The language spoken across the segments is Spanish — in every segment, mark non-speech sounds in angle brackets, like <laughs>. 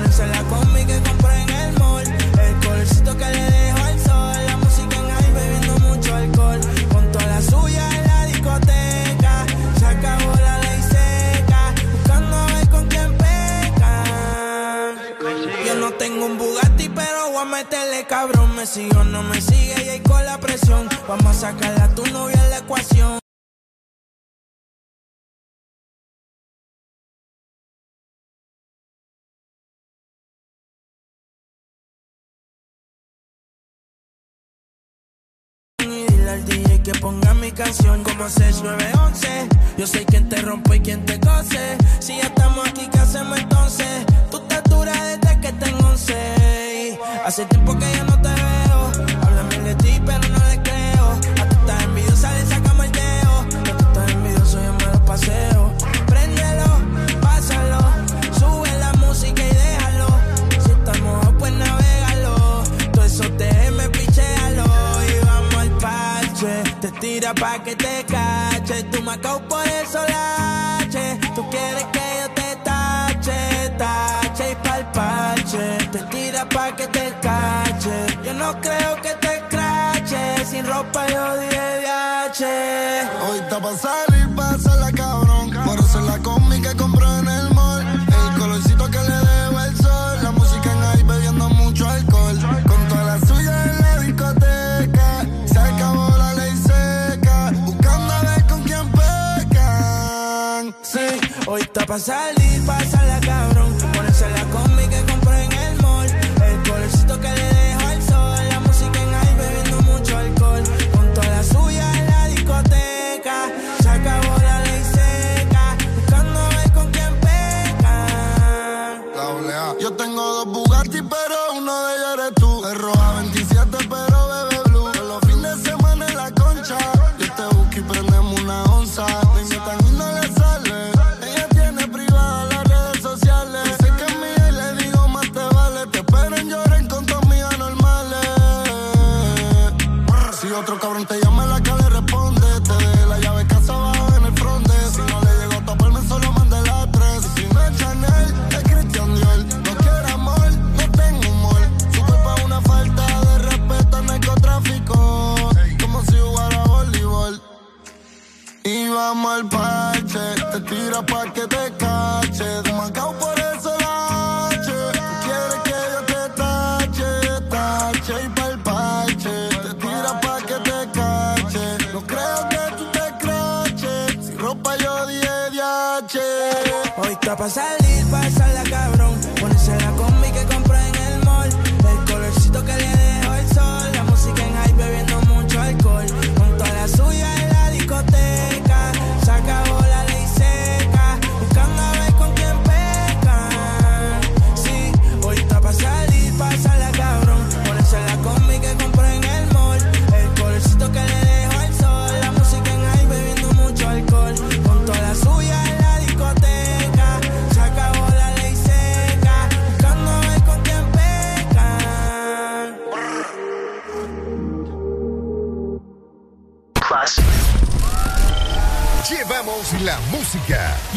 Ponerse la combi que compré en el mall. El colorcito que le dejo al sol. La música en high bebiendo mucho alcohol. Con toda la suya en la discoteca. Se acabó la ley seca. Buscando a ver con quién peca. Yo no tengo un Bugatti, pero voy a meterle cabrón. Me sigue o no me sigue y ahí con la presión. Vamos a sacarle a tu novia en la ecuación. Que ponga mi canción como 6911. Yo sé quién te rompe y quién te cose. Si ya estamos aquí, ¿qué hacemos entonces? Tú estás dura desde que tengo 11. Hace tiempo que yo no te veo. Háblame de ti, pero no Te tira pa' que te cache. Tú me acabo por eso lache. Tú quieres que yo te tache, tache y pa'l parche. Te tira pa' que te cache. Yo no creo que te crache. Sin ropa yo dije viaje. Hoy está pa' está pa' salir, pásala cabrón. Ponerse que te cache. De Macao por eso la H. Tú quieres que yo te tache, tache y pa'l parche. Te tira pa' que te cache. No creo que tú te craches. Si ropa yo di DH. Hoy está pa' salir, pásala cabrón.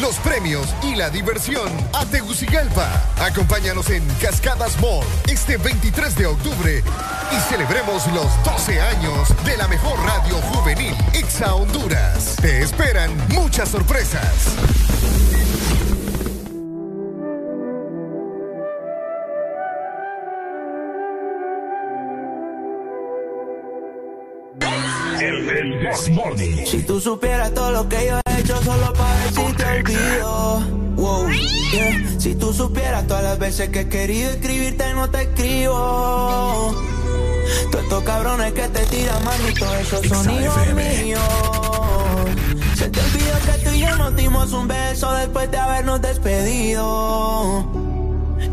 Los premios y la diversión a Tegucigalpa. Acompáñanos en Cascadas Mall este 23 de octubre y celebremos los 12 años de la mejor radio juvenil, Exa Honduras. Te esperan muchas sorpresas. El. Si tú supieras todo lo que yo he hecho solo para ver si te olvido. Wow, yeah. Si tú supieras todas las veces que he querido escribirte y no te escribo. Todos estos cabrones que te tiran manito, esos son hijos míos. Se te olvidó que tú y yo nos dimos un beso después de habernos despedido.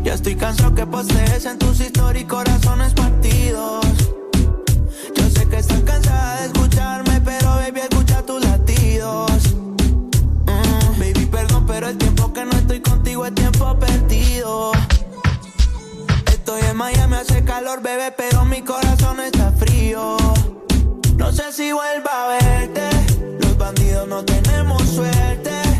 Ya estoy cansado que postees en tus historias y corazones partidos. Escucharme, pero baby, escucha tus latidos. Mm, baby, perdón, pero el tiempo que no estoy contigo es tiempo perdido. Estoy en Miami, hace calor, bebé, pero mi corazón está frío. No sé si vuelva a verte. Los bandidos no tenemos suerte.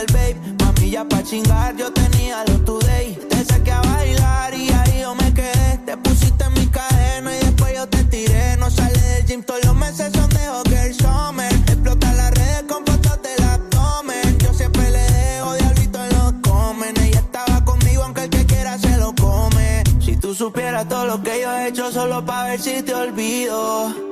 el babe. Mami, ya pa' chingar, yo tenía lo today. Te saqué a bailar y ahí yo me quedé. Te pusiste en mi cadena y después yo te tiré. No sale del gym todos los meses, son de hockey summer. Explota las redes con fotos del abdomen. Yo siempre le dejo de diablito en los comen. Ella estaba conmigo, aunque el que quiera se lo come. Si tú supieras todo lo que yo he hecho solo pa' ver si te olvido.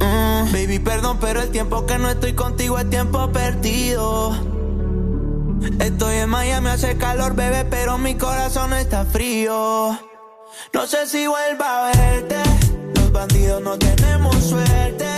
Mm, baby, perdón, pero el tiempo que no estoy contigo es tiempo perdido. Estoy en Miami, hace calor, bebé, pero mi corazón está frío. No sé si vuelva a verte. Los bandidos no tenemos suerte.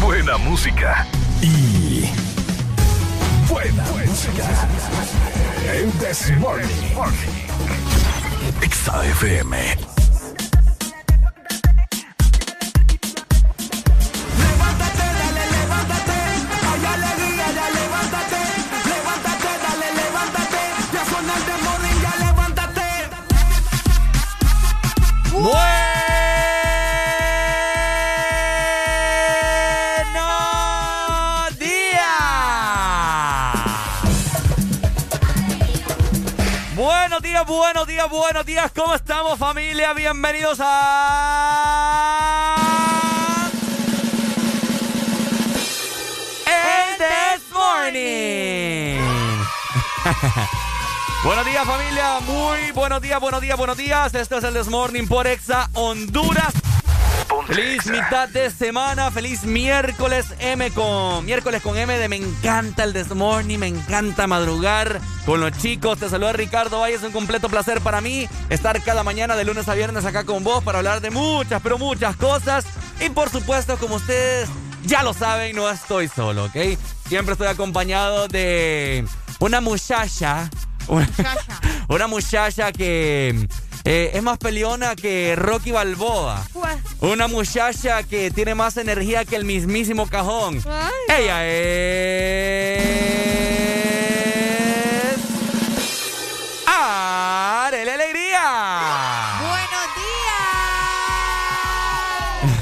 Buena música. Y. Buena, música. El This Morning. Buenos días, buenos días. ¿Cómo estamos familia? Bienvenidos a... El This Morning. <laughs> buenos días familia, muy buenos días, buenos días, buenos días. Esto es el This Morning por Exa Honduras. Feliz mitad de semana, feliz miércoles M con miércoles con M de me encanta el This Morning, me encanta madrugar con los chicos. Te saluda Ricardo Valle, es un completo placer para mí estar cada mañana de lunes a viernes acá con vos para hablar de muchas, pero muchas cosas. Y por supuesto, como ustedes ya lo saben, no estoy solo, ¿ok? Siempre estoy acompañado de una muchacha, una, <laughs> una muchacha que eh, es más peleona que Rocky Balboa. Una muchacha que tiene más energía que el mismísimo cajón. Ella es. ¡Arele Alegría! Buenos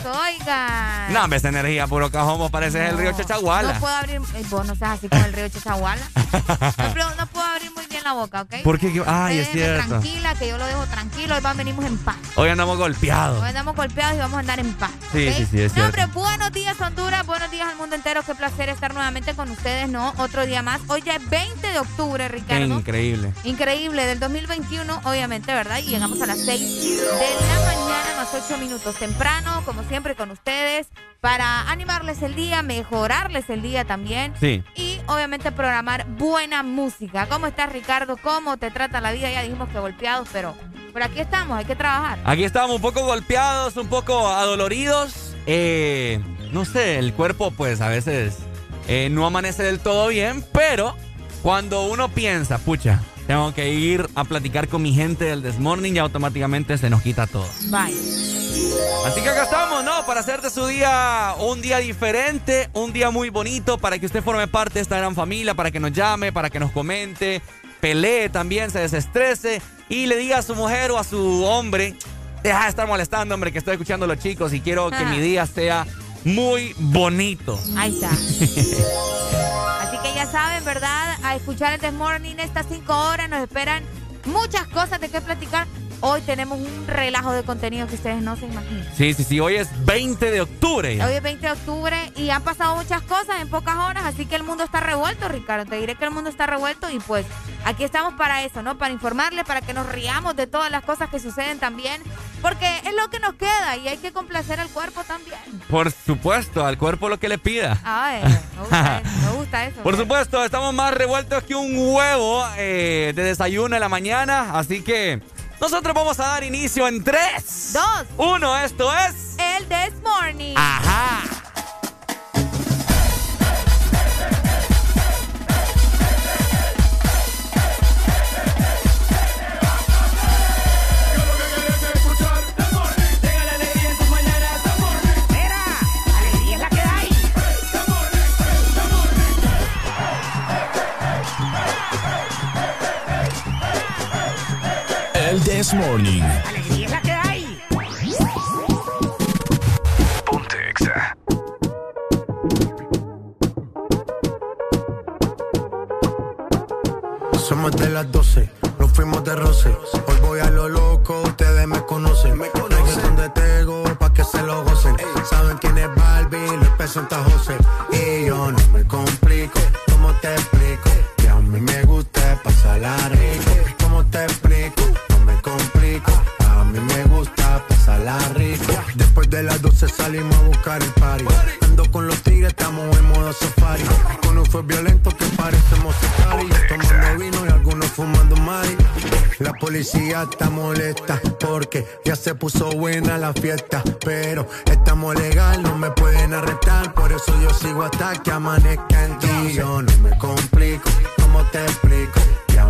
días. Oigan. No, hombre, esa energía, puro cajón, vos pareces el río Chachaguala. No puedo abrir. eh, vos no seas así con el río Chachaguala. <laughs> No, puedo- no puedo abrir la boca, ¿ok? ¿Por qué? Ay, es cierto. Tranquila, que yo lo dejo tranquilo. Hoy venimos en paz. Hoy andamos golpeados. Hoy andamos golpeados y vamos a andar en paz. Sí, sí, sí, es No, hombre, buenos días, Honduras. Buenos días al mundo entero. Qué placer estar nuevamente con ustedes, ¿no? Otro día más. Hoy ya es 20 de octubre, Ricardo. Increíble. Increíble, del 2021, obviamente, ¿verdad? Y llegamos a las 6 de la mañana, más 8 minutos temprano, como siempre con ustedes, para animarles el día, mejorarles el día también. Sí. Y obviamente programar buena música. ¿Cómo estás, Ricardo? ¿Cómo te trata la vida? Ya dijimos que golpeados, pero por aquí estamos, hay que trabajar. Aquí estamos un poco golpeados, un poco adoloridos. Eh, no sé, el cuerpo pues a veces eh, no amanece del todo bien, pero cuando uno piensa, pucha, tengo que ir a platicar con mi gente del Desmorning y automáticamente se nos quita todo. Bye. Así que acá estamos, ¿no? Para hacer de su día un día diferente, un día muy bonito, para que usted forme parte de esta gran familia, para que nos llame, para que nos comente, pelee también, se desestrese y le diga a su mujer o a su hombre, deja de estar molestando, hombre, que estoy escuchando a los chicos y quiero que Ah. mi día sea muy bonito. Ahí está. <laughs> Así que ya saben, ¿verdad? A escuchar el This Morning estas cinco horas nos esperan muchas cosas de qué platicar. Hoy tenemos un relajo de contenido que ustedes no se imaginan. Sí, sí, sí. Hoy es 20 de octubre. Hoy es 20 de octubre y han pasado muchas cosas en pocas horas, así que el mundo está revuelto, Ricardo. Te diré que el mundo está revuelto y pues aquí estamos para eso, ¿no? Para informarles, para que nos riamos de todas las cosas que suceden también, porque es lo que nos queda y hay que complacer al cuerpo también. Por supuesto, al cuerpo lo que le pida. Ay, me <laughs> gusta eso. Me gusta eso Por supuesto, estamos más revueltos que un huevo eh, de desayuno en la mañana, así que... Nosotros vamos a dar inicio en 3, 2, 1. Esto es. El This Morning. Ajá. This Morning. Alegría es la que hay. Ponte Exa. Somos de las 12, nos fuimos de roce. Hoy voy a lo loco, ustedes me conocen. Me conocen donde tengo pa' que se lo gocen. Saben quién es Barbie, les presenta José. Y yo no me complico, ¿cómo te explico? Que a mí me gusta pasarla rico. Las 12 salimos a buscar el party. Ando con los tigres, estamos en modo safari. Con un fue violento que parecemos Cali. Tomando vino y algunos fumando mari. La policía está molesta porque ya se puso buena la fiesta. Pero estamos legal, no me pueden arrestar. Por eso yo sigo hasta que amanezca en ti. Yo no me complico, ¿cómo te explico?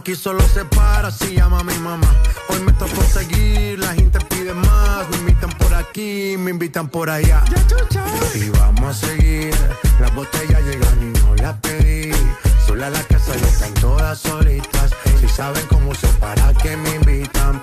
Aquí solo se para si llama mi mamá. Hoy me tocó seguir, la gente pide más. Me invitan por aquí, me invitan por allá. Y vamos a seguir. Las botellas llegan y no las pedí. Sola la casa ya están todas solitas. Si saben cómo se para que me invitan,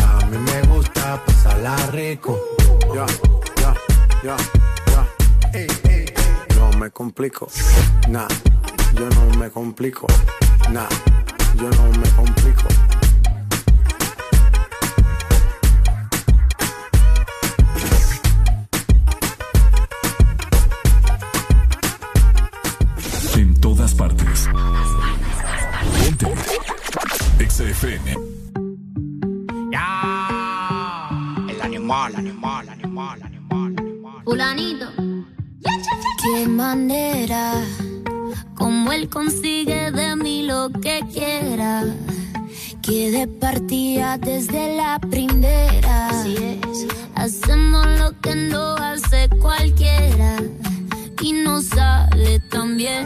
A mí me gusta pasarla rico. Ya, ya, ya, ya. No me complico. Nah, yo no me complico. Nah, yo no me complico. En todas partes. Ponte. Exa FM. Ya. Animal, animal, animal, animal, animal. Fulanito. Qué manera, como él consigue de mí lo que quiera. Que de partida desde la primera. Así es. Hacemos lo que no hace cualquiera. Y no sale tan bien.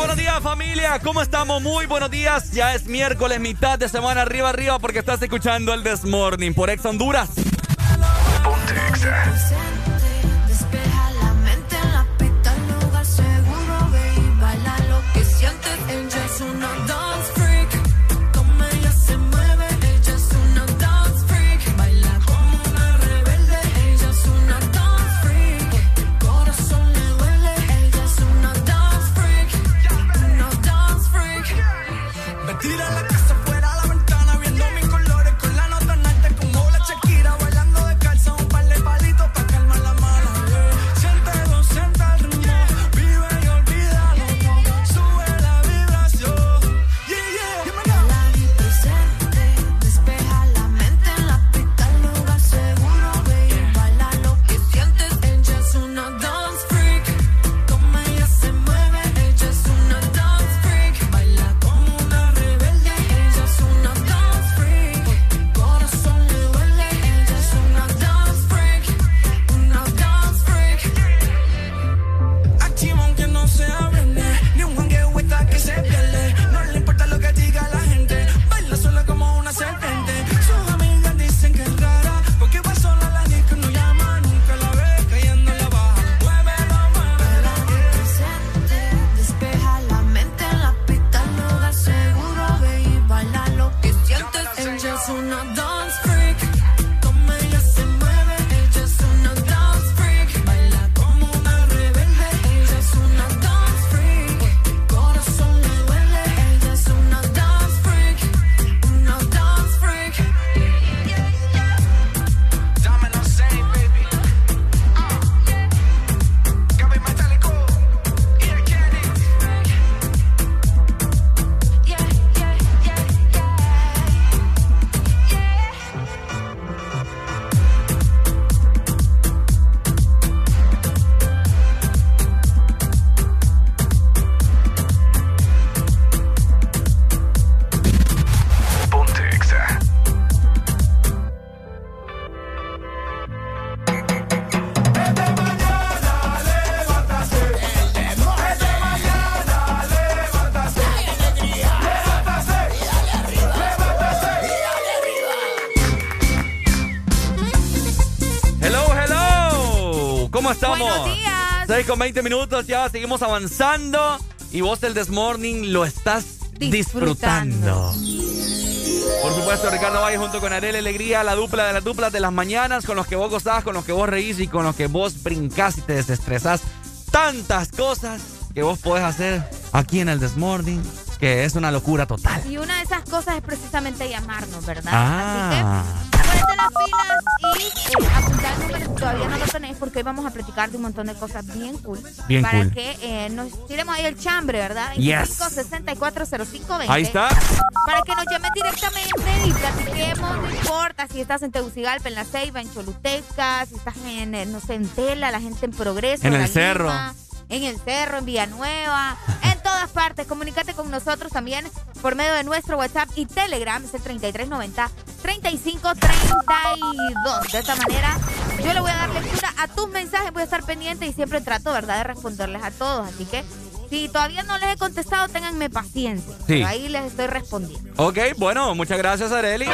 Buenos días familia, ¿cómo estamos? Muy buenos días, ya es miércoles, mitad de semana arriba arriba porque estás escuchando el This Morning por Ex Honduras. Ponte. 6 con 20 minutos, ya seguimos avanzando. Y vos el Desmorning lo estás disfrutando. Por supuesto, Ricardo Valle junto con Arel Alegría, la dupla de las duplas de las mañanas, con los que vos gozás, con los que vos reís y con los que vos brincás y te desestresás. Tantas cosas que vos podés hacer aquí en el Desmorning, que es una locura total. Y una de esas cosas es precisamente llamarnos, ¿verdad? Ah. Así que ponete las pilas y eh, apuntar el número todavía no lo tenéis, porque hoy vamos a platicar de un montón de cosas bien cool. Bien para cool. que eh, nos tiremos ahí el chambre, ¿verdad? Yes. 25640520. Ahí está. Para que nos llames directamente y platiquemos, no importa si estás en Tegucigalpa, en La Ceiba, en Choluteca, si estás en, eh, no sé, en Tela, la gente en Progreso. En el La cerro. En el cerro, en Villanueva, en todas partes. Comunícate con nosotros también por medio de nuestro WhatsApp y Telegram, es el 3390-3532. De esta manera, yo le voy a dar lectura a tus mensajes, voy a estar pendiente y siempre trato, ¿verdad?, de responderles a todos. Así que, si todavía no les he contestado, ténganme paciencia. Sí. Ahí les estoy respondiendo. Ok, bueno, muchas gracias, Areli.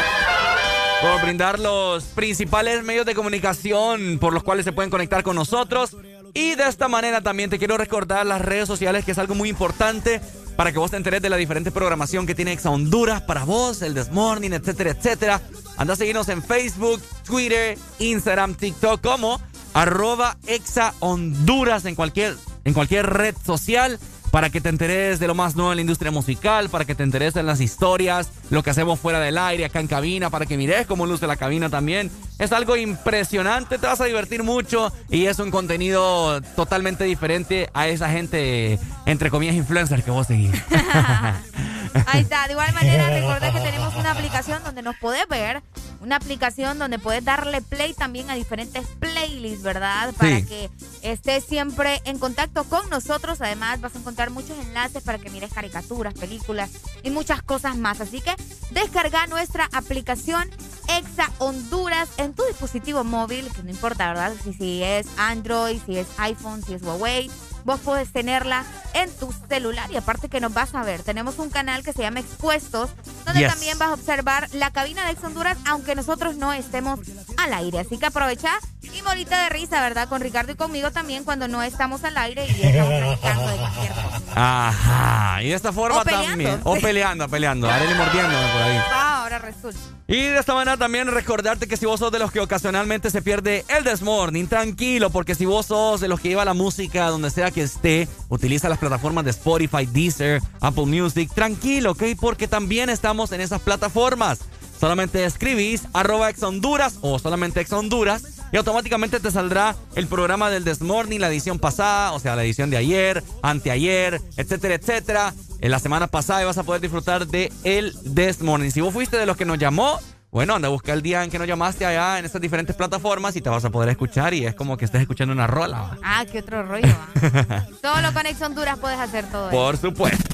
Por brindar los principales medios de comunicación por los cuales se pueden conectar con nosotros. Y de esta manera también te quiero recordar las redes sociales, que es algo muy importante para que vos te enteres de la diferente programación que tiene Exa Honduras para vos, el Desmorning, etcétera, etcétera. Anda a seguirnos en Facebook, Twitter, Instagram, TikTok como arroba Exa Honduras en cualquier, en cualquier red social para que te enteres de lo más nuevo en la industria musical, para que te enteres de las historias, lo que hacemos fuera del aire, acá en cabina, para que mires cómo luce la cabina también. Es algo impresionante, te vas a divertir mucho y es un contenido totalmente diferente a esa gente, entre comillas, influencer que vos seguís. <laughs> Ahí está. De igual manera, <laughs> recordad que tenemos una aplicación donde nos podés ver. Una aplicación donde puedes darle play también a diferentes playlists, ¿verdad? Para Sí. que estés siempre en contacto con nosotros. Además, vas a encontrar muchos enlaces para que mires caricaturas, películas y muchas cosas más. Así que descarga nuestra aplicación Exa Honduras en tu dispositivo móvil, que no importa, ¿verdad? Si, si es Android, si es iPhone, si es Huawei vos podés tenerla en tu celular y aparte que nos vas a ver. Tenemos un canal que se llama Expuestos, donde Yes. también vas a observar la cabina de Ex Honduras, aunque nosotros no estemos al aire. Así que aprovecha y morita de risa, ¿verdad? Con Ricardo y conmigo también cuando no estamos al aire y estamos platicando de cualquier cosa. Ajá, y de esta forma O también. O peleando, peleando. Areli mordiéndome por ahí. Ah, ahora resulta. Y de esta manera también recordarte que si vos sos de los que ocasionalmente se pierde el Desmorning, tranquilo, porque si vos sos de los que lleva la música donde sea que esté, utiliza las plataformas de Spotify, Deezer, Apple Music, tranquilo, ¿ok? Porque también estamos en esas plataformas. Solamente escribís arroba ex Honduras o solamente ex Honduras y automáticamente te saldrá el programa del Desmorning, la edición pasada, o sea, la edición de ayer, anteayer, etcétera, etcétera. En la semana pasada y vas a poder disfrutar de el Desmorning. Si vos fuiste de los que nos llamó, bueno, anda a buscar el día en que nos llamaste allá en estas diferentes plataformas y te vas a poder escuchar y es como que estés escuchando una rola. Ah, qué otro rollo. ¿va? <laughs> Solo con Ex Honduras puedes hacer todo eso. Por supuesto.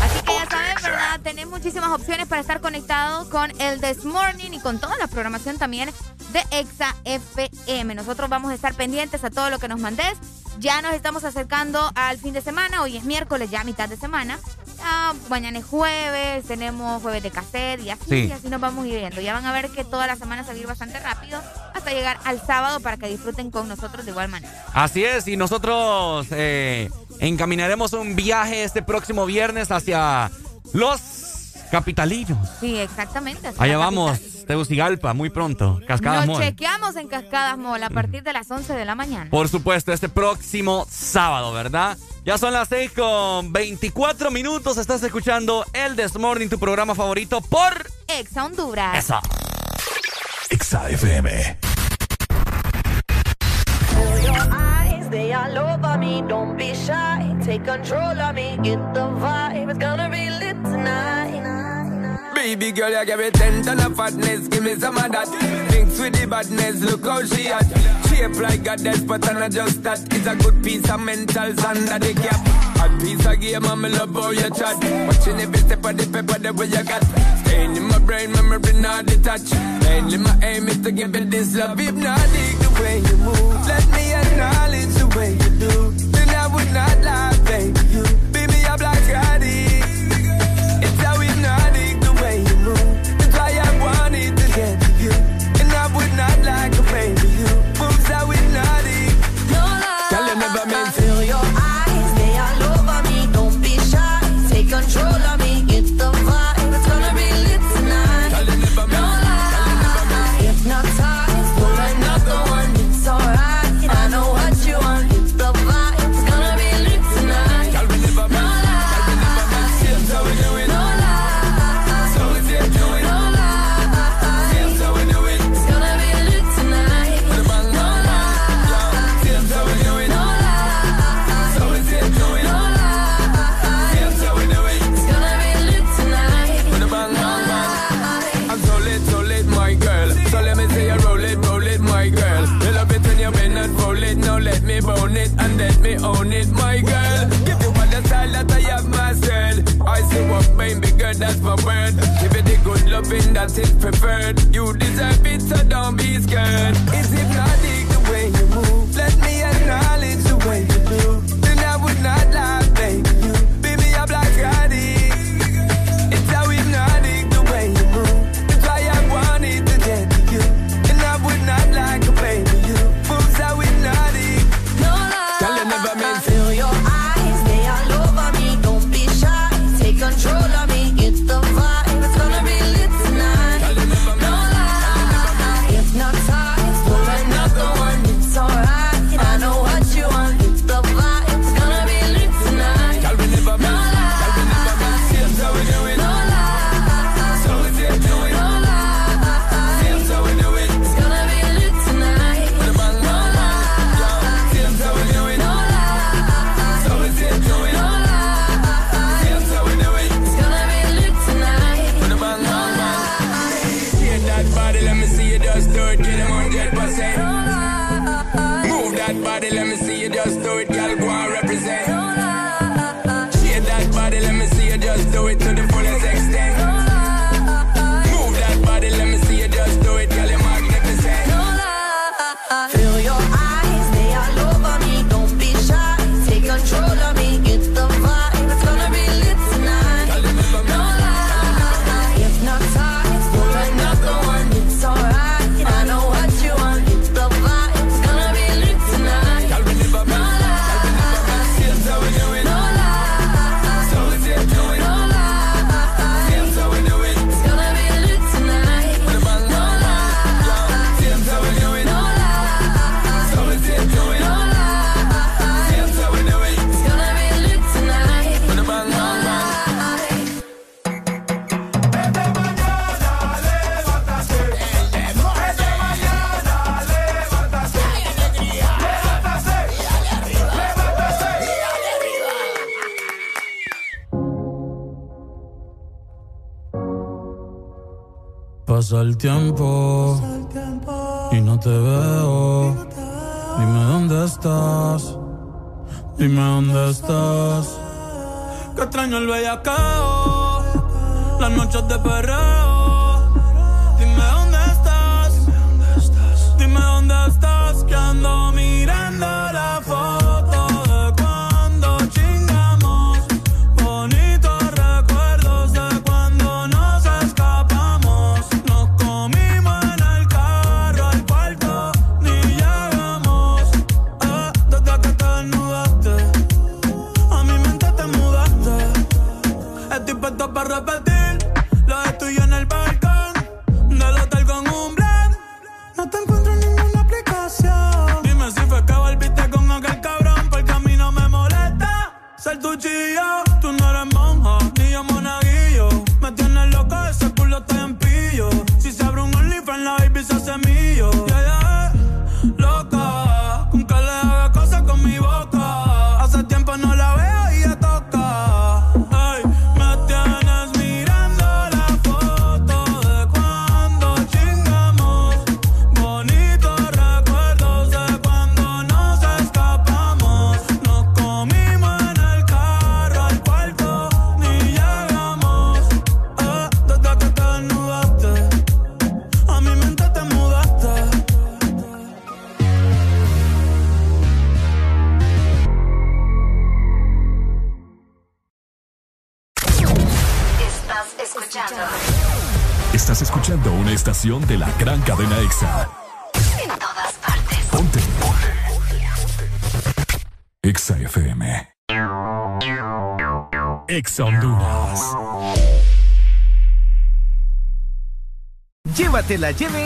Así que ya saben, ¿verdad? Tenés muchísimas opciones para estar conectado con el This Morning y con toda la programación también de Exa FM. Nosotros vamos a estar pendientes a todo lo que nos mandes. Ya nos estamos acercando al fin de semana. Hoy es miércoles, ya mitad de semana. Mañana es jueves, tenemos jueves de cassette y así, Sí. y así nos vamos viendo. Ya van a ver que toda la semana se va a ir bastante rápido hasta llegar al sábado para que disfruten con nosotros de igual manera. Así es, y nosotros eh, encaminaremos un viaje este próximo viernes hacia los capitalinos. Sí, exactamente. Allá vamos, capital. Tegucigalpa, muy pronto. Cascadas Nos Mall. chequeamos en Cascadas Mall a partir de las 11 de la mañana. Por supuesto, este próximo sábado, ¿verdad? Ya son las 6 con 24 minutos. Estás escuchando el This Morning, tu programa favorito por Exa Honduras. eso. Exa FM. They all over me. Don't be shy. Take control of me. Get the vibe. It's gonna be lit tonight. Baby girl, you give me ten ton of fatness, give me some of that. Mix with the badness, look how she at. Shape like death, but I'm not just that. It's a good piece of mentals under the cap. A piece of game, I'm love how you chat. Watching every step of the paper, the way you got. Staying in my brain, memory not detached. Mainly my aim is to give you this love. Hypnotic the way you move. Let me acknowledge the way you do. Then I would not lie, baby. You word, that's my word. Give it the good loving that is preferred. You deserve it, so don't be scared. Is it not the way you move? Let me besarte a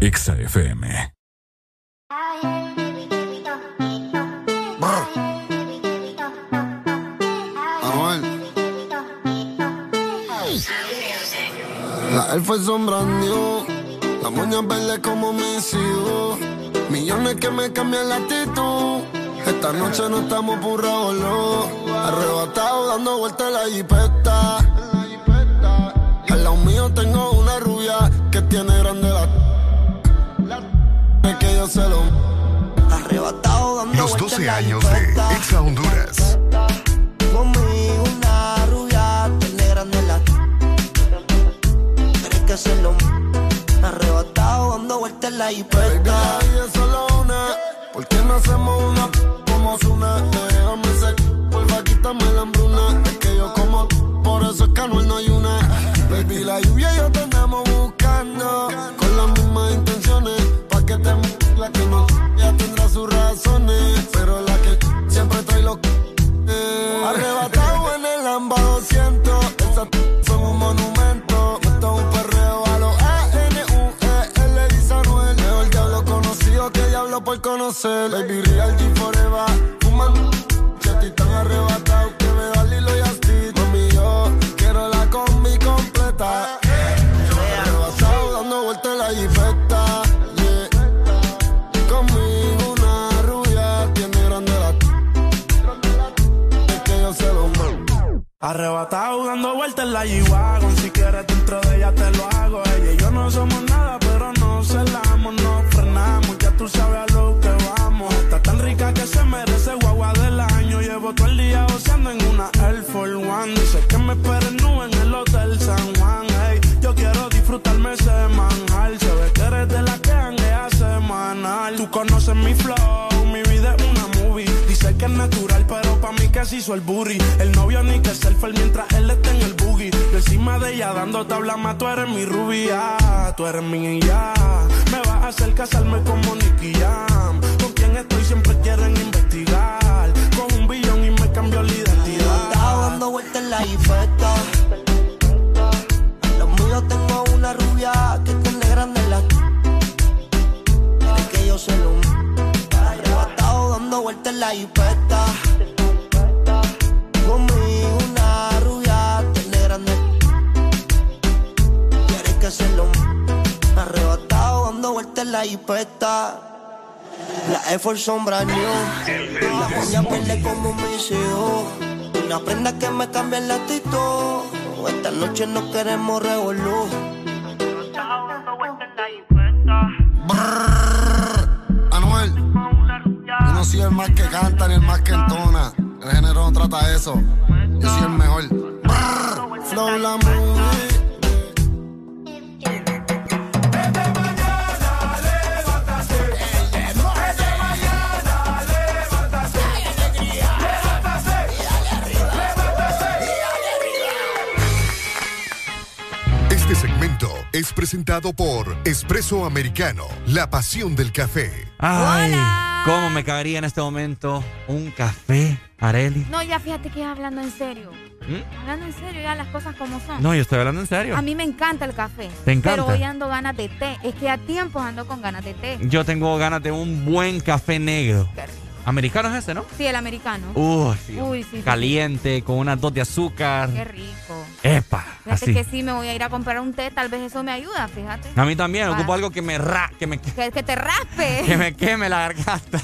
Exa FM. La elfa new. La moña verde como mis hijos. Millones que me cambian la actitud. Esta noche no estamos burrados, no. Arrebatado dando vueltas la jipeta. Al lado mío tengo una rubia que tiene grande la. Es que yo se lo. Arrebatado dando Los vueltas 12 en la años de. Exa Honduras. Conmigo una rubia tiene grande la Tienes que hacerlo Arrebatado dando vueltas en la hipeta Y es solo una ¿Por qué no hacemos una como Zuna? Déjame ser Porfa, quítame la hambruna Es que yo como Por eso es que no hay una Baby, la lluvia y yo te andamos buscando la que no Ya tendrá sus razones Pero la que siempre trae los eh, Arrebatado en el AMBA 200 Esas son un monumento. Esto es un perreo a los A-N-U-E-L Dice Anuel. Mejor diablo conocido que diablo por conocer. Baby Real G Forever Arrebatado dando vueltas en la G-Wagon Si quieres dentro de ella te lo hago. Ella y yo no somos nada pero nos celamos No frenamos, ya tú sabes a lo que vamos. Está tan rica que se merece guagua del año. Llevo todo el día goceando en una Air Force One. Dice que me esperen en el Hotel San Juan. Ey, Yo quiero disfrutarme ese manjar. Se ve que eres de la que hanguea semanal. Tú conoces se hizo el El novio ni que selfie mientras él está en el boogie Yo encima de ella dando tabla más Tú eres mi rubia, tú eres mi ya Me vas a hacer casarme como Nicky Jam Con quien estoy siempre quieren investigar Con un billón y me cambió la identidad Estaba dando vueltas en la jipeta. Los míos tengo una rubia que tiene grande la. Que yo se lo. Arrebatado dando vueltas en la jipeta. Dando vueltas en la jipeta. La Air Force sombra new. La moña verde como mis hijos. Una prenda que me cambia el actitud. Esta noche no queremos revolú. Anuel, yo no soy el más que canta ni el más que entona. El género no trata eso. Yo soy el mejor. Brrr, Flow la. Es presentado por Espresso Americano, la pasión del café. Ay, cómo me caería en este momento un café, Areli. No, ya fíjate que hablando en serio. ¿Mm? Hablando en serio, ya las cosas como son. No, yo estoy hablando en serio. A mí me encanta el café. ¿Te encanta? Pero hoy ando ganas de té. Es que a tiempos ando con ganas de té. Yo tengo ganas de un buen café negro. Americano es ese, ¿no? Sí, el americano. Uy, sí, Uy, sí, sí. Caliente, con unas dos de azúcar. Qué rico. Epa, Fíjate así. que sí, me voy a ir a comprar un té. Tal vez eso me ayuda, fíjate. A mí también, Ah. ocupo algo que me ra, que me, Que, que te raspe. <laughs> que me queme la garganta.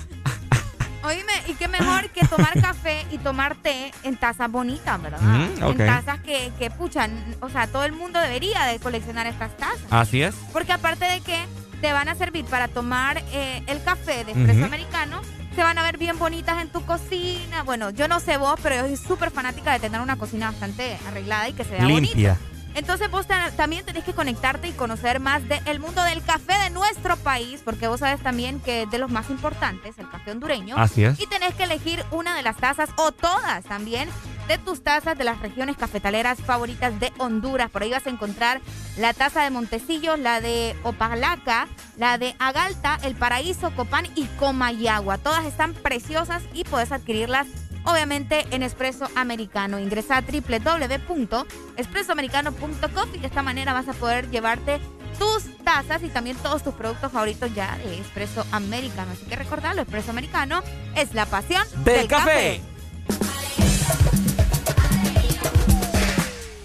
Oíme, y qué mejor que tomar café y tomar té en tazas bonitas, ¿verdad? Mm. En tazas que, que, puchan, o sea, todo el mundo debería de coleccionar estas tazas. Así es. Porque aparte de que te van a servir para tomar eh, el café de espresso americano, se van a ver bien bonitas en tu cocina. Bueno, yo no sé vos, pero yo soy súper fanática de tener una cocina bastante arreglada y que se vea Limpia. bonita. Entonces vos ta- también tenés que conectarte y conocer más del mundo del café de nuestro país, porque vos sabes también que es de los más importantes, el café hondureño. Así es. Y tenés que elegir una de las tazas o todas también de tus tazas de las regiones cafetaleras favoritas de Honduras. Por ahí vas a encontrar la taza de Montecillo, la de Opalaca, la de Agalta, El Paraíso, Copán y Comayagua. Todas están preciosas y puedes adquirirlas obviamente en Espresso Americano. Ingresa a www.espressoamericano.com y de esta manera vas a poder llevarte tus tazas y también todos tus productos favoritos ya de Espresso Americano. Así que recordalo, Espresso Americano es la pasión del, café.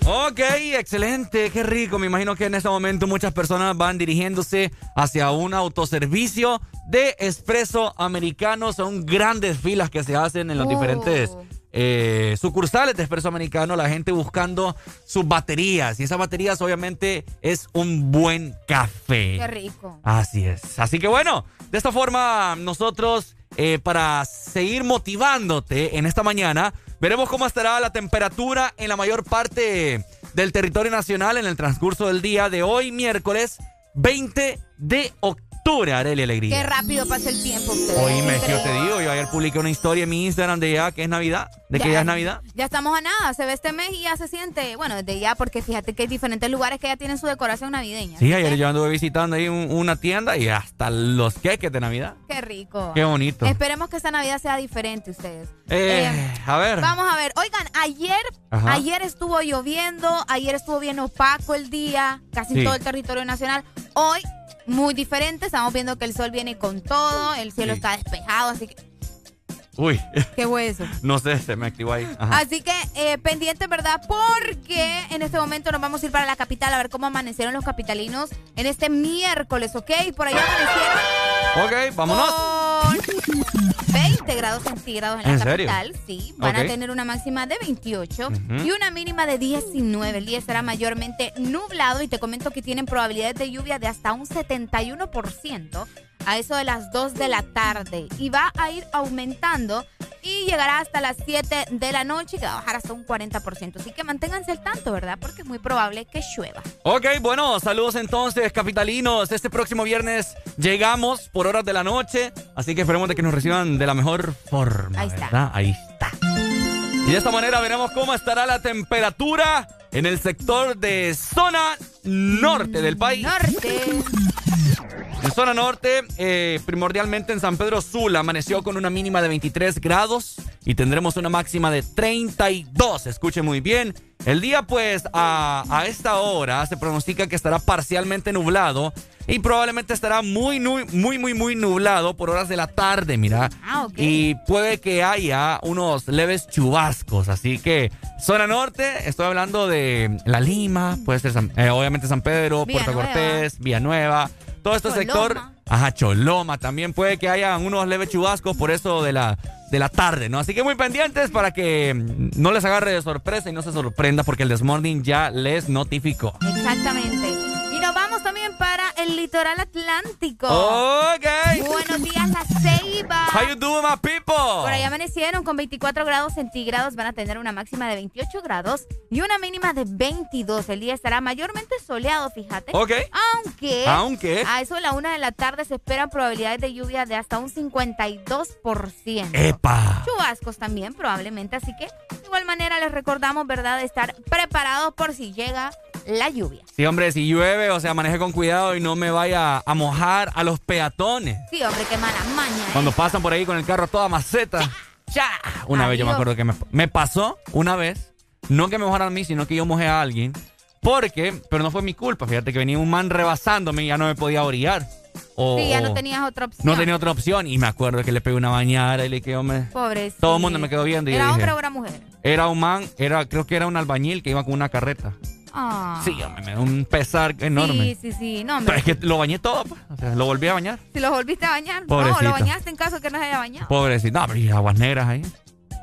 Ok, excelente, qué rico. Me imagino que en este momento muchas personas van dirigiéndose hacia un autoservicio de espresso americano. Son grandes filas que se hacen en los Oh. diferentes eh, sucursales de espresso americano. La gente buscando sus baterías. Y esas baterías obviamente es un buen café. Qué rico. Así es. Así que bueno, de esta forma nosotros, eh, para seguir motivándote en esta mañana, veremos cómo estará la temperatura en la mayor parte del territorio nacional en el transcurso del día de hoy, miércoles 20 de octubre. Arely Alegría. Qué rápido pasa el tiempo. ustedes. Oíme, yo te digo, yo ayer publiqué una historia en mi Instagram de ya que es Navidad, de que ya es Navidad. Ya estamos a nada, se ve este mes y ya se siente, bueno, desde ya, porque fíjate que hay diferentes lugares que ya tienen su decoración navideña. Sí, ayer yo anduve visitando ahí un- una tienda y hasta los queques de Navidad. Qué rico. Qué bonito. Esperemos que esta Navidad sea diferente ustedes. Eh, Eh, a ver. Vamos a ver, oigan, ayer, Ajá. ayer estuvo lloviendo, ayer estuvo bien opaco el día, casi Sí. todo el territorio nacional. Hoy, muy diferente, estamos viendo que el sol viene con todo, el cielo Sí. está despejado, así que, Uy, qué hueso. <laughs> no sé, se me activó ahí. Ajá. Así que eh, pendiente, ¿verdad? Porque en este momento nos vamos a ir para la capital a ver cómo amanecieron los capitalinos en este miércoles, ¿ok? Por allá amanecieron Ok, vámonos. con 20 grados centígrados en la capital, sí. Van a tener una máxima de 28 Ujú. y una mínima de 19. El día será mayormente nublado y te comento que tienen probabilidades de lluvia de hasta un 71% a eso de las 2 de la tarde. Y va a ir aumentando y llegará hasta las 7 de la noche y que va a bajar hasta un 40%. Así que manténganse al tanto, ¿verdad? Porque es muy probable que llueva. Ok, bueno, saludos entonces, capitalinos. Este próximo viernes llegamos por horas de la noche, así que esperemos de que nos reciban de la mejor forma. Ahí está. Ahí está. Y de esta manera veremos cómo estará la temperatura en el sector de zona norte del país. Norte. En zona norte, eh, primordialmente en San Pedro Sula, amaneció con una mínima de 23 grados y tendremos una máxima de 32. Escuche muy bien. El día, pues, a, a esta hora se pronostica que estará parcialmente nublado y probablemente estará muy, muy, muy, muy, muy nublado por horas de la tarde, mira. Ah, ok. Y puede que haya unos leves chubascos. Así que, zona norte, estoy hablando de La Lima, puede ser San- eh, obviamente San Pedro, Puerto. Cortés, Villanueva. Todo este sector. Ajá, Choloma. También puede que haya unos leves chubascos por eso de la, de la tarde, ¿no? Así que muy pendientes para que mm, no les agarre de sorpresa y no se sorprenda porque el Desmorning ya les notificó. Exactamente. También para el litoral atlántico. Ok. Buenos días, La Ceiba. How you doing, my people? Por ahí amanecieron con 24 grados centígrados, van a tener una máxima de 28 grados y una mínima de 22. El día estará mayormente soleado, fíjate. Ok. Aunque, Aunque. a eso de la una de la tarde se esperan probabilidades de lluvia de hasta un 52%. ¡Epa! Chubascos también, probablemente. Así que, de igual manera, les recordamos, ¿verdad?, de estar preparados por si llega la lluvia. Sí, hombre, si llueve, o sea, maneje con cuidado y no me vaya a mojar a los peatones. Sí, hombre, qué mala maña. ¿eh? Cuando pasan por ahí con el carro toda maceta. ¡Ya! Una vez yo me acuerdo que me, me pasó una vez, no que me mojaran a mí, sino que yo mojé a alguien. Porque, pero no fue mi culpa, fíjate que venía un man rebasándome y ya no me podía orillar. O, Sí, ya no tenías otra opción. no tenía otra opción. Y me acuerdo que le pegué una bañada y le quedó me... Pobrecito. Todo el mundo me quedó viendo y yo ¿Era dije, hombre o era mujer? Era un man, era, creo que era un albañil que iba con una carreta. Ah. Sí, hombre, me dio un pesar enorme. Sí, sí, sí. No, Pero es que lo bañé todo, pues. O sea, lo volví a bañar. Si lo volviste a bañar. No, lo bañaste en caso que no se haya bañado. Pobrecito. No, y aguas negras ahí.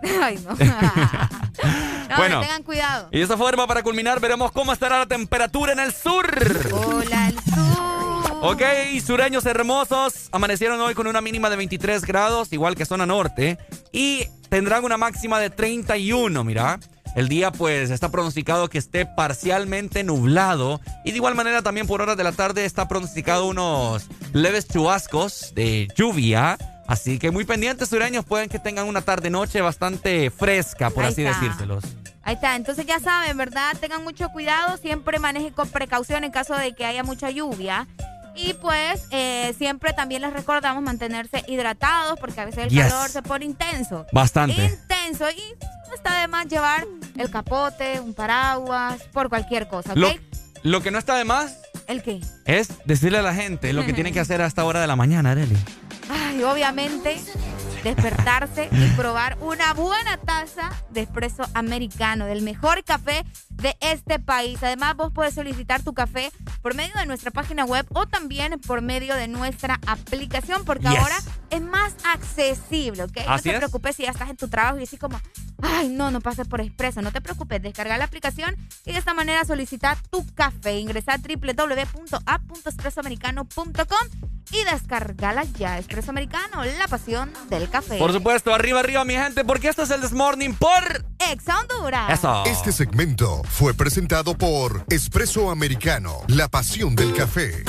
<laughs> Ay, no. <laughs> <laughs> no, Bueno. tengan cuidado. Y de esa forma, para culminar, veremos cómo estará la temperatura en el sur. Hola, el sur. Ok, sureños hermosos, amanecieron hoy con una mínima de 23 grados, igual que zona norte, y tendrán una máxima de 31, mira. El día pues está pronosticado que esté parcialmente nublado y de igual manera también por horas de la tarde está pronosticado unos leves chubascos de lluvia. Así que muy pendientes sureños pueden que tengan una tarde-noche bastante fresca, por Ahí así está. decírselos. Ahí está, entonces ya saben, ¿verdad? Tengan mucho cuidado, siempre manejen con precaución en caso de que haya mucha lluvia. Y pues eh, siempre también les recordamos mantenerse hidratados porque a veces el Yes. calor se pone intenso. Bastante. Intenso y está de más llevar el capote, un paraguas, por cualquier cosa, ¿ok? Lo, lo que no está de más ¿El qué? es decirle a la gente lo que tienen que hacer a esta hora de la mañana, Arely. Ay, obviamente despertarse y probar una buena taza de espresso americano, del mejor café de este país. Además, vos puedes solicitar tu café por medio de nuestra página web o también por medio de nuestra aplicación, porque Yes. ahora es más accesible, ¿ok? no te es. preocupes si ya estás en tu trabajo y decís como, ay, no, no pases por expreso. No te preocupes, descarga la aplicación y de esta manera solicita tu café. Ingresa a www.app.expresoamericano.com y descargala ya. Espresso Americano, la pasión del café. Por supuesto, arriba, arriba, mi gente, porque esto es el This Morning por... Ex Honduras. Eso. Este segmento fue presentado por Espresso Americano, la pasión del café.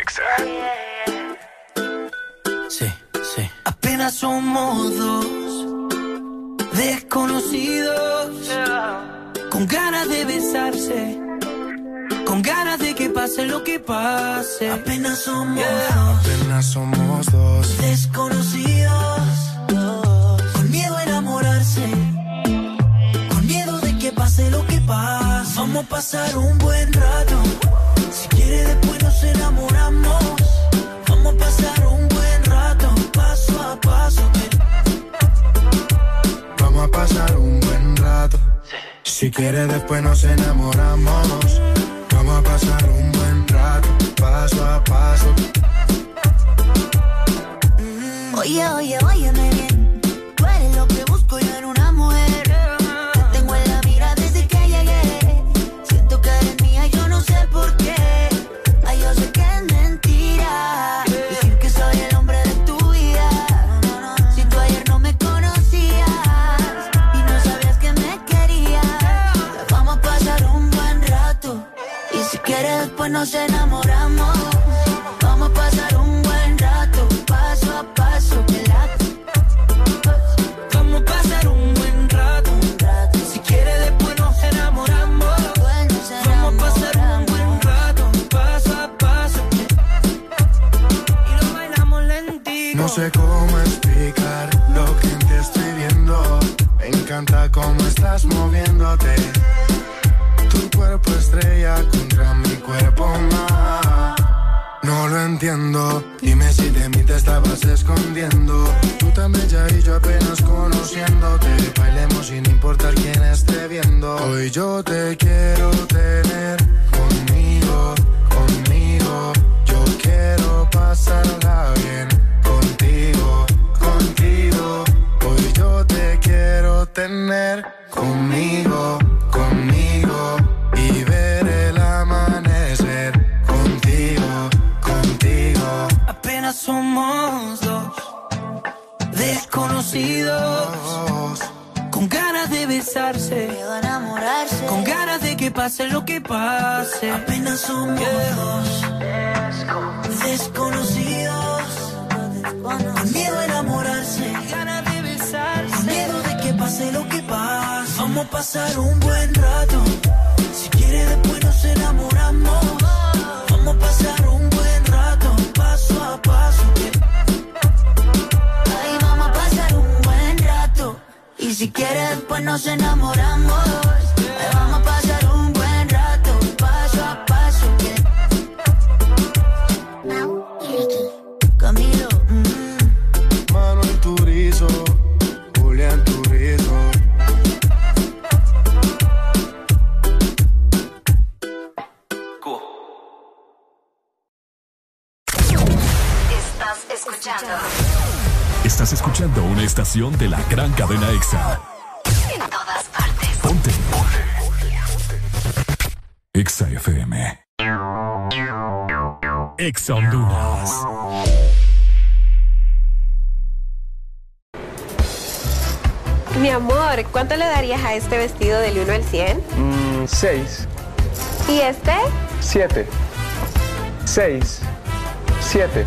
Exa. Sí, sí. Apenas somos dos desconocidos con ganas de besarse, con ganas de que pase lo que pase. Apenas somos dos Apenas somos dos. desconocidos Vamos a pasar un buen rato. Si quiere después nos enamoramos. Vamos a pasar un buen rato, paso a paso. Vamos a pasar un buen rato. Si quiere después nos enamoramos. Vamos a pasar un buen rato, paso a paso. Oye, oye, óyeme bien. Después nos enamoramos. Vamos a pasar un buen rato, paso a paso. Vamos a pasar un buen rato. Si quiere después nos enamoramos. Vamos a pasar un buen rato, paso a paso. Y lo bailamos lentito. No sé cómo explicar lo que ti estoy viendo. Me encanta cómo estás moviéndote. Estrella contra mi cuerpo más. No lo entiendo. Dime si de mí te estabas escondiendo. Tú tan bella y yo apenas conociéndote. Bailemos sin importar quién esté viendo. Hoy yo te quiero tener conmigo, conmigo. Yo quiero pasarla somos dos desconocidos con ganas de besarse, con ganas de que pase lo que pase. Apenas somos dos desconocidos con miedo a enamorarse, ganas de besarse, con miedo de que pase lo que pase. Vamos a pasar un buen rato. Si quiere después nos enamoramos. Vamos a pasar un buen rato, paso a paso. Ay, vamos a pasar un buen rato. Y si quieres, después nos enamoramos. Estás escuchando una estación de la gran cadena EXA. en todas partes. Ponte. EXA FM. EXA Honduras. Mi amor, ¿cuánto le darías a este vestido del 1 al 100? Mmm, 6. ¿Y este? 7. 6. 7.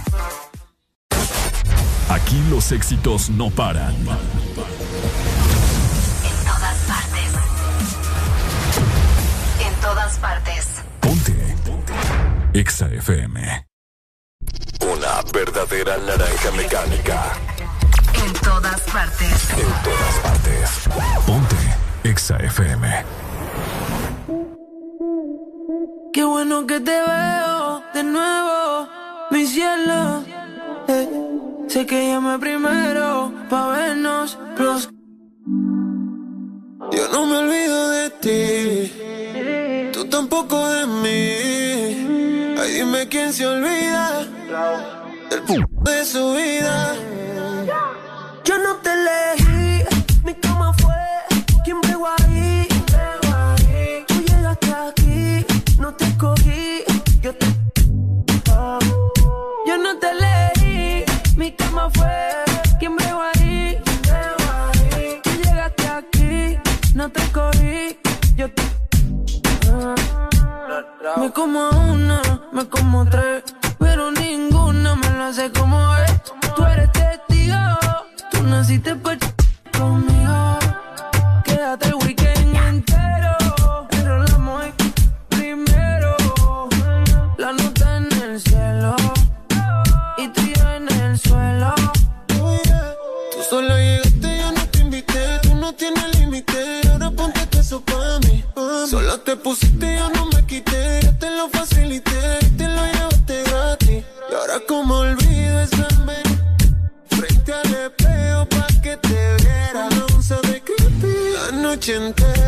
Aquí los éxitos no paran. En todas partes. En todas partes. Exa FM. Una verdadera naranja mecánica. En todas partes. En todas partes. Ponte Exa FM. Qué bueno que te veo de nuevo, mi cielo. Eh, sé que llamé primero pa' vernos los. Yo no me olvido de ti, tú tampoco de mí. Ay, dime quién se olvida del p de su vida. Yo no te elegí, mi cama fue Me como una, me como tres, pero ninguna me lo hace como es. Tú eres testigo, tú naciste pa' conmigo. Quédate el weekend entero, enrolamos primero. La nota en el cielo y tú y yo en el suelo. Tú solo llegaste, yo no te invité. Tú no tienes límite. Ahora ponte eso pa' mí. Solo te pusiste, yo no La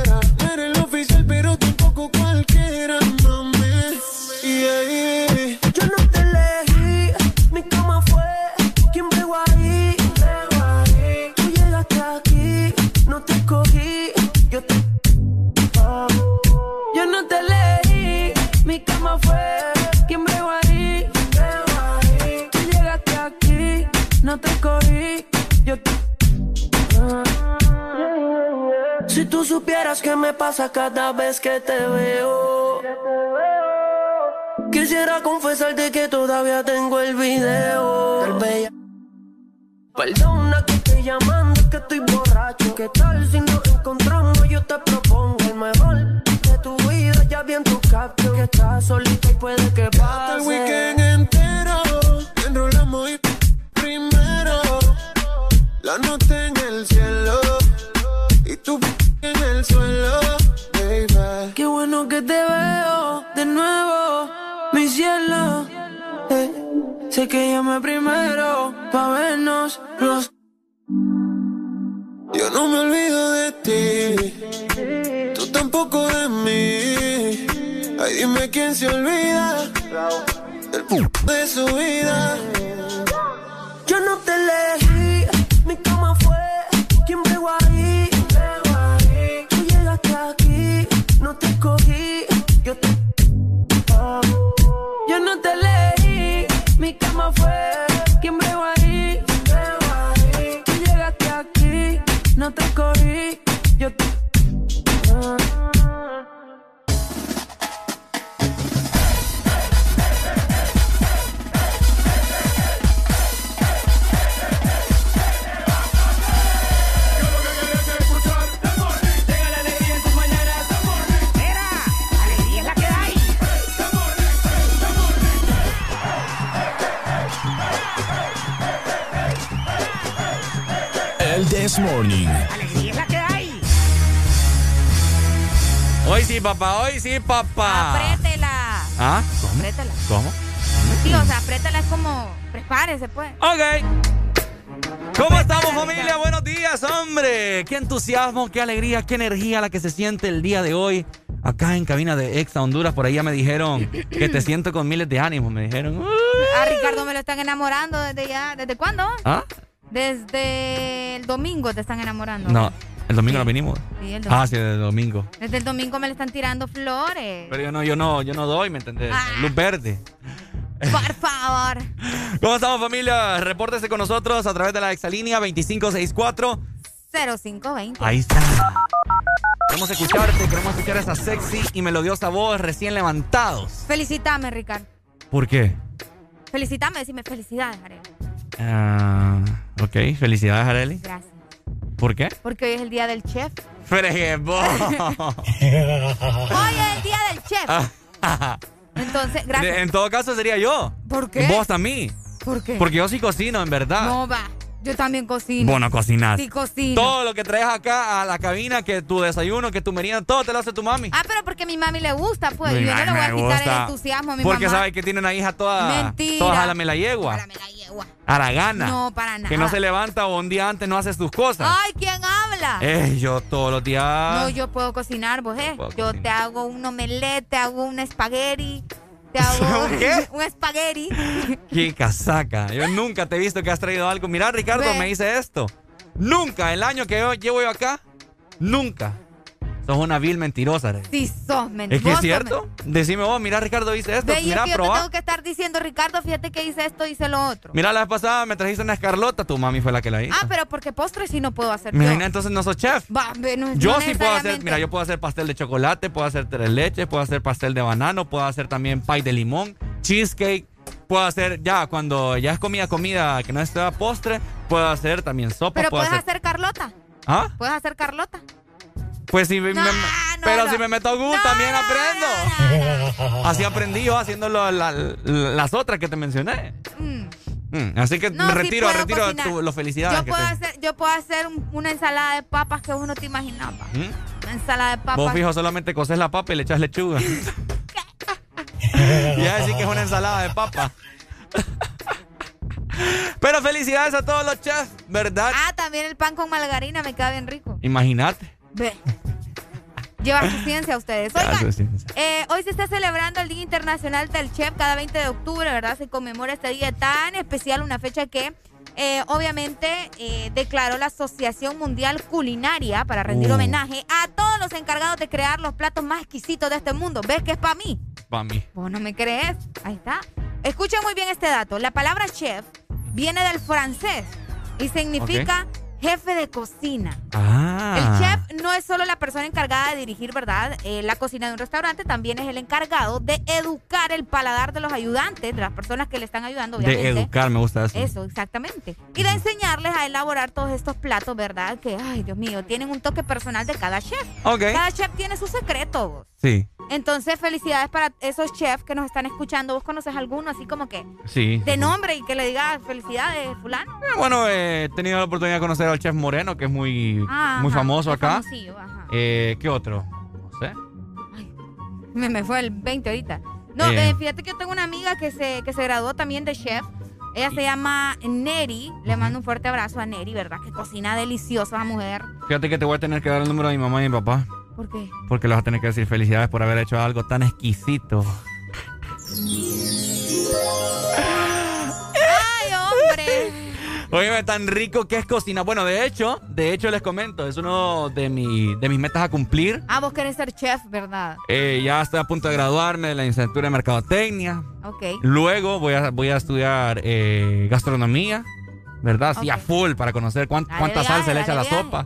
tú supieras qué me pasa cada vez que te veo. Quisiera confesarte que todavía tengo el video del bella. Perdona que estoy llamando, que estoy borracho. ¿Qué tal si nos encontramos? Yo te propongo el mejor de tu vida. Ya vi en tu caption que estás solita y puede que pase. el weekend entero. Enrolamos y primero. La nota en el cielo. Y en el suelo, baby. Qué bueno que te veo de nuevo, mi cielo. Eh, sé que llamé primero pa' vernos los. Yo no me olvido de ti. Tú tampoco de mí. Ay, dime quién se olvida del de su vida. Yo no te elegí, mi cama fue This Morning. ¡Alegría que hay! Hoy sí, papá, hoy sí, papá. Apriétela. ¿Ah? ¿Cómo? Apriétela. ¿Cómo? Sí, o sea, apriétela es como, prepárese pues. Ok. ¿Cómo estamos familia? Buenos días, hombre. Qué entusiasmo, qué alegría, qué energía la que se siente el día de hoy. Acá en cabina de Exa Honduras, por ahí ya me dijeron que te siento con miles de ánimos. Me dijeron. "Uh". A Ricardo me lo están enamorando desde ya, ¿desde cuándo? ¿Ah? Desde el domingo te están enamorando. No, el domingo no vinimos. Sí, el domingo. Ah, sí, el domingo. Desde el domingo me le están tirando flores. Pero yo no, yo no, yo no doy, ¿me entendés? Ah. Luz verde. Por favor. <laughs> ¿Cómo estamos, familia? Repórtese con nosotros a través de la exalínea 2564. 0520. Ahí está. Queremos escucharte, queremos escuchar esa sexy y melodiosa voz recién levantados. Felicítame, Ricardo. ¿Por qué? Felicítame, decime felicidades, Ariel. Ah, ok, felicidades, Areli. Gracias. ¿Por qué? Porque hoy es el día del chef. Fregue, vos. <laughs> Hoy es el día del chef. Entonces, gracias. En todo caso sería yo. ¿Por qué? Vos a mí. ¿Por qué? Porque yo sí cocino, en verdad. No va. Yo también cocino. Vos no cocinas. Sí cocino. Todo lo que traes acá a la cabina, que tu desayuno, que tu merienda, todo te lo hace tu mami. Ah, pero porque a mi mami le gusta, pues. Mi yo no le voy a quitar el entusiasmo a mi Porque mamá. sabe que tiene una hija toda. Mentira. Toda me la yegua. A la gana. No, para nada. Que no se levanta o un día antes no hace sus cosas. Ay, ¿quién habla? Eh, yo todos los días. No, yo puedo cocinar, vos, eh. Yo te hago un omelette, te hago un espagueti, te hago <laughs> ¿Un qué? un espagueti. <laughs> Qué casaca. Yo nunca te he visto que has traído algo. Mira, Ricardo, Ve. me dice esto. Nunca, el año que yo llevo yo acá, nunca. Sos una vil mentirosa. Sí, sos ¿Es mentiroso. que es cierto? Decime vos, mira, Ricardo dice esto. Ve, y es mira, que yo te tengo que estar diciendo, Ricardo, fíjate que hice esto, hice lo otro. Mira, la vez pasada me trajiste una escarlota. Tu mami fue la que la hizo. Ah, pero porque postre sí no puedo hacer Mira, yo. entonces no sos chef. Va, no- Yo no sí puedo hacer, mira, yo puedo hacer pastel de chocolate, puedo hacer tres leches, puedo hacer pastel de banano, puedo hacer también pie de limón, cheesecake, puedo hacer, ya, cuando ya es comida, comida que no es postre, puedo hacer también sopa, Pero puedo puedes hacer... hacer Carlota. ¿Ah? Puedes hacer Carlota. Pues si me- me- pero no. si me meto a Google también aprendo. <laughs> Así aprendí yo haciendo lo- la- la- las otras que te mencioné. Mm. Mm, así que me sí retiro, puedo retiro tu, los felicidades. Yo que puedo, te- hacer, yo puedo hacer un- una ensalada de papas que vos no te imaginabas. ¿Mm? Una ensalada de papas. Vos fijo solamente coces la papa y le echas lechuga. y <laughs> ya decir que es una ensalada de papa. <laughs> Pero felicidades a todos los chefs, ¿verdad? Ah, también el pan con margarina me queda bien rico. Imagínate. Ve. Lleva su ciencia a ustedes. Oigan, eh, hoy se está celebrando el Día Internacional del Chef cada 20 de octubre, ¿verdad? Se conmemora este día tan especial, una fecha que eh, obviamente eh, declaró la Asociación Mundial Culinaria para rendir Uh. homenaje a todos los encargados de crear los platos más exquisitos de este mundo. ¿Ves que es para mí? Para mí. ¿Vos no me crees? Ahí está. Escuchen muy bien este dato. La palabra chef viene del francés y significa jefe de cocina. Ah. El chef no es solo la persona encargada de dirigir, ¿verdad? Eh, la cocina de un restaurante, también es el encargado de educar el paladar de los ayudantes, de las personas que le están ayudando, obviamente. De educar, me gusta eso. Eso, exactamente. Y de enseñarles a elaborar todos estos platos, ¿verdad? Que, ay, Dios mío, tienen un toque personal de cada chef. Ok. Cada chef tiene su secreto. vos. Sí, Entonces, felicidades para esos chefs que nos están escuchando. ¿Vos conoces alguno así como que sí. de nombre y que le diga felicidades, fulano? Eh, Bueno, eh, he tenido la oportunidad de conocer al chef Moreno, que es muy, Ah, muy ajá, famoso acá. ajá. Eh, ¿Qué otro? No sé. Me, me fue el 20 ahorita. No, Eh. eh, fíjate que yo tengo una amiga que se, que se graduó también de chef. Ella se llama Neri. Le mando un fuerte abrazo a Neri, ¿verdad? Que cocina deliciosa mujer. Fíjate que te voy a tener que dar el número de mi mamá y mi papá. ¿Por qué? Porque les vas a tener que decir felicidades por haber hecho algo tan exquisito. ¡Ay, hombre! Óyeme, tan rico que es cocinar. Bueno, de hecho, de hecho les comento, es uno de, mi, de mis metas a cumplir. Ah, vos querés ser chef, ¿verdad? Eh, ya estoy a punto de graduarme de la licenciatura de Mercadotecnia. Ok. Luego voy a, voy a estudiar eh, gastronomía, ¿verdad? Sí, a full para conocer cuán- Dale cuánta viaje, sal se le echa a la dale sopa.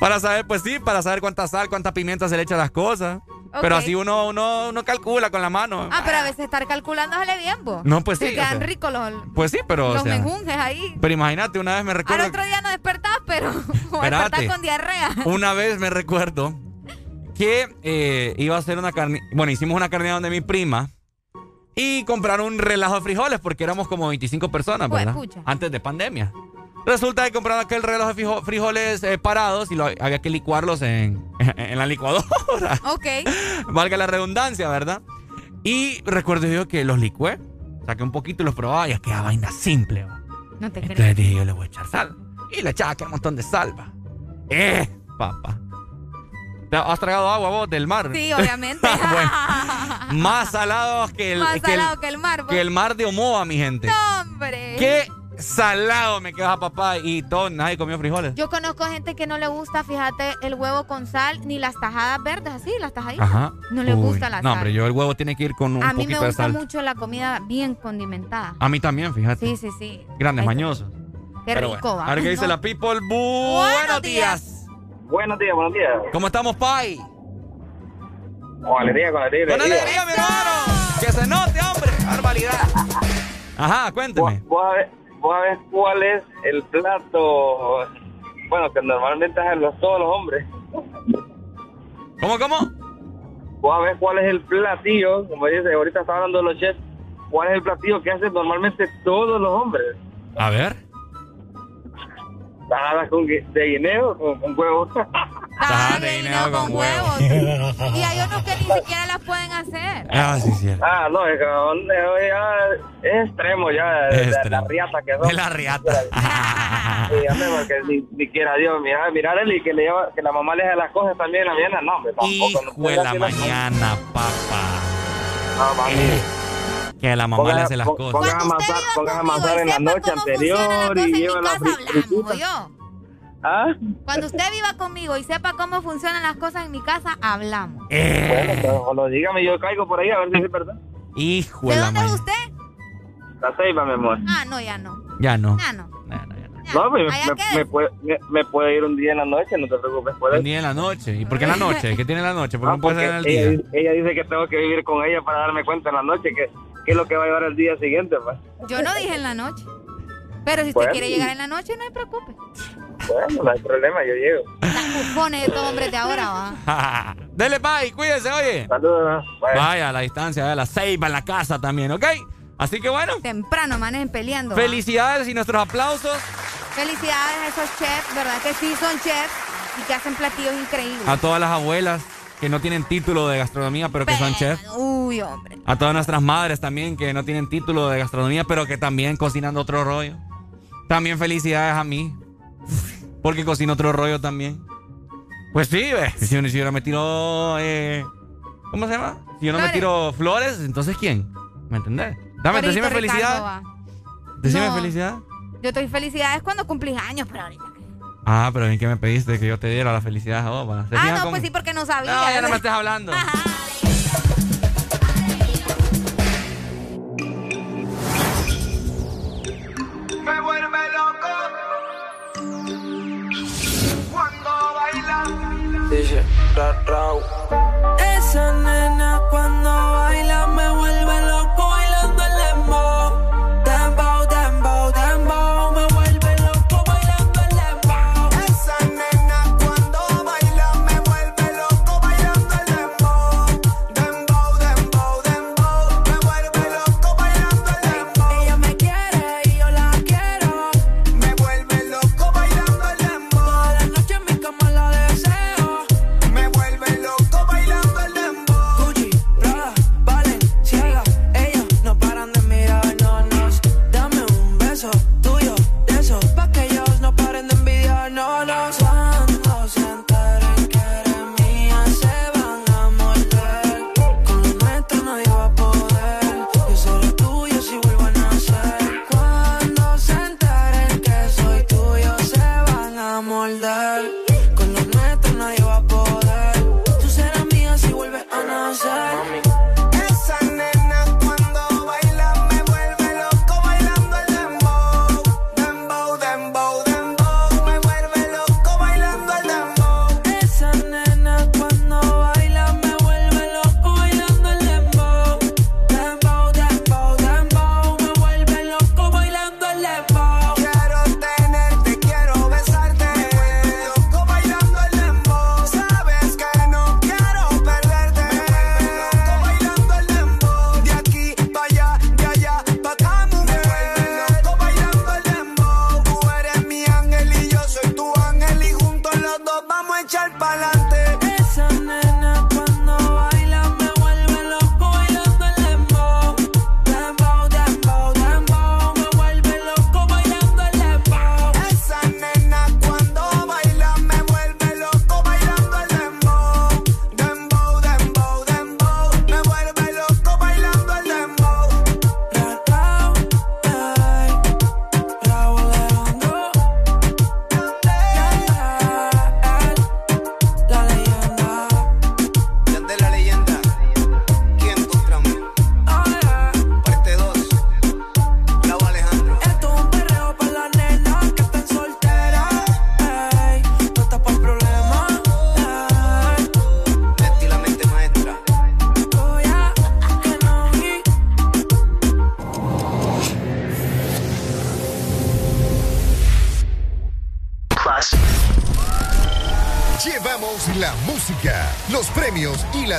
Para saber, pues sí, para saber cuánta sal, cuánta pimienta se le echa a las cosas. Pero así uno, uno, uno calcula con la mano. Ah, pero a veces estar calculando sale bien, vos. No, pues sí, o quedan sea. ricos los, Pues sí, pero. o los sea, menjunjes ahí. pero imagínate, una vez me Al recuerdo. otro día no despertás, pero <laughs> o <laughs> despertás con diarrea. Una vez me recuerdo que eh, iba a hacer una carne. Bueno, hicimos una carne donde mi prima. y comprar un relajo de frijoles porque éramos como 25 personas, ¿verdad? Antes de pandemia. Resulta que compraron aquel relajo de frijo- frijoles eh, parados y lo- había que licuarlos en, <laughs> en la licuadora. Ok. <laughs> Valga la redundancia, ¿verdad? Y recuerdo yo que los licué, saqué un poquito y los probaba y es que era vaina simple. ¿va? No te creo. Entonces dije, yo le voy a echar sal. Y le echaba aquel montón de salva. ¡Eh, papá! ¿Te ¿Has tragado agua vos del mar? Sí, <laughs> obviamente. Bueno, más salados que el, Más que el- salado que el mar. que el mar de Omoa, mi gente. No, hombre. ¡Qué salado me queda papá! Y todo, nadie comió frijoles. Yo conozco gente que no le gusta, fíjate, el huevo con sal ni las tajadas verdes, así, las tajaditas. Ajá. No le Uy, gusta la No, sal. hombre, yo el huevo tiene que ir con un A mí me gusta sal. mucho la comida bien condimentada. A mí también, fíjate. Sí, sí, sí. Grandes Ay, mañosos. Qué Pero rico, bueno, va. A ver qué dice No. la people. Bu- Buenos días. Buenos días, buenos días. ¿Cómo estamos, Pai? Con alegría, con alegría. Con alegría, mi hermano. Que se note, hombre. Barbaridad. Ajá, cuénteme. Vos a ver, vos a ver cuál es el plato, bueno, que normalmente hacen los, todos los hombres. ¿Cómo, cómo? Vos a ver cuál es el platillo, como dice, ahorita está hablando de los chefs, cuál es el platillo que hacen normalmente todos los hombres. A ver. Tajadas con de guineo con, con huevos. <laughs> Tajadas de guineo con huevo. Y hay unos que ni siquiera las pueden hacer. Ah, sí, sí. Ah, no, es, que, eh, ya es extremo ya, de, de la extremo. riata que son. De la riata. Sí, hombre, <laughs> porque ni, ni quiera Dios, mira, mirar él y que, le lleva, que la mamá le deja las cosas también a la nena, no, hombre, tampoco. no Hijo de la mañana, papá. No, mami. Que la mamá le Pongan- hace las cosas. Pongan a amasar, pongan a amasar en la noche anterior y lleva la yo. ¿Ah? Cuando usted viva conmigo y sepa cómo funcionan las cosas en mi casa, hablamos. Bueno, pero cuando dígame, yo caigo por ahí a ver si es verdad. Hijo ¿De dónde es usted? La ceiba, mi amor. Ah, no, ya no. Ya no. Ya no. No, pues, me, me puede, me, me puede ir un día en la noche, no te preocupes por Un día en la noche. ¿Y por qué en la noche? ¿Qué tiene en la noche? ¿Por qué Ah, no puede ser en el ella, día? ella dice que tengo que vivir con ella para darme cuenta en la noche que, que es lo que va a llevar el día siguiente, pues. Yo no dije en la noche. Pero si usted quiere llegar en la noche, no se preocupe. Bueno, no hay problema, yo llego. Pone de todo hombre de ahora, va. <laughs> Dele, Pai, cuídese, oye. Saludos. Vaya, a la distancia, vaya, la ceiba en la casa también, ¿ok? Así que bueno, Temprano manejen peleando. ¿va? felicidades y nuestros aplausos Felicidades a esos chefs, ¿verdad? Que sí son chefs y que hacen platillos increíbles. a todas las abuelas que no tienen título de gastronomía, pero que son chefs. Uy, hombre. A todas nuestras madres también que no tienen título de gastronomía, pero que también cocinan otro rollo. También felicidades a mí, porque cocino otro rollo también. Pues sí, ve. Si yo, si yo no me tiro. eh, ¿Cómo se llama? Si yo no me tiro flores, entonces ¿quién? ¿Me entendés? Dame, Ahorita, decime Ricardo, felicidad. va. Decime No. felicidad. Yo te doy felicidades cuando cumplís años, pero ahorita. Ah, pero bien que me pediste que yo te diera la felicidad a vos. va. ¿Se Ah, no, cómo? pues sí, porque no sabía. No, ya no me estés hablando. Me vuelve loco cuando baila. Dice, ra, rau. Esa nena cuando baila me vuelve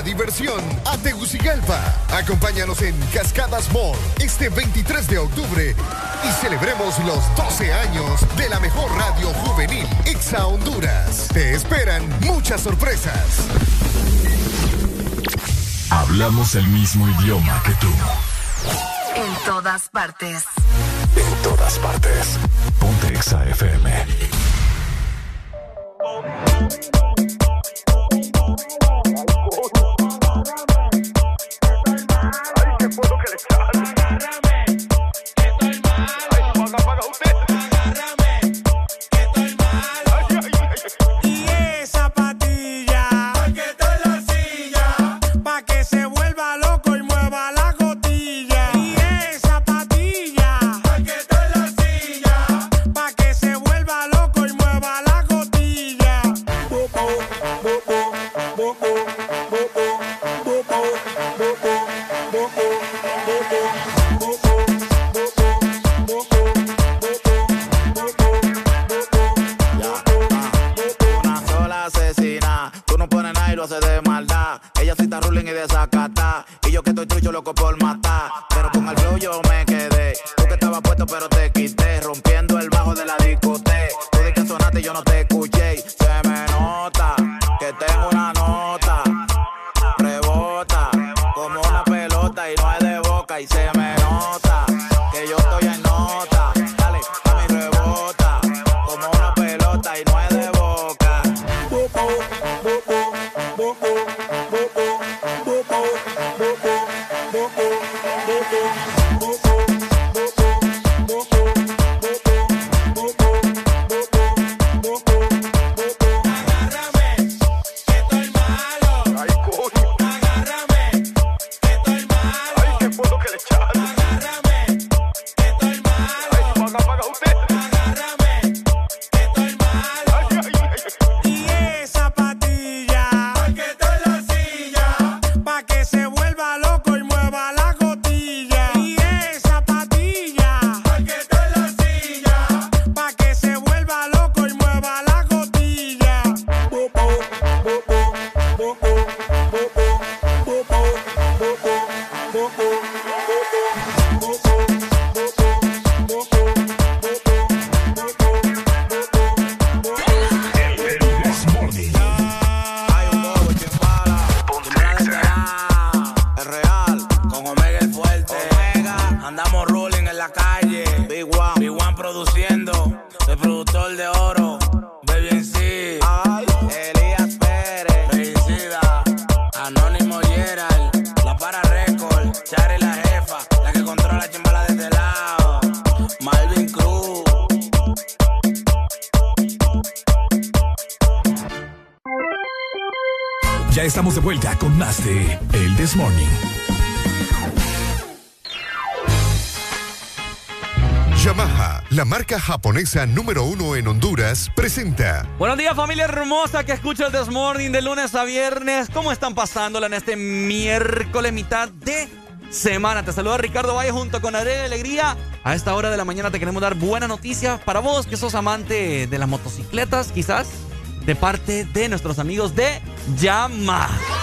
diversión a Tegucigalpa. Acompáñanos en Cascadas Mall este 23 de octubre y celebremos los 12 años de la mejor radio juvenil, Exa Honduras. Te esperan muchas sorpresas. Hablamos el mismo idioma que tú. En todas partes. En todas partes. Ponte Exa FM. bo bo bo bo bo bo bo. número uno en Honduras, presenta. Buenos días, familia hermosa que escucha el Desmorning de lunes a viernes. ¿Cómo están pasándola en este miércoles, mitad de semana? Te saluda Ricardo Valle junto con Adriana Alegría. A esta hora de la mañana te queremos dar buenas noticias para vos que sos amante de las motocicletas, quizás, de parte de nuestros amigos de Yamaha.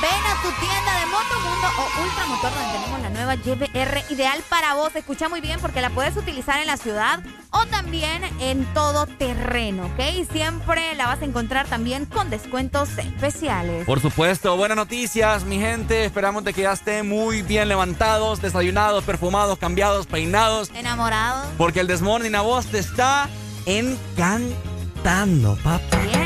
Ven a tu tienda de Motomundo o Ultramotor donde tenemos la nueva GBR ideal para vos. Escucha muy bien porque la puedes utilizar en la ciudad o también en todo terreno, ¿ok? Siempre la vas a encontrar también con descuentos especiales. Por supuesto, buenas noticias, mi gente. Esperamos de que ya estén muy bien levantados, desayunados, perfumados, cambiados, peinados. Enamorados. Porque el Desmorning a vos te está encantando, papá. Bien.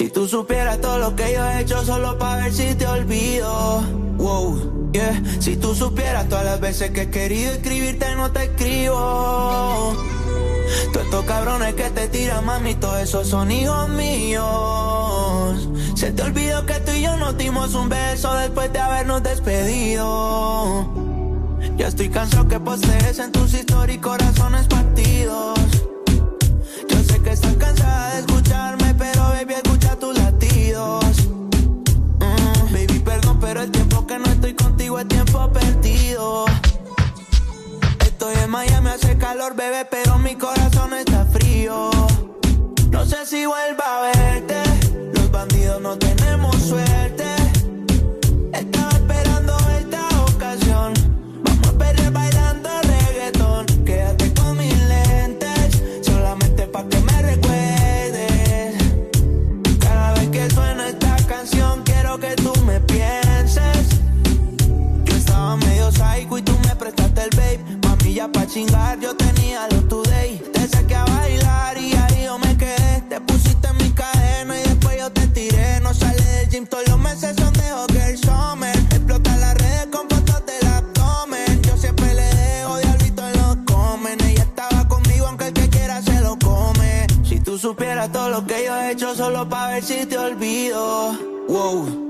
Si tú supieras todo lo que yo he hecho solo para ver si te olvido. Wow, yeah. Si tú supieras todas las veces que he querido escribirte, no te escribo. Todos estos cabrones que te tiran, mami, todos esos son hijos míos. Se te olvidó que tú y yo nos dimos un beso después de habernos despedido. Ya estoy cansado que postees en tus historias y corazones partidos. Estoy en Miami, hace calor, bebé, pero mi corazón está frío. No sé si vuelva a verte. Los bandidos no tenemos suerte. Prestaste el babe. Mami, ya pa' chingar, yo tenía lo today. Te saqué a bailar y ahí yo me quedé. Te pusiste en mi cadena y después yo te tiré. No sale del gym, todos los meses son de Hogger Summer. Explota las redes con fotos del abdomen. Yo siempre le dejo diablito en los comen. Ella estaba conmigo, aunque el que quiera se lo come. Si tú supieras todo lo que yo he hecho solo para ver si te olvido. Wow,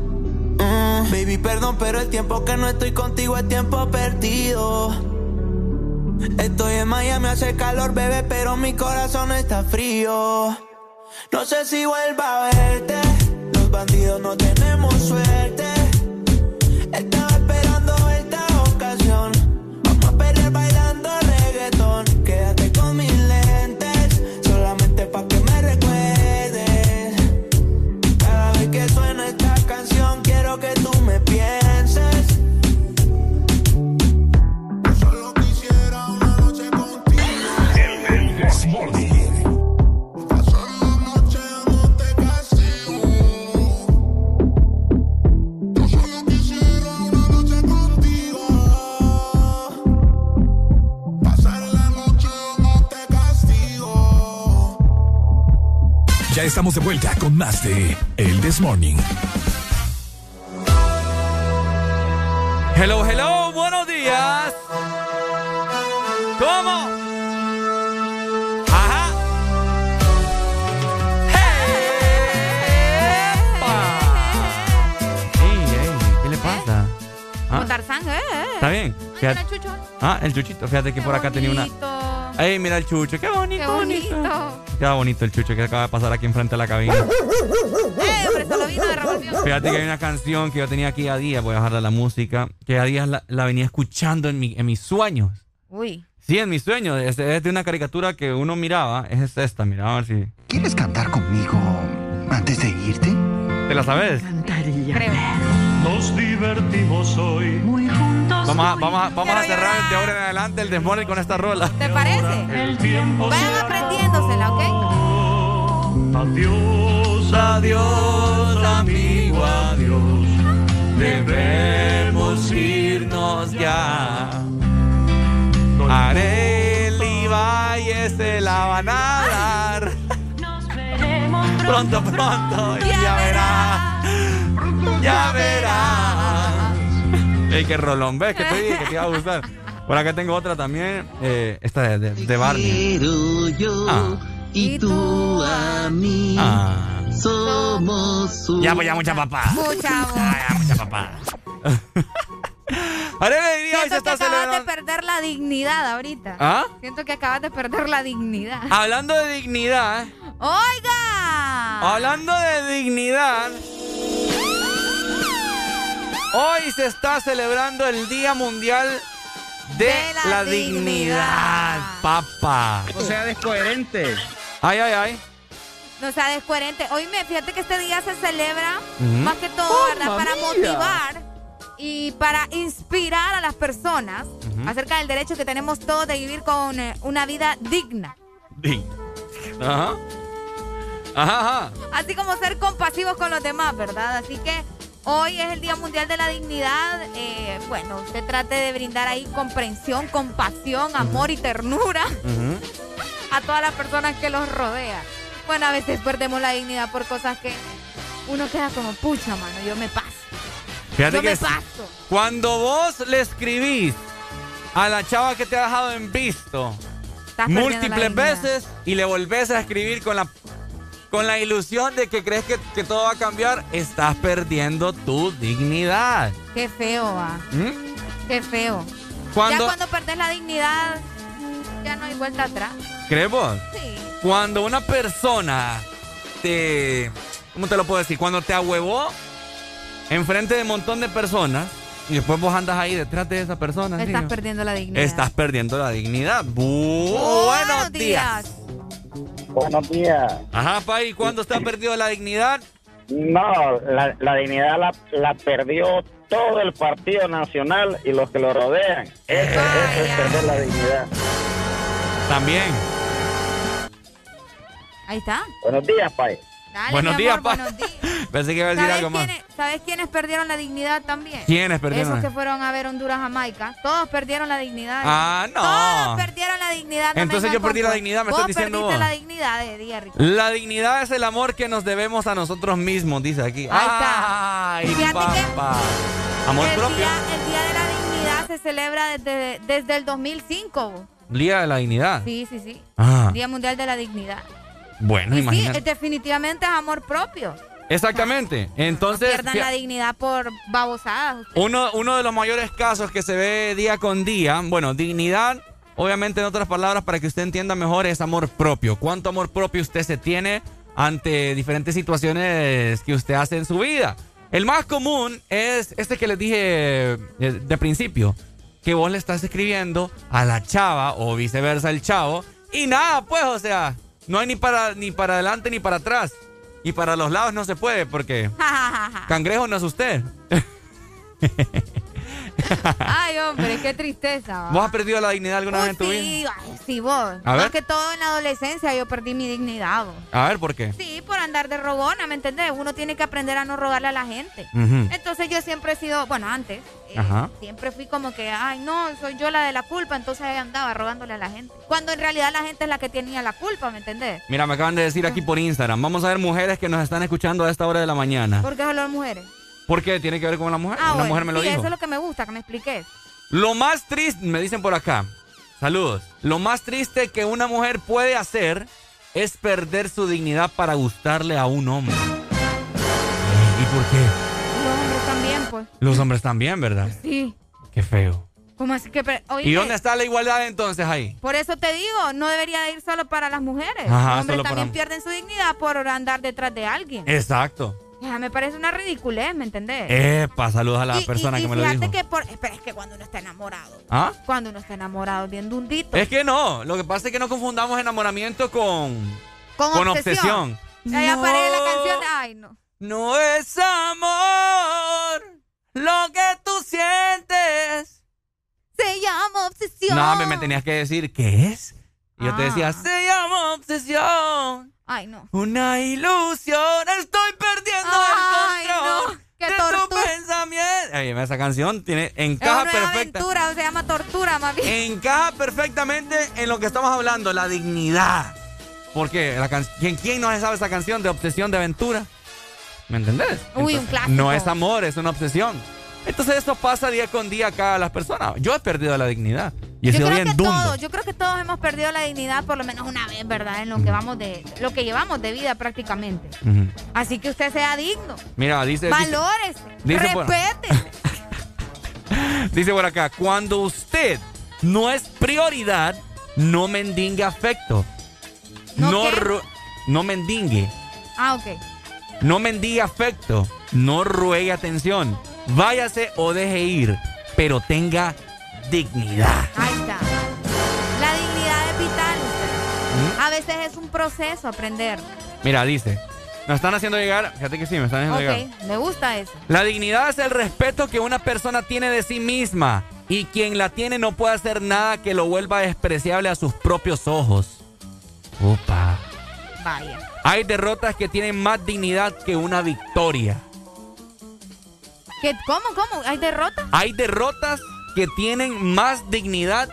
Mm, baby, perdón, pero el tiempo que no estoy contigo es tiempo perdido. Estoy en Miami, hace calor, bebé, pero mi corazón está frío. No sé si vuelva a verte. Los bandidos no tenemos suerte. Ya estamos de vuelta con más de El Desmorning. Hello, hello, buenos días. ¿Cómo? Ajá. ¡Epa! Ey, ey, ¿qué le pasa? Como Ah, Tarzán, eh, eh. ¿Está bien? Ay, Fíjate-. Ah, el chuchito. Fíjate que por acá tenía una. Bonito. Ey, mira el chucho. Qué bonito, Qué bonito. Queda bonito el chucho que acaba de pasar aquí enfrente de la cabina. Eh, hombre, solo vino de. Fíjate que hay una canción que yo tenía aquí a día, voy a bajarle la música, que a días la, la venía escuchando en, mi, en mis sueños. Uy. Sí, en mis sueños. Es, es de una caricatura que uno miraba. Es esta, mira, a ver si. ¿Quieres cantar conmigo antes de irte? ¿Te la sabes? Creo. Nos divertimos hoy. Muy juntos. Vamos a, vamos a, vamos a cerrar de ahora en adelante el desmorning con esta rola. ¿Te parece? El tiempo Vayan aprendiéndosela, ¿ok? Adiós, adiós, amigo, adiós. Debemos irnos ya. Areli Valle se la van a dar. Nos veremos Pronto, pronto, ya, verás. Ya verás. Ey, qué rolón, ¿ves? Que te dije que te iba a gustar. Por acá tengo otra también. eh, esta de, de, de Barney. Quiero yo Ah. y tú a mí. Ah. Somos un... Ya, pues ya, mucha papá. Mucha voz. Ah, ya, mucha papá. <laughs> Hoy se Siento que está acabas de perder la dignidad ahorita. ¿Ah? Siento que acabas de perder la dignidad. Hablando de dignidad, ¡Oiga! hablando de dignidad, hoy se está celebrando el Día Mundial de, De la la, dignidad. dignidad, papá. O sea, descoherente. Ay, ay, ay. No sea descoherente. Hoy me fíjate que este día se celebra más que todo, ¿verdad? Para motivar y para inspirar a las personas acerca del derecho que tenemos todos de vivir con eh, una vida digna. Digno. Ajá. Ajá, ajá. Así como ser compasivos con los demás, ¿verdad? Así que hoy es el Día Mundial de la Dignidad. Eh, bueno, usted trate de brindar ahí comprensión, compasión, amor y ternura a todas las personas que los rodean. Bueno, a veces perdemos la dignidad por cosas que uno queda como, pucha, mano, yo me paso. Fíjate yo que me paso. cuando vos le escribís a la chava que te ha dejado en visto múltiples veces y le volvés a escribir con la con la ilusión de que crees que, que todo va a cambiar, estás perdiendo tu dignidad. Qué feo, va. ¿Mm? Qué feo. Cuando- Ya cuando perdés la dignidad, ya no hay vuelta atrás. ¿Crees vos? Sí. Cuando una persona te. ¿Cómo te lo puedo decir? Cuando te ahuevó enfrente de un montón de personas y después vos andas ahí detrás de esa persona. Estás perdiendo la dignidad. Estás perdiendo la dignidad. Bu- buenos días. Buenos días. Ajá, Pai, ¿cuándo está perdido la dignidad? No, la, la dignidad la, la perdió todo el Partido Nacional y los que lo rodean. Eso, eso es perder la dignidad. También. Ahí está. Buenos días, Pai. Dale, Buenos días, amor, buenos días. <laughs> Pensé que iba a decir ¿Sabes algo más. quiénes, ¿Sabes quiénes perdieron la dignidad también? ¿Quiénes perdieron? Esos que fueron a ver Honduras, Jamaica. Todos perdieron la dignidad. Ah, no. Todos perdieron la dignidad. no Entonces yo perdí la dignidad, me vos estás diciendo vos. la dignidad, eh, diga, Rico. La dignidad es el amor que nos debemos a nosotros mismos, dice aquí. Ahí está. Ay, Fíjate que papá. Amor el propio. Día, el Día de la Dignidad se celebra desde, desde el 2005. Día de la dignidad. Sí, sí, sí. Ah. Día Mundial de la Dignidad. Bueno, y sí, imagínate. eh, definitivamente es amor propio. Exactamente. Entonces, Pierdan fia- la dignidad por babosadas. uno, uno de los mayores casos que se ve día con día, bueno, dignidad, obviamente en otras palabras, para que usted entienda mejor, es amor propio. ¿Cuánto amor propio usted se tiene ante diferentes situaciones que usted hace en su vida? El más común es este que les dije eh, de principio, que vos le estás escribiendo a la chava o viceversa el chavo y nada, pues, o sea, no hay ni para, ni para adelante ni para atrás. Y para los lados no se puede porque <laughs> cangrejo no es usted. <laughs> <laughs> Ay, hombre, qué tristeza. va. ¿Vos has perdido la dignidad alguna vez en tu vida? Sí, ay, sí, vos. A Más ver. que todo en la adolescencia yo perdí mi dignidad. vos. A ver, ¿por qué? Sí, por andar de rogona, ¿me entendés? Uno tiene que aprender a no rogarle a la gente. Entonces yo siempre he sido, bueno, antes, eh, Ajá. siempre fui como que, ay, no, soy yo la de la culpa, entonces ahí andaba rogándole a la gente. Cuando en realidad la gente es la que tenía la culpa, ¿me entendés? Mira, me acaban de decir aquí por Instagram. Vamos a ver mujeres que nos están escuchando a esta hora de la mañana. Porque solo mujeres. ¿Por qué? ¿Tiene que ver con la mujer? Ah, Una bueno, mujer me lo sí, dijo. eso es lo que me gusta, que me expliques. Lo más triste, me dicen por acá. Saludos. Lo más triste que una mujer puede hacer es perder su dignidad para gustarle a un hombre. ¿Y por qué? Los hombres también, pues. Los hombres también, ¿verdad? Sí. Qué feo. ¿Cómo así que? pre- ¿Y dónde está la igualdad entonces ahí? Por eso te digo, no debería de ir solo para las mujeres. Ajá, Los hombres solo para- también pierden su dignidad por andar detrás de alguien. Exacto. Ya, me parece una ridiculez, ¿me entendés? Epa, saludos a la Y- persona y- que me lo fíjate dijo. que por, pero es que cuando uno está enamorado, ¿Ah? cuando uno está enamorado, bien dundito. Es que no, lo que pasa es que no confundamos enamoramiento con, con, con obsesión. No. paré la canción. Ay, no. No es amor lo que tú sientes. Se llama obsesión. No, me, me tenías que decir, ¿qué es? Y yo te Ah. decía, se llama obsesión. Ay, no. Una ilusión, estoy perdiendo Ay, el control no. Qué de tortura. tu pensamiento. Ay, esa canción tiene, Es encaja una perfecta. aventura, se llama tortura, bien. Encaja perfectamente en lo que estamos hablando, la dignidad. Porque la can- ¿quién, ¿quién no sabe esa canción de obsesión de aventura? ¿Me entendés? Uy, un clásico. No es amor, es una obsesión. Entonces esto pasa día con día acá a las personas. Yo he perdido la dignidad. Y he Yo sido creo, bien que todos, yo creo que todos hemos perdido la dignidad por lo menos una vez, ¿verdad? En lo que vamos de, lo que llevamos de vida prácticamente. Así que usted sea digno. Mira, dice, Valores, dice por- respete. <laughs> dice por acá, cuando usted no es prioridad, no mendigue afecto. ¿No No, ru- no mendigue. Ah, ok. No mendigue afecto. No ruegue atención. Váyase o deje ir. Pero tenga dignidad. Ahí está. La dignidad es vital. ¿Mm? A veces es un proceso aprender. Mira, dice. Nos están haciendo llegar. Fíjate que sí, me están haciendo llegar. Ok, me gusta eso. La dignidad es el respeto que una persona tiene de sí misma. Y quien la tiene no puede hacer nada que lo vuelva despreciable a sus propios ojos. Opa. Vaya. Hay derrotas que tienen más dignidad que una victoria. ¿Qué, ¿Cómo, cómo? ¿Hay derrota? Hay derrotas que tienen más dignidad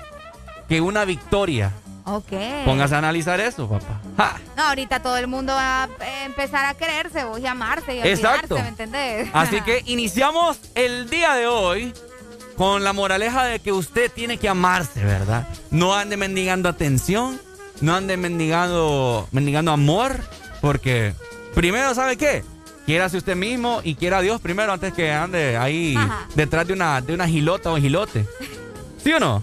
que una victoria. Ok. Póngase a analizar eso, papá. Ja. No, ahorita todo el mundo va a empezar a quererse vos y amarse y a Exacto. ¿me entendés? Así que <laughs> iniciamos el día de hoy con la moraleja de que usted tiene que amarse, ¿verdad? No ande mendigando atención, no ande mendigando, mendigando amor, porque primero, ¿sabe qué? Quiérase usted mismo y quiera a Dios primero antes que ande ahí Ajá. detrás de una, de una gilota o gilote. ¿Sí o no?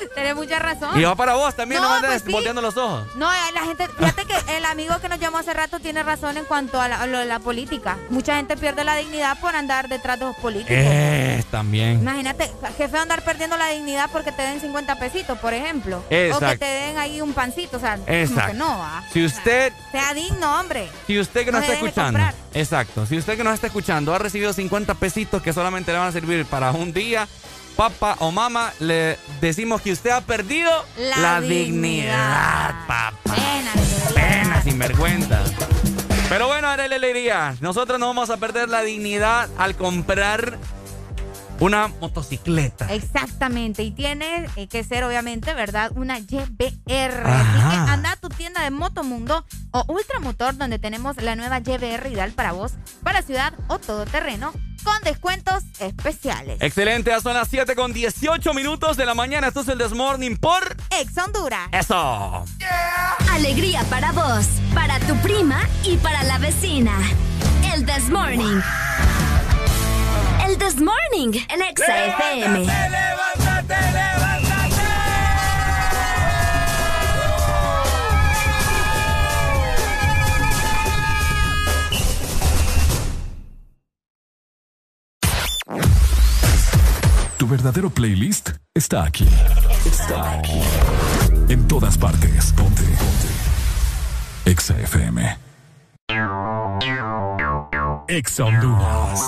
<laughs> Tienes mucha razón. Y va para vos también, no, No, andes pues sí. volteando los ojos. No, eh, la gente, fíjate que el amigo que nos llamó hace rato tiene razón en cuanto a la, a lo de la política. Mucha gente pierde la dignidad por andar detrás de los políticos. Eh, también. Imagínate, feo andar perdiendo la dignidad porque te den 50 pesitos, por ejemplo. O Exacto. que te den ahí un pancito, o sea, como que no, ¿va? Si usted Sea digno, hombre. Si usted que No nos se está escuchando, exacto, si usted que nos está escuchando ha recibido 50 pesitos que solamente le van a servir para un día, papá o mamá, le decimos que usted ha perdido La dignidad, papá. Pena, sinvergüenza. Pero bueno, Arely Alegría, nosotros no vamos a perder la dignidad al comprar una motocicleta. Exactamente, y tiene eh, que ser obviamente, ¿verdad? Una YBR. Ajá. Así que anda a tu tienda de Motomundo o Ultramotor donde tenemos la nueva YBR ideal para vos, para ciudad o todoterreno, con descuentos especiales. Excelente, ya son las 7 con 18 minutos de la mañana. Esto es el Desmorning por Ex Honduras. eso. Alegría para vos, para tu prima y para la vecina. El This Morning. El This Morning, el Exa FM. Tu verdadero playlist está aquí. Está aquí. En todas partes. Ponte. Ponte. Exa FM. Exa Honduras.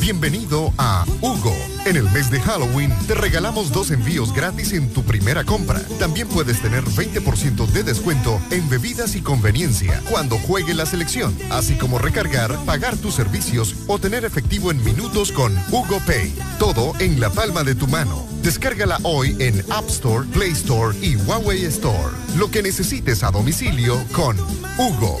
Bienvenido a Hugo. En el mes de Halloween te regalamos dos envíos gratis en tu primera compra. También puedes tener 20% de descuento en bebidas y conveniencia cuando juegue la selección, así como recargar, pagar tus servicios o tener efectivo en minutos con Hugo Pay. Todo en la palma de tu mano. Descárgala hoy en App Store, Play Store y Huawei Store. Lo que necesites a domicilio con Hugo.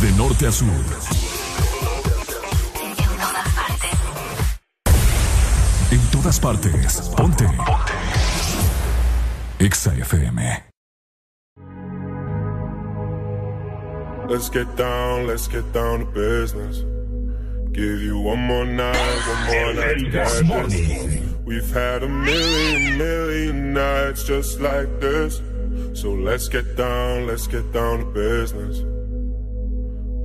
De norte a sur. En todas partes. Ponte. Ponte. Exa FM. Let's get down, let's get down to business. Give you one more night, one more night this. We've had a million, million nights just like this. So let's get down, let's get down to business.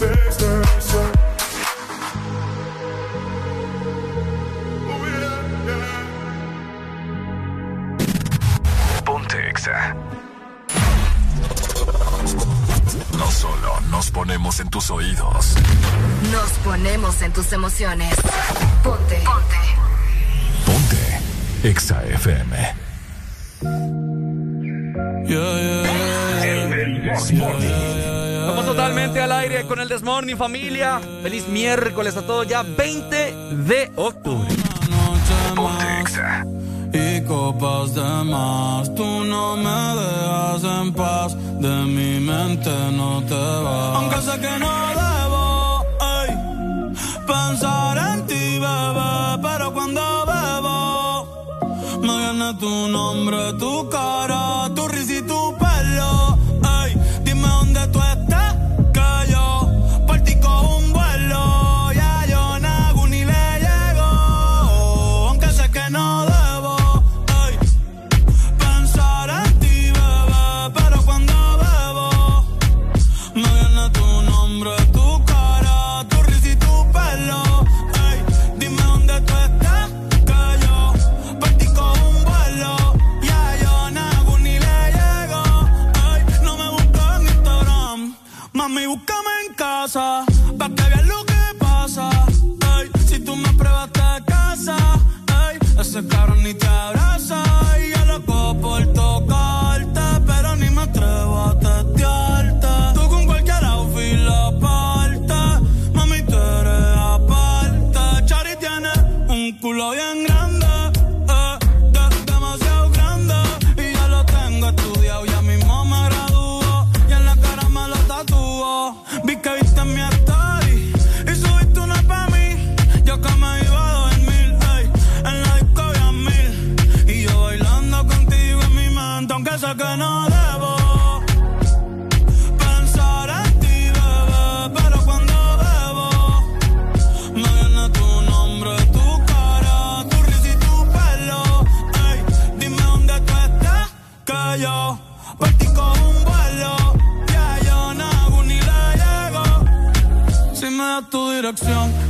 business. Ponte Exa. No solo nos ponemos en tus oídos. Nos ponemos en tus emociones. Ponte. Ponte. Exa FM. Estamos totalmente al aire con el Desmorning familia. Feliz miércoles a todos ya 20 de octubre. Ponte Exa. y copas de más. Tú no me dejas en paz, de mi mente no te vas. Aunque sé que no debo ey, pensar tu nombre, tu cara, tu risa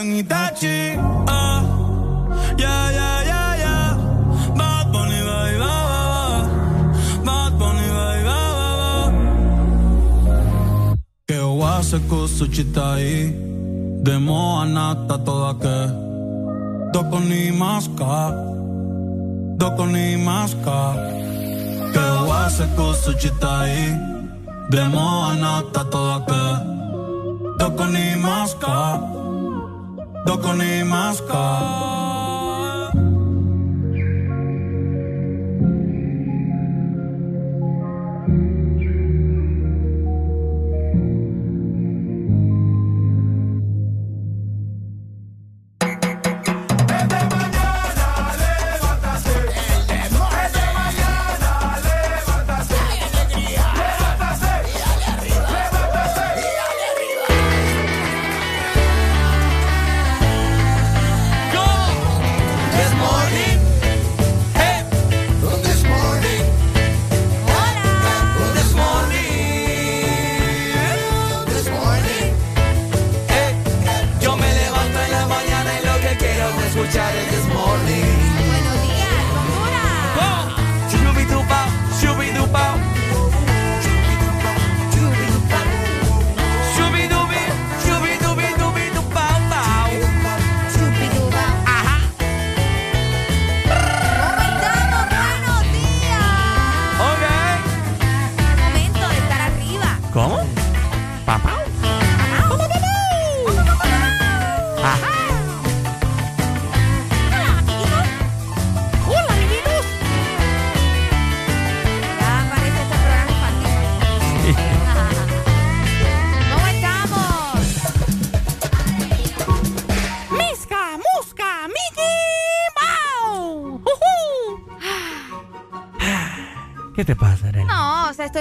en Itachi. Ah, ya, ya, ya, ya. Bad Bunny, bye, ba, ba. Bad Bunny, bye, ba, ba. Que oase kusuchita aí. Demo anata toda que. Doko ni maska. Doko ni maska. Que oase kusuchita aí. Demo anata toda que. Doko ni maska. Doko ni maska.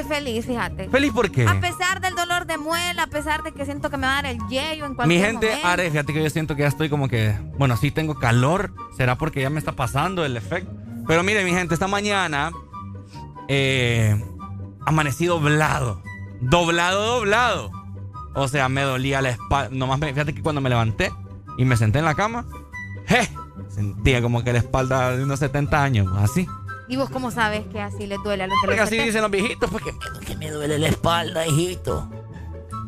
Feliz, fíjate. ¿Feliz por qué? A pesar del dolor de muela, a pesar de que siento que me va a dar el yello en cualquier Mi gente, momento. Are, fíjate que yo siento que ya estoy como que, bueno, sí tengo calor, será porque ya me está pasando el efecto. Pero mire, mi gente, esta mañana eh, amanecí doblado, doblado, doblado. O sea, me dolía la espalda. Nomás, me- fíjate que cuando me levanté y me senté en la cama, ¡je! Sentía como que la espalda de unos 70 años, así. ¿Y vos cómo sabes que así les duele a los de Porque así 70? dicen los viejitos, pues que, que me duele la espalda, hijito.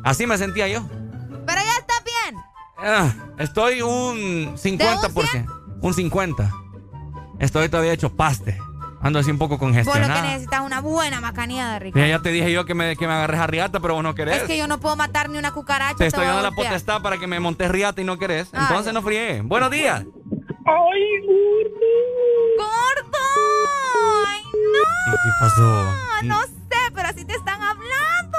Así me sentía yo. Pero ya está bien. Ah, estoy un 50%. Un 50. Estoy todavía hecho paste. Ando así un poco Vos lo que congestionado. necesitas es una buena macaneada, Ricardo. Mira, ya te dije yo que me, que me agarres a riata, pero vos no querés. Es que yo no puedo matar ni una cucaracha. te estoy dando la potestad para que me montes riata y no querés. Ay. Entonces no fríe. Buenos días. ¡Ay, gordo! ¡Ay, no! ¿Qué, qué pasó? No sé, pero así te están hablando.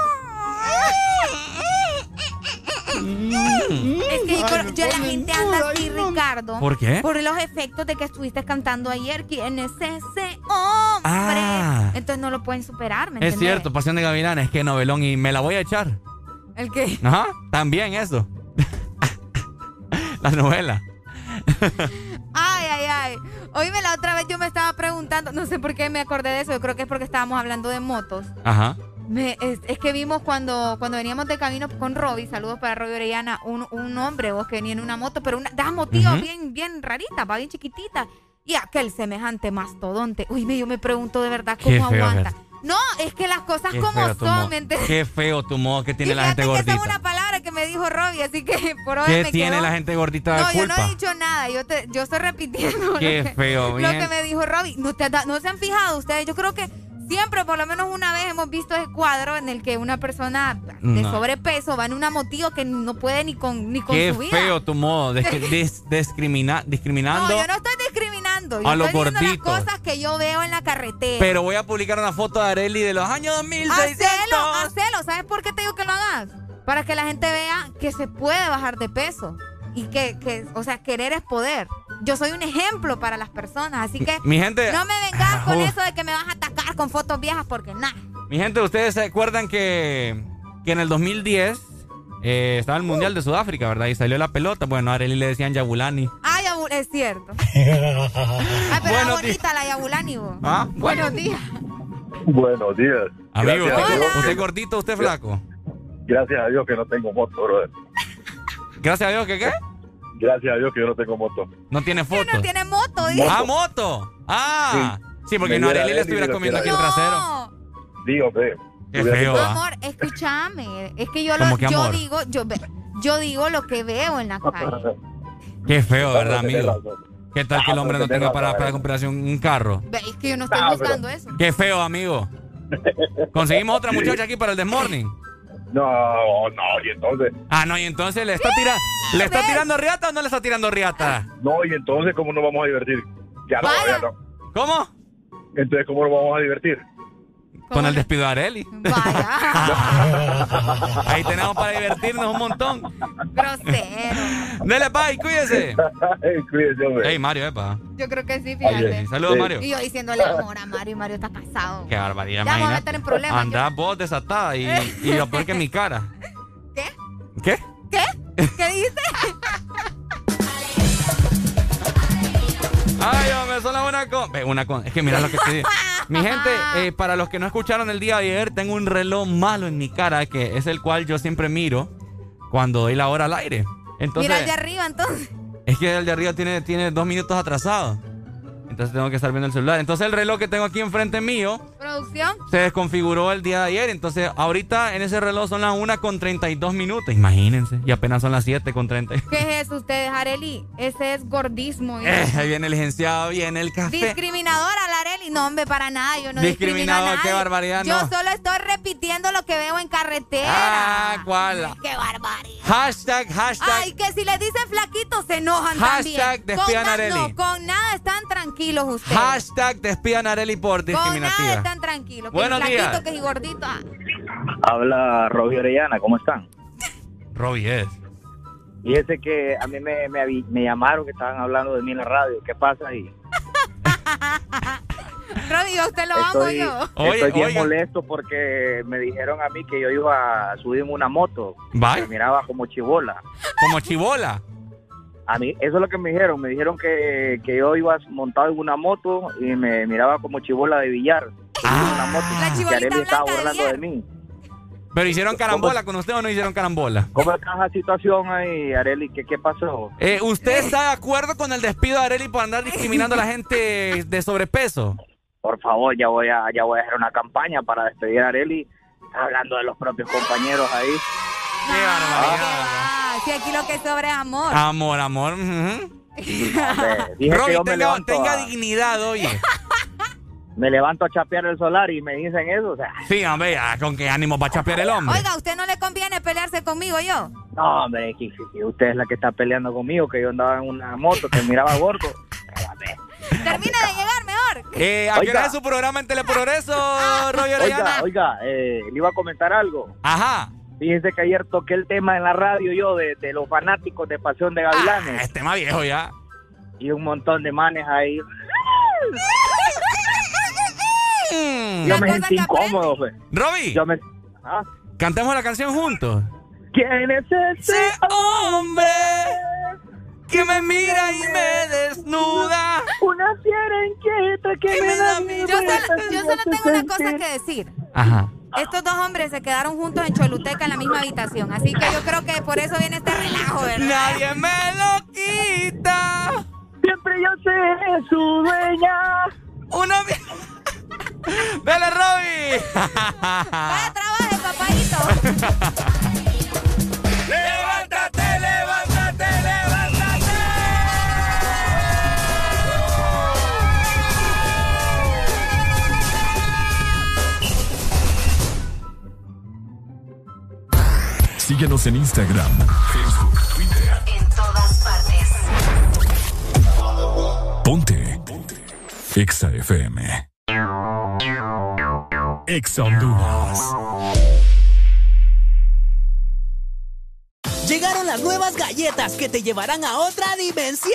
Es que yo, la gente anda así, Ricardo. ¿Por qué? Por los efectos de que estuviste cantando ayer. ¿Quién es ese hombre? Ah. Entonces no lo pueden superar, ¿me Es entendés? cierto, Pasión de Gavilanes, que novelón y me la voy a echar. ¿El qué? Ajá, también eso. <laughs> la novela. <laughs> Ay, ay, ay. Oíme, la otra vez yo me estaba preguntando, no sé por qué me acordé de eso, yo creo que es porque estábamos hablando de motos. Ajá. Me- es, es que vimos cuando, cuando veníamos de camino con Robbie, saludos para Robbie Orellana, un, un hombre vos que venía en una moto, pero una da motiva Ujú. bien, bien rarita, va bien chiquitita. Y aquel semejante mastodonte. Uy, me- yo me pregunto de verdad cómo aguanta. No, es que las cosas Qué como feo tu son. Qué feo tu modo que tiene Y la gente fíjate que esa gordita. es una palabra que me dijo Robbie, así que <laughs> por hoy ¿Qué me tiene la gente gordita de No, yo no culpa? he dicho nada, yo, te, yo estoy repitiendo <laughs> Qué lo, que, feo, lo bien. que me dijo Robbie. ¿No, te, ¿No se han fijado ustedes? Yo creo que siempre, por lo menos una vez, hemos visto ese cuadro en el que una persona de No. sobrepeso va en una motillo que no puede ni con, ni con Qué su vida. feo tu modo. <laughs> Discrimina- discriminando. No, yo no estoy discriminando. Yo a los estoy diciendo las cosas que yo veo en la carretera. Pero voy a publicar una foto de Areli de los años 2600. Hacelo, hacelo. ¿Sabes por qué te digo que lo hagas? Para que la gente vea que se puede bajar de peso. Y que, que, o sea, querer es poder. Yo soy un ejemplo para las personas. Así que Mi gente- no me vengas con <laughs> eso de que me vas a atacar con fotos viejas porque nada. Mi gente, ¿ustedes se acuerdan que, que en el 2010 eh, estaba el Mundial de Sudáfrica, verdad? Y salió la pelota. Bueno, a Areli le decían Yabulani. Yabu- es cierto. Ay, <laughs> pero era bonita la Yabulani, vos. Ah, Buenos días. Buenos días. Amigo, Gracias ¿usted, usted gordito, usted flaco? Gracias a Dios que no tengo moto, brother. Gracias a Dios, ¿que qué? Gracias a Dios que yo no tengo moto. No tiene foto. No tiene moto, dice. Ah, moto. Ah. Sí, porque no Arely le estuviera comiendo aquí el trasero. Digo, ve. Qué feo. Amor, escúchame. Es que yo, ¿Cómo lo, que yo digo, yo, yo digo lo que veo en la calle. <laughs> Qué feo, ¿verdad, amigo? ¿Qué tal que el hombre no tenga para, para comprarse un, carro? Es que yo no estoy buscando eso. Qué feo, amigo. <laughs> Conseguimos otra muchacha aquí para el Desmorning. No, no, y entonces. Ah, no, y entonces le está, tira ¿le está tirando riata o no le está tirando riata? No, y entonces, ¿cómo nos vamos a divertir? Ya no, ya no. ¿Cómo? Entonces, ¿cómo nos vamos a divertir? Con el despido de Areli. Vaya, <laughs> Ahí tenemos para divertirnos un montón. grosero. Dele, bye, cuídese. Cuídese, hombre. Ey, Mario, epa. Yo creo que sí, fíjate. saludos, Mario. Y yo diciéndole amor a Mario y Mario está casado. Qué barbaridad, Ya vamos a meter en problemas, Andás vos desatada y, y lo peor que mi cara. <laughs> ¿Qué? ¿Qué? ¿Qué? ¿Qué dice? <laughs> Ay, hombre, son las una con... Una con... Es que mira lo que te digo. <laughs> Mi gente, eh, para los que no escucharon el día de ayer, tengo un reloj malo en mi cara que es el cual yo siempre miro cuando doy la hora al aire. Entonces, Mira el de arriba, entonces. es que el de arriba tiene, tiene dos minutos atrasado. Entonces tengo que estar viendo el celular. Entonces el reloj que tengo aquí enfrente mío Producción. se desconfiguró el día de ayer. Entonces ahorita en ese reloj son las 1 con 32 minutos. Imagínense. Y apenas son las 7 con 30. ¿Qué es eso ustedes, Areli? Ese es gordismo. ¿eh? Eh, ahí viene el licenciado, viene el café. Discriminador a la Areli. No, hombre, para nada. Yo no discrimino a nadie. qué barbaridad, Yo no. solo estoy repitiendo lo que veo en carretera. Ah, ¿cuál? Qué barbaridad. Hashtag, hashtag. Ay, que si le dicen flaquitos se enojan Hashtag también. despidan con a na- Arely. No, con nada están tranquilos ustedes. Hashtag despidan a Areli por con nada discriminativa. están tranquilos. Que Buenos días. que si gordito. ah. Habla Robbie Orellana, ¿cómo están? Robbie es. Fíjese que a mí me, me, me llamaron que estaban hablando de mí en la radio. ¿Qué pasa ahí? <laughs> Robbie, a usted lo amo Estoy, yo. Oye, estoy bien oiga. molesto porque me dijeron a mí que yo iba a subirme una moto. Bye. Me miraba como chibola. Como chibola. A mí, eso es lo que me dijeron. Me dijeron que, que yo iba montado en una moto y me miraba como chibola de billar. Ah. Una moto. La que estaba burlando de mí. Pero hicieron carambola con usted o no hicieron carambola. ¿Cómo está esa situación ahí, Areli? ¿Qué, qué pasó? Eh, ¿Usted está de acuerdo con el despido de Areli por andar discriminando a la gente de sobrepeso? Por favor, ya voy a, ya voy a hacer una campaña para despedir a Areli. Está hablando de los propios compañeros ahí. Qué barbaridad. Ah, si aquí lo que sobra es amor. Amor, amor. Hombre, yo me tenga, levanto, tenga a, dignidad, oye. <laughs> me levanto a chapear el solar y me dicen eso. O sea, Sí, hombre, ya, ¿con qué ánimo va a chapear el hombre? Oiga, ¿a usted no le conviene pelearse conmigo yo? no, hombre, que, usted es la que está peleando conmigo, que yo andaba en una moto, que miraba gordo. <laughs> Termina de llegar mejor. Eh, ¿A qué Oiga. hora es su programa en Teleprogreso, Robbie Orellana? Oiga, oiga, eh, le iba a comentar algo. Ajá. Fíjese que ayer toqué el tema en la radio yo de, de los fanáticos de Pasión de Ah, Gavilanes. es tema viejo ya. Y un montón de manes ahí. Mm. Yo me sentí incómodo, pues. Robbie, Yo me... Ah, cantemos la canción juntos. ¿Quién es ese? hombre que me mira y me desnuda. Una fiera inquieta que me da miedo. Yo solo, yo solo tengo una cosa que decir. Ajá. Estos dos hombres se quedaron juntos en Choluteca en la misma habitación. Así que yo creo que por eso viene este relajo, ¿verdad? Nadie me lo quita. Siempre yo seré su dueña. Una ¡Dale, Robbie! Vaya trabaje, papadito. <laughs> Síguenos en Instagram, Facebook, Twitter. En todas partes. Ponte. Ponte. Exa FM. Exa Honduras. Llegaron las nuevas galletas que te llevarán a otra dimensión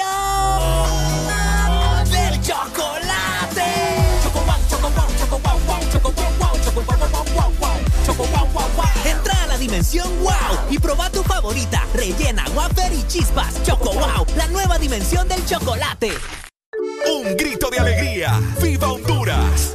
dimensión wow y proba tu favorita, rellena, wafer y chispas. Choco wow, la nueva dimensión del chocolate. Un grito de alegría. ¡Viva Honduras!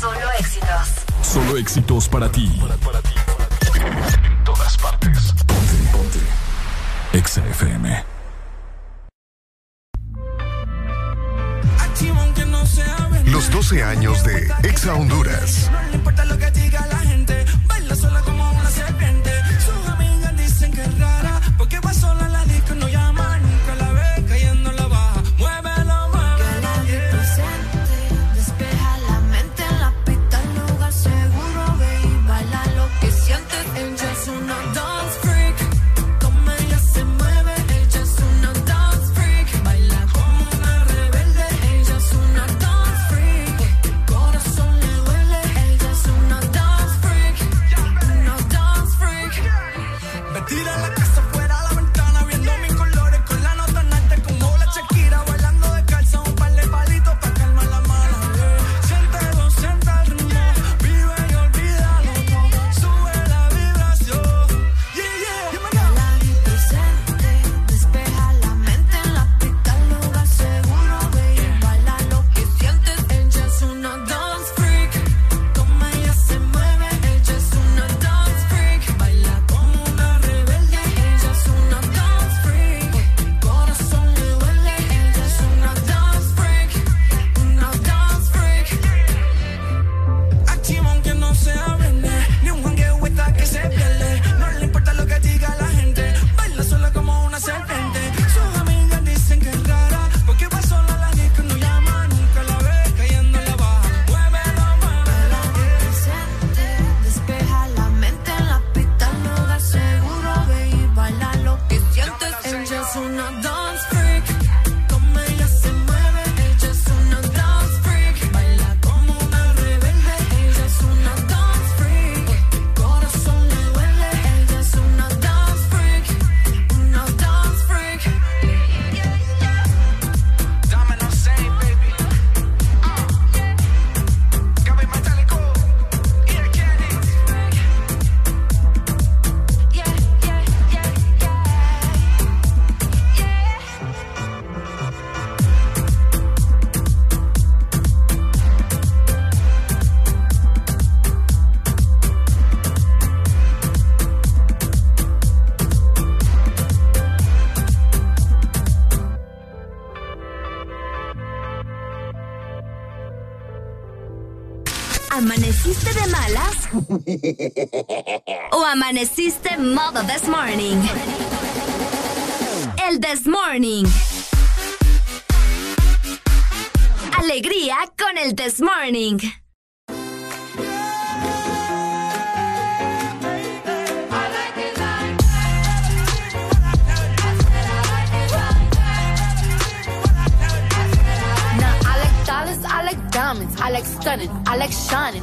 Solo éxitos. Solo éxitos para ti. En todas partes. Ponte, ponte. Exa FM. Los 12 años de Exa Honduras. No le importa lo que diga la <laughs> ¿O amaneciste modo this morning? El this morning. Alegría con el this morning. I like diamonds, I like stunning, I like shining,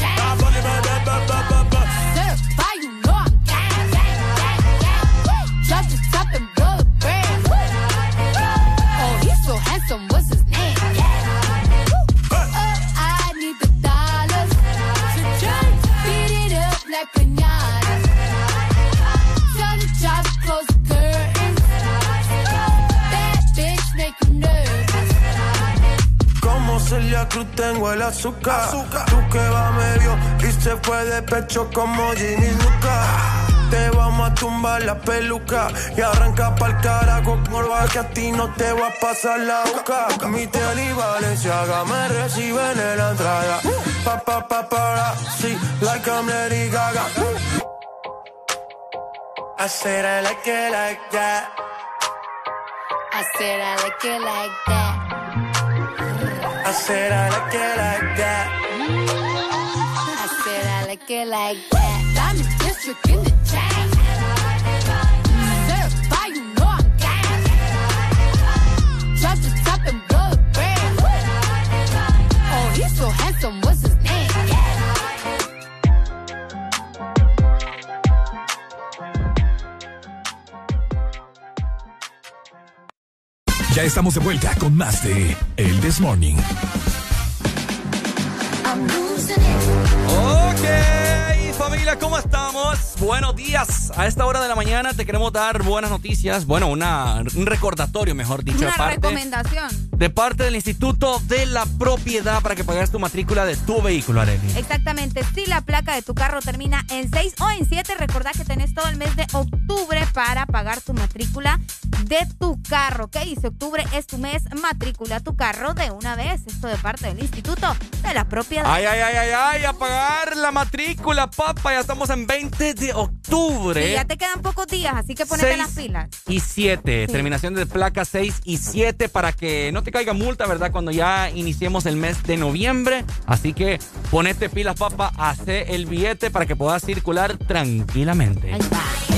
Jack. Celia Cruz tengo el azúcar. Tú que va medio y se fue de pecho como Ginny Luca. Te vamos a tumbar la peluca y arranca pa'l carajo con que a ti no te va a pasar la boca. Mi tele y Valenciaga me reciben en la entrada. Pa pa pa para, sí, like I'm Lady Gaga. I said I like it like that. I said I like it like that. I said I like it like that. I said I like it like that. I'm district in the chain. Certified, you know I'm gang. Drop the top and blow the brand. Oh, he's so handsome, what's his Ya estamos de vuelta con más de El This Morning. Ok, familia, ¿cómo estamos? Buenos días. A esta hora de la mañana te queremos dar buenas noticias. Bueno, una, un recordatorio, mejor dicho. Una de parte, recomendación. De parte del Instituto de la Propiedad para que pagues tu matrícula de tu vehículo, Arely. Exactamente. Si la placa de tu carro termina en 6 o en 7, recordá que tenés todo el mes de octubre para pagar tu matrícula de tu carro, ¿ok? Y si octubre es tu mes, matrícula tu carro de una vez. Esto de parte del Instituto de la Propiedad. Ay, ay, ay, ay, ay, a pagar la matrícula, papá. Ya estamos en 20 de octubre. Sí, ya te quedan pocos días, así que ponete las pilas. Y 7, Sí. terminación de placa 6 y 7 para que no te caiga multa, ¿verdad? Cuando ya iniciemos el mes de noviembre. Así que ponete pilas, papá, hace el billete para que puedas circular tranquilamente. Ponte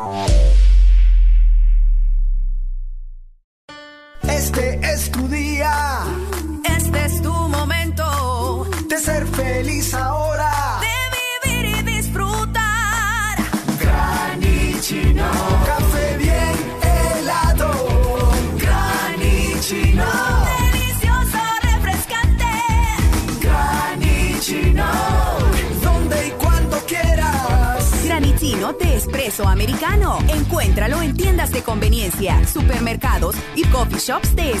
Y coffee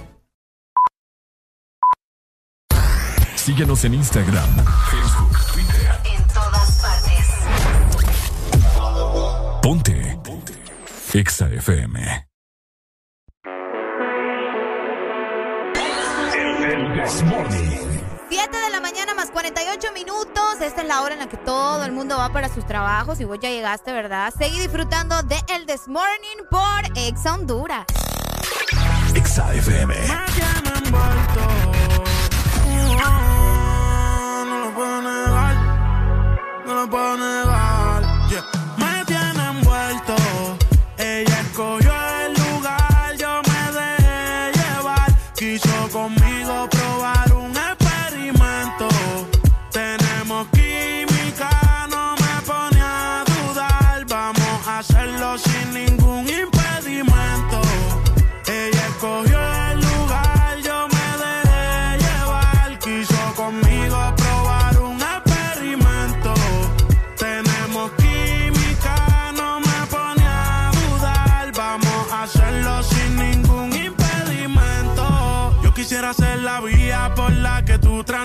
Síguenos en Instagram, Facebook, Twitter. En todas partes. Ponte. Ponte. Exa FM. El Desmorning. 7 de la mañana más 48 minutos. Esta es la hora en la que todo el mundo va para sus trabajos y vos ya llegaste, ¿verdad? Seguí disfrutando de El This Morning por Ex Honduras. Exa FM. Puedo negar, no lo puedo negar. Yeah.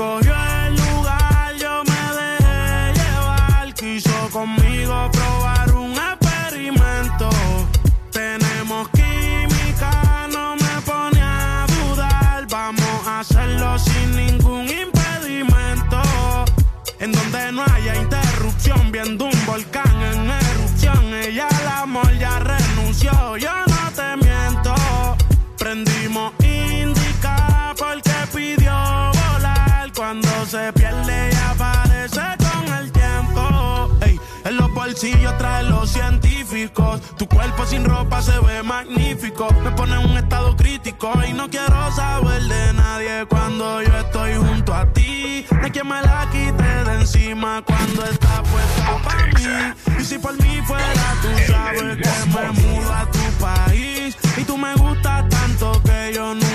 Ella bolsillos trae los científicos. Tu cuerpo sin ropa se ve magnífico. Me pone en un estado crítico y no quiero saber de nadie cuando yo estoy junto a ti. No hay quien me la quite de encima cuando está puesta para mí. Y si por mí fuera, tú sabes que me mudo a tu país. Y tú me gustas tanto que yo nunca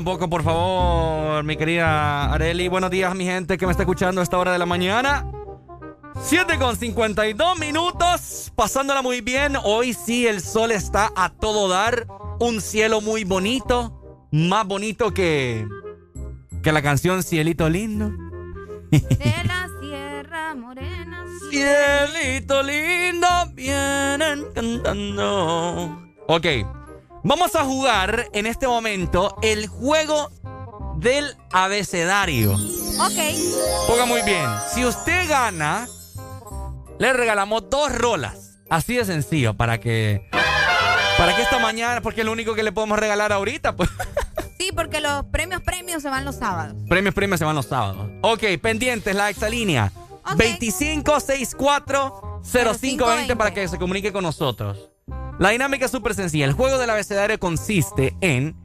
un poco, por favor, mi querida Areli. Buenos días, mi gente que me está escuchando a esta hora de la mañana. 7 con 52 minutos, pasándola muy bien. Hoy sí el sol está a todo dar. Un cielo muy bonito, más bonito que, que la canción Cielito Lindo. De la Sierra Morena. Cielito lindo, vienen cantando. Ok, vamos a jugar en este momento el juego del abecedario. Ok. Ponga muy bien, si usted gana, le regalamos dos rolas. Así de sencillo, para que... Para que esta mañana, porque es lo único que le podemos regalar ahorita, pues. <laughs> Sí, porque los premios premios se van los sábados. Premios, premios se van los sábados. Ok, pendientes, la exalínea. 2564-0520 para que se comunique con nosotros. La dinámica es súper sencilla. El juego del abecedario consiste en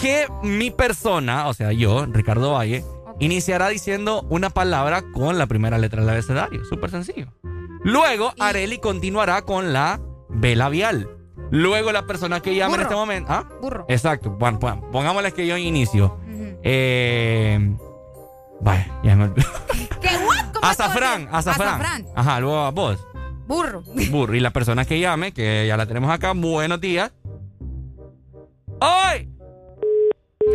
que mi persona, o sea, yo, Ricardo Valle, iniciará diciendo una palabra con la primera letra del abecedario. Súper sencillo. Luego, Areli continuará con la B labial. Luego, la persona que llame en este momento. ¿Ah? Burro. Exacto. Bueno, pues, pongámosle que yo inicio. Eh. Vaya, ya me olvidé. <laughs> ¿Qué what? ¿Cómo Azafrán, azafrán. Azafrán. Ajá, luego a vos. Burro. Burro. Y la persona que llame, que ya la tenemos acá, buenos días. ¡Ay!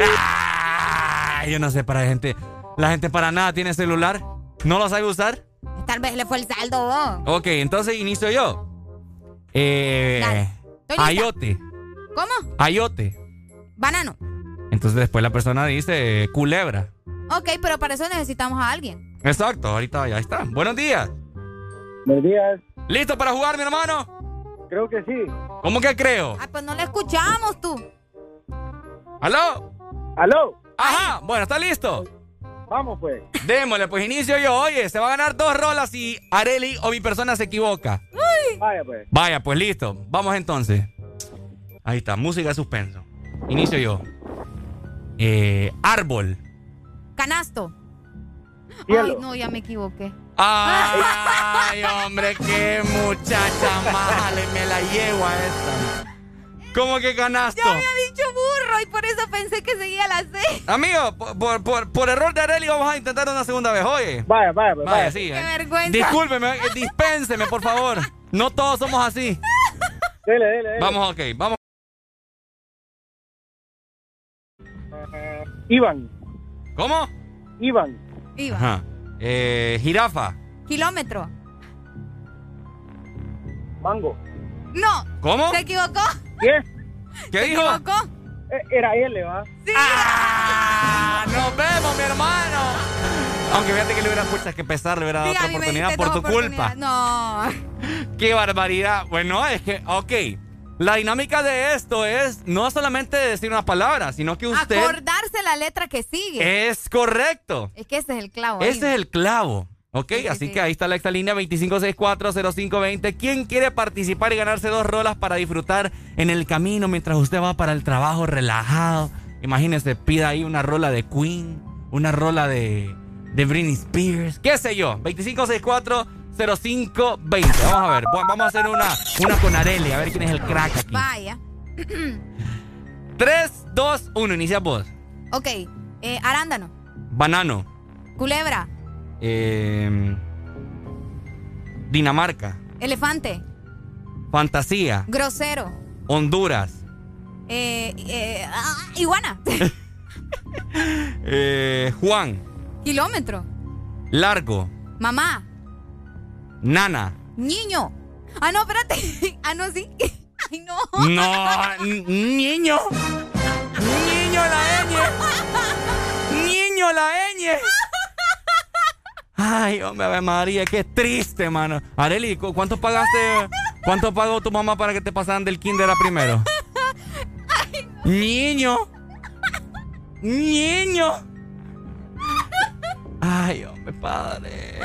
¡Ah! Yo no sé para la gente. La gente para nada tiene celular. ¿No lo sabe usar? Tal vez le fue el saldo vos. Ok, entonces inicio yo. Eh. Ayote. ¿Cómo? Ayote. Banano. Entonces después la persona dice culebra. Ok, pero para eso necesitamos a alguien. Exacto, ahorita ya está. Buenos días. Buenos días. ¿Listo para jugar, mi hermano? Creo que sí. ¿Cómo que creo? Ah, pues no le escuchamos tú. ¿Aló? ¿Aló? Ajá, bueno, ¿está listo? Vamos pues. Démosle, pues inicio yo. Oye, se va a ganar dos rolas si Areli o mi persona se equivoca. Vaya pues. Vaya, pues listo. Vamos entonces. Ahí está, música de suspenso. Inicio yo. Eh, árbol. Canasto. Cielo. Ay, no, ya me equivoqué. Ay, hombre, qué muchacha mala. Me la llevo a esta. ¿Cómo que canasto? Ya había dicho burro y por eso pensé que seguía la C. Amigo, por, por, error de Areli vamos a intentar una segunda vez, oye. Vaya, vaya, Vaya, vaya. sí. Qué eh. vergüenza. Discúlpeme, eh, dispénseme, por favor. No todos somos así. Dele, dele, dele. Vamos, ok, vamos. Iván. ¿Cómo? Iván. Iba. Ajá. Eh, jirafa. Kilómetro. Mango. No. ¿Cómo? ¿Se equivocó? ¿Qué? ¿Qué ¿Se dijo? equivocó? Eh, Era L, ¿va? Sí. ¡Ah! ¡Nos vemos, mi hermano! Aunque fíjate que le hubiera puesto que pesar, le hubiera dado Sí, otra a mí me oportunidad diste por tu culpa. oportunidades. No. ¡Qué barbaridad! Bueno, es que, ok. La dinámica de esto es no solamente decir una palabra, sino que usted. Acordarse la letra que sigue. Es correcto. Es que ese es el clavo. ahí. Ese es el clavo. Ok, Sí, sí, así sí. que ahí está la extra línea 25640520. ¿Quién quiere participar y ganarse dos rolas para disfrutar en el camino mientras usted va para el trabajo relajado? Imagínese, pida ahí una rola de Queen, una rola de, de Britney Spears, qué sé yo. 25640520. Vamos a ver, vamos a hacer una, una con Areli, a ver quién es el crack aquí. Vaya. 3, 2, 1, inicia vos. ok. Eh, arándano. Banano. Culebra. eh, Dinamarca. Elefante. Fantasía. Grosero. Honduras. Eh, eh, ah, iguana. Eh, Juan. Kilómetro. Largo. Mamá. Nana. Niño. Ah, no, espérate. <laughs> Ah, no, sí. <laughs> Ay, no. No, niño. Niño la ñ. Niño la ñ. Ay, hombre, María, qué triste, mano. Areli, ¿cuánto pagaste? ¿Cuánto pagó tu mamá para que te pasaran del kinder a primero? Niño. Niño. Ay, hombre, padre.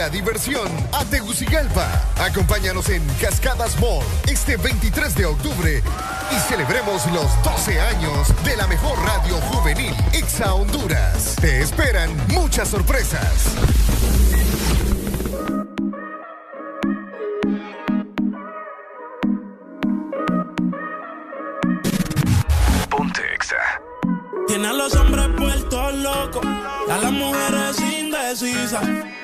la diversión a Tegucigalpa. Acompáñanos en Cascadas Mall este 23 de octubre y celebremos los 12 años de la mejor radio juvenil Exa Honduras. Te esperan muchas sorpresas. Ponte Exa. Tiene a los hombres puertos locos, a las mujeres indecisas.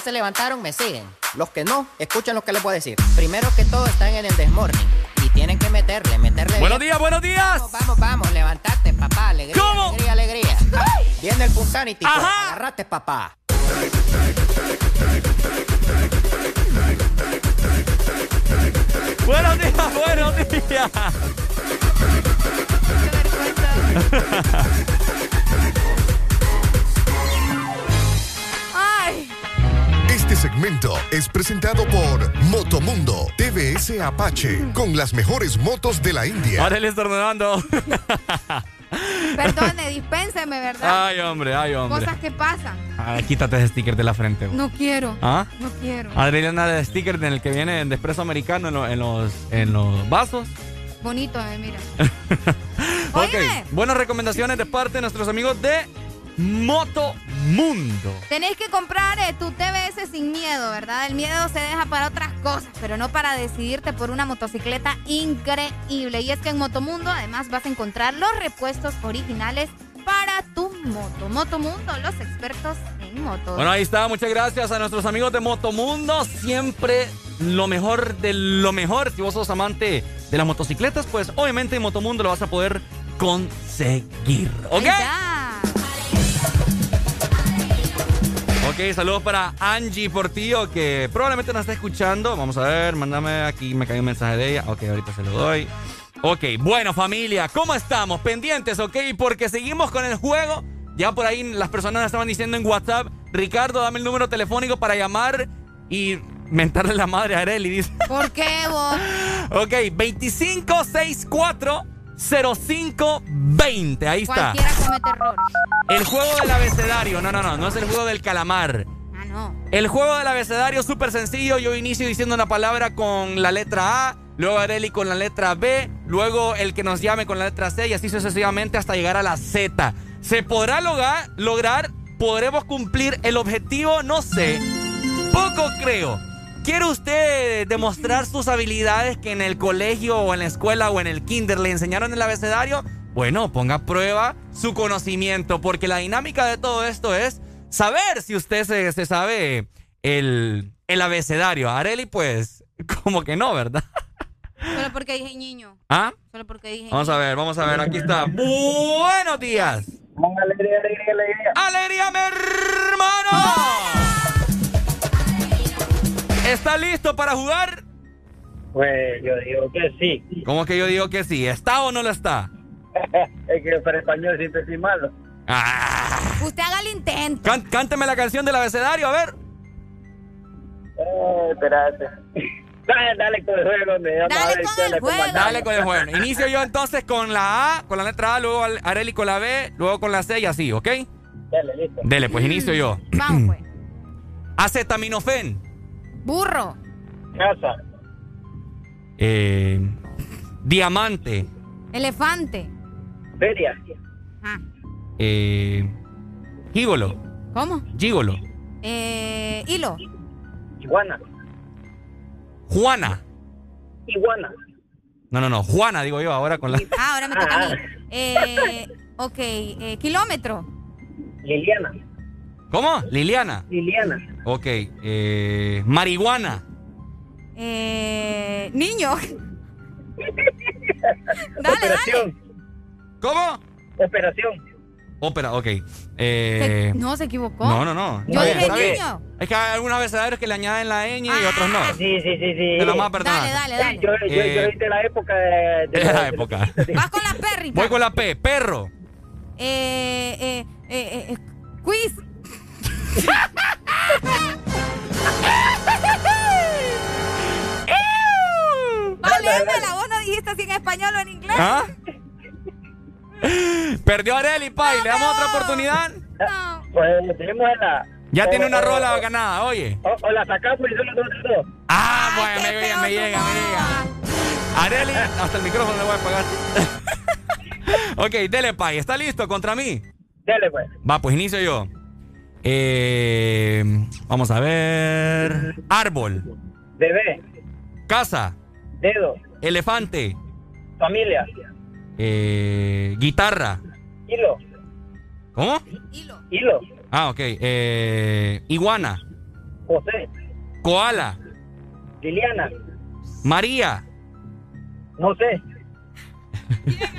ya se levantaron me siguen. Los que no, escuchen lo que les voy a decir. Primero que todo, están en el desmorning. Y tienen que meterle, meterle. Buenos bien. días, buenos días. Vamos, vamos, vamos, levantate, papá. Alegría, ¿Cómo? alegría, alegría. Viene el Punsanity. pues. Agarrate, papá. Buenos días, buenos días. <laughs> <laughs> segmento es presentado por Motomundo TVS Apache con las mejores motos de la India. Ahora le estornudando. <laughs> Perdone, dispénseme, ¿verdad? Ay, hombre, ay, hombre. Cosas que pasan. Ay, quítate ese sticker de la frente. No quiero. ¿Ah? No quiero. Adriana de sticker en el que viene de espresso americano en, lo- en los, en los vasos. Bonito, eh, mira. <laughs> Ok, buenas recomendaciones de parte de nuestros amigos de Moto Mundo. Tenéis que ¿verdad? El miedo se deja para otras cosas, pero no para decidirte por una motocicleta increíble. Y es que en Motomundo además vas a encontrar los repuestos originales para tu moto. Motomundo, los expertos en motos. Bueno, ahí está. Muchas gracias a nuestros amigos de Motomundo. Siempre lo mejor de lo mejor. Si vos sos amante de las motocicletas, pues obviamente en Motomundo lo vas a poder conseguir. ¿Ok? Ok, saludos para Angie Portillo, que probablemente nos está escuchando. Vamos a ver, mándame aquí, me cayó un mensaje de ella. Ok, ahorita se lo doy. Ok, bueno familia, ¿cómo estamos? Pendientes, ok, porque seguimos con el juego. Ya por ahí las personas estaban diciendo en WhatsApp, Ricardo, dame el número telefónico para llamar y mentarle la madre a Areli, dice. <laughs> ¿Por qué vos? Ok, 2564 0520, ahí está. Cualquiera comete errores. El juego del abecedario, no, no, no, no es el juego del calamar. Ah, no. El juego del abecedario es súper sencillo. Yo inicio diciendo una palabra con la letra A, luego Areli con la letra B, luego el que nos llame con la letra C y así sucesivamente hasta llegar a la Z. ¿Se podrá lograr? lograr? ¿Podremos cumplir el objetivo? No sé. Poco creo. ¿Quiere usted demostrar sus habilidades que en el colegio o en la escuela o en el kinder le enseñaron el abecedario? Bueno, ponga prueba su conocimiento, porque la dinámica de todo esto es saber si usted se, se sabe el, el abecedario. Areli, pues, <laughs> como que no, ¿verdad? Solo porque dije niño. ¿Ah? Solo porque dije Vamos a ver, vamos a ver, aquí está. Buenos días. Alegría, alegría, alegría. ¡Alegría, mi hermano! ¿Está listo para jugar? Pues yo digo que sí. ¿Cómo que yo digo que sí? ¿Está o no lo está? <laughs> es que para español siempre estoy malo. Usted haga el intento. Can- cánteme la canción del abecedario, a ver. Eh, espérate. <laughs> Dale, dale con el juego, hombre. Vamos a ver qué le comandamos. Dale con el juego. Inicio yo entonces con la A, con la letra A, luego Areli con la B, luego con la C y así, ¿ok? Dale, listo. Dele, pues inicio yo. Vamos, pues. <clears throat> Acetaminofén. Burro. Casa. Eh, diamante. Elefante. Feria. Ah. Eh, gígolo. ¿Cómo? Gígolo. Eh, hilo. Iguana. Juana. Iguana. No, no, no. Juana, digo yo, ahora con la. Ah, ahora me toca a mí. Eh, ok. eh, kilómetro. Liliana. ¿Cómo? Liliana. Liliana. Ok. Eh, marihuana. Eh, niño. <laughs> dale, Operación. ¿Cómo? Operación. Ópera, ok. Eh, Se- no, se equivocó. no, no, no. Yo dije niño. Es que hay algunos abecedarios que le añaden la ñ y otros no. Sí, sí, sí, sí. Te lo vamos a perdonar. Dale, dale, dale. Yo, yo, Eh, yo de la época de... de Es la época. Vas con la perrita. Voy con la P. Perro. Eh, eh, eh, eh, quiz. <laughs> <laughs> Vale, la vos no dijiste si en español o en inglés. ¿Ah? <laughs> Perdió Areli, Pai. ¿Le damos otra oportunidad? Pues tenemos la... Ya tiene una o- rola ganada, oye. O, o la sacamos y solo dos dos. Ah, bueno, me llega, me llega, me llega. Areli, hasta el micrófono le voy a apagar. <laughs> ok, dele, Pai. ¿Está listo contra mí? Dale, pues. Va, pues inicio yo. Eh, vamos a ver. Árbol. Bebé. Casa. Dedo. Elefante. Familia. Eh, guitarra. Hilo. ¿Cómo? Hilo. Ah, ok. Eh, iguana. José. Koala. Liliana. María. No sé. <laughs>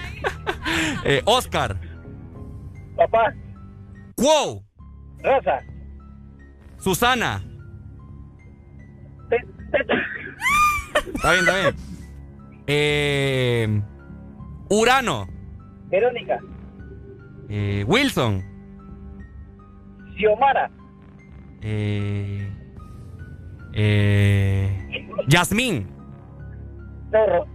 Eh, Oscar. Papá. Wow. Rosa. Susana. Está bien, está bien. Eh, Urano. Verónica. Eh, Wilson. Xiomara. Eh, eh, Yasmín. Zorro.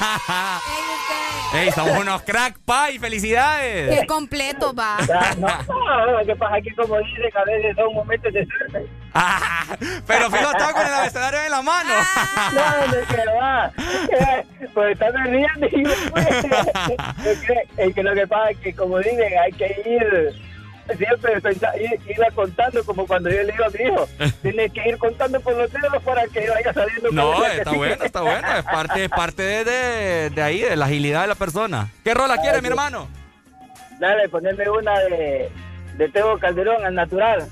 <laughs> ¡Ey, somos unos crack, pa! ¡Y felicidades! Qué completo va. <laughs> No, no, lo que pasa es que como dicen, a veces son momentos de suerte. <laughs> Pero Fijo estaba con el abecedario en la mano. No, no, que va. Pues está riendo pues. Que, es que lo que pasa es que, como dicen, hay que ir siempre irla contando como cuando yo le digo a mi hijo, <laughs> tienes que ir contando por los dedos para que vaya sabiendo No, está bueno, está bueno. Es parte, es parte de, de, de ahí, de la agilidad de la persona. ¿Qué rola quiere, mi hermano? Dale, poneme una de, de Teo Calderón al natural.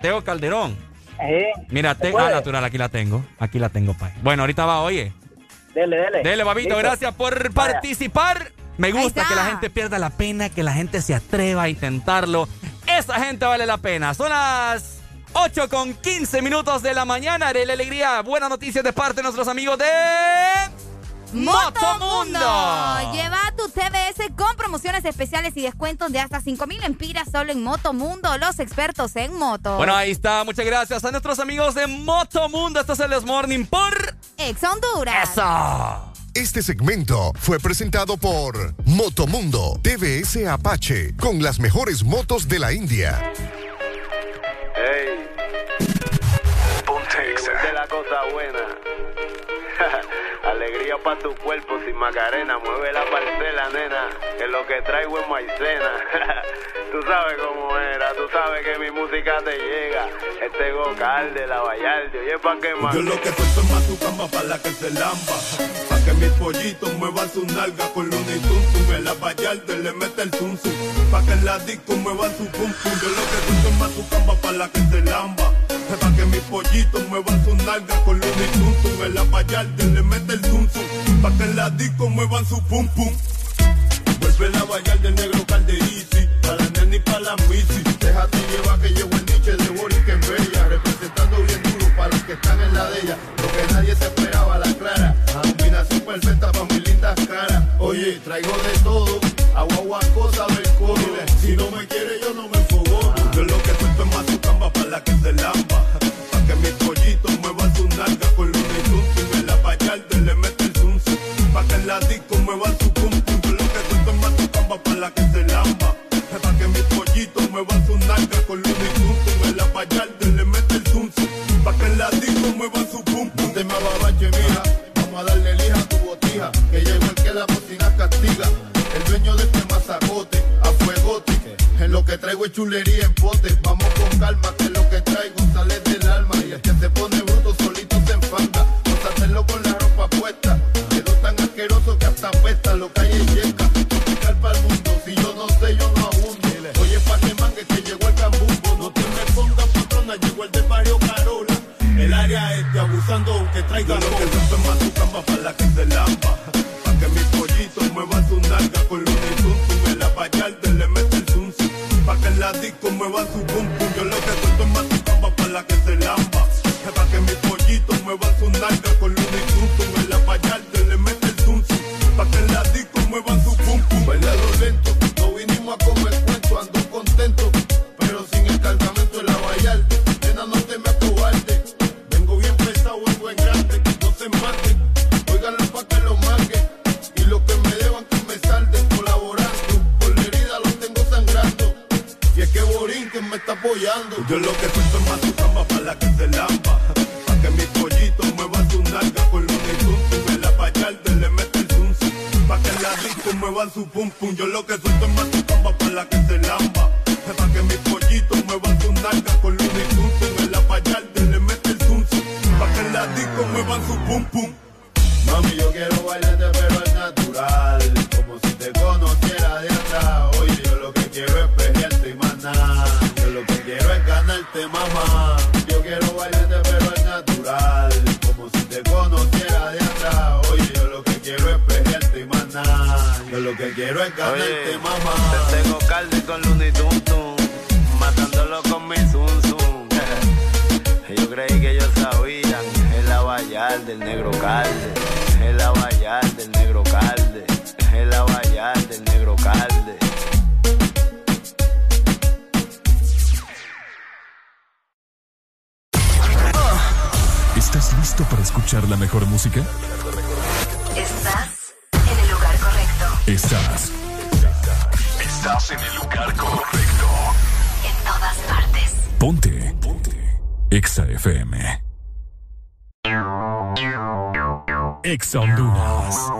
Teo Calderón. ¿Eh? Mira, ¿Se tengo puede? ah, natural, aquí la tengo. Aquí la tengo, pa. Bueno, ahorita va, oye. Dele, dele. Dele, babito, Listo. gracias por Vaya. participar. Me gusta que la gente pierda la pena, que la gente se atreva a intentarlo. Esa gente vale la pena. Son las 8 con 15 minutos de la mañana. De la alegría, buenas noticias de parte de nuestros amigos de... Motomundo. Lleva tu TBS con promociones especiales y descuentos de hasta 5 mil empiras solo en Motomundo, los expertos en moto. Bueno, ahí está. Muchas gracias a nuestros amigos de Motomundo. Esto es el Morning por... Ex Honduras. Eso. Este segmento fue presentado por Motomundo TVS Apache con las mejores motos de la India. Ey. De la cosa buena. <laughs> Alegría para tu cuerpo sin macarena. Mueve la parcela, nena. Que lo que traigo es maicena. <laughs> tú sabes cómo era. Tú sabes que mi música te llega. Este gocal de la Vallarde. Oye, pa' qué más. Yo lo que suelto es más tu cama para la que se lamba. Pa' que mis pollitos muevan su nalga con luna y tum tum. En la vallarde le mete el zum zum. Pa' que en la disco muevan su pum pum. Yo lo que suelto es más tu cama para la que se lamba. Pa' que mis pollitos muevan su nalga con luna y tum tum. En la vallarde le mete el zum zum. Pa' que en la disco muevan su pum pum. Vuelve la vallarde negro calderici. Pa' la nena y pa' la misi. Déjate llevar que llevo el niche de Boris que Bella. Representando bien duro para los que están en la de ella. Lo que nadie se esperaba, la clara. Combinación perfecta para mis lindas caras. Oye, traigo de todo. Agua, agua, cosa del coro. Si no me quiere, yo no me enfogono. Yo lo que suelto es más su para la que se lamba. Muevan su pum pum. Te me mija. Vamos a darle lija a tu botija. Que llegó el que la bocina castiga. El dueño de este mazacote, a fuegote. En lo que traigo es chulería en pote. Vamos con calma, que lo que traigo sale del alma. Y el que se pone bruto solito se enfanga. No hacerlo con la ropa puesta. Quedó tan asqueroso que hasta apesta. Lo es yeca. Área este abusando aunque traiga lo que siento es más tu cama para la que se lamba. Pa' que mis pollitos muevan su nalga con luna y. En la vallarde le mete el zum. Pa' que en la disco muevan su pum Yo lo que suelto es más su cama para la que se lamba. Pa' que mis pollitos muevan su nalga con luna y zum. En la vallarde le mete el zum. Pa' que la disco muevan su pum pum. Yo lo que suelto es más su negro calde, es la vallar del negro calde, es la vallar del negro calde. ¿Estás listo para escuchar la mejor música? Estás en el lugar correcto. Estás. Estás en el lugar correcto. En todas partes. Ponte. Ponte. Exa FM. Exa Honduras.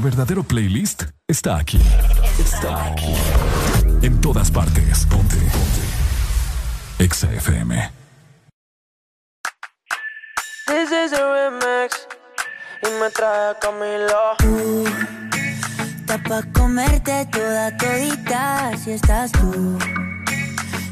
Tu verdadero playlist está aquí. Está aquí. En todas partes. Ponte. Ponte. Exa FM. This is a remix y me trae Camilo. Está pa' comerte toda todita si estás tú.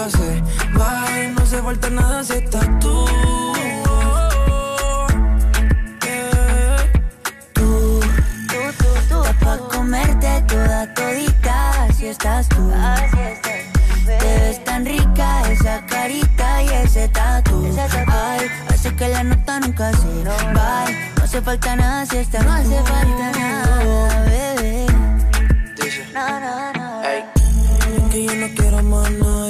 Nunca se. No se falta nada si estás tú. Tú, está pa' comerte toda todita, así estás tú. Te ves tan rica esa carita y ese tatu. Ay, hace que la nota nunca se va. No hace falta nada si estás No hace falta nada, bebé. No, no, no. Que yo no quiero más nadie.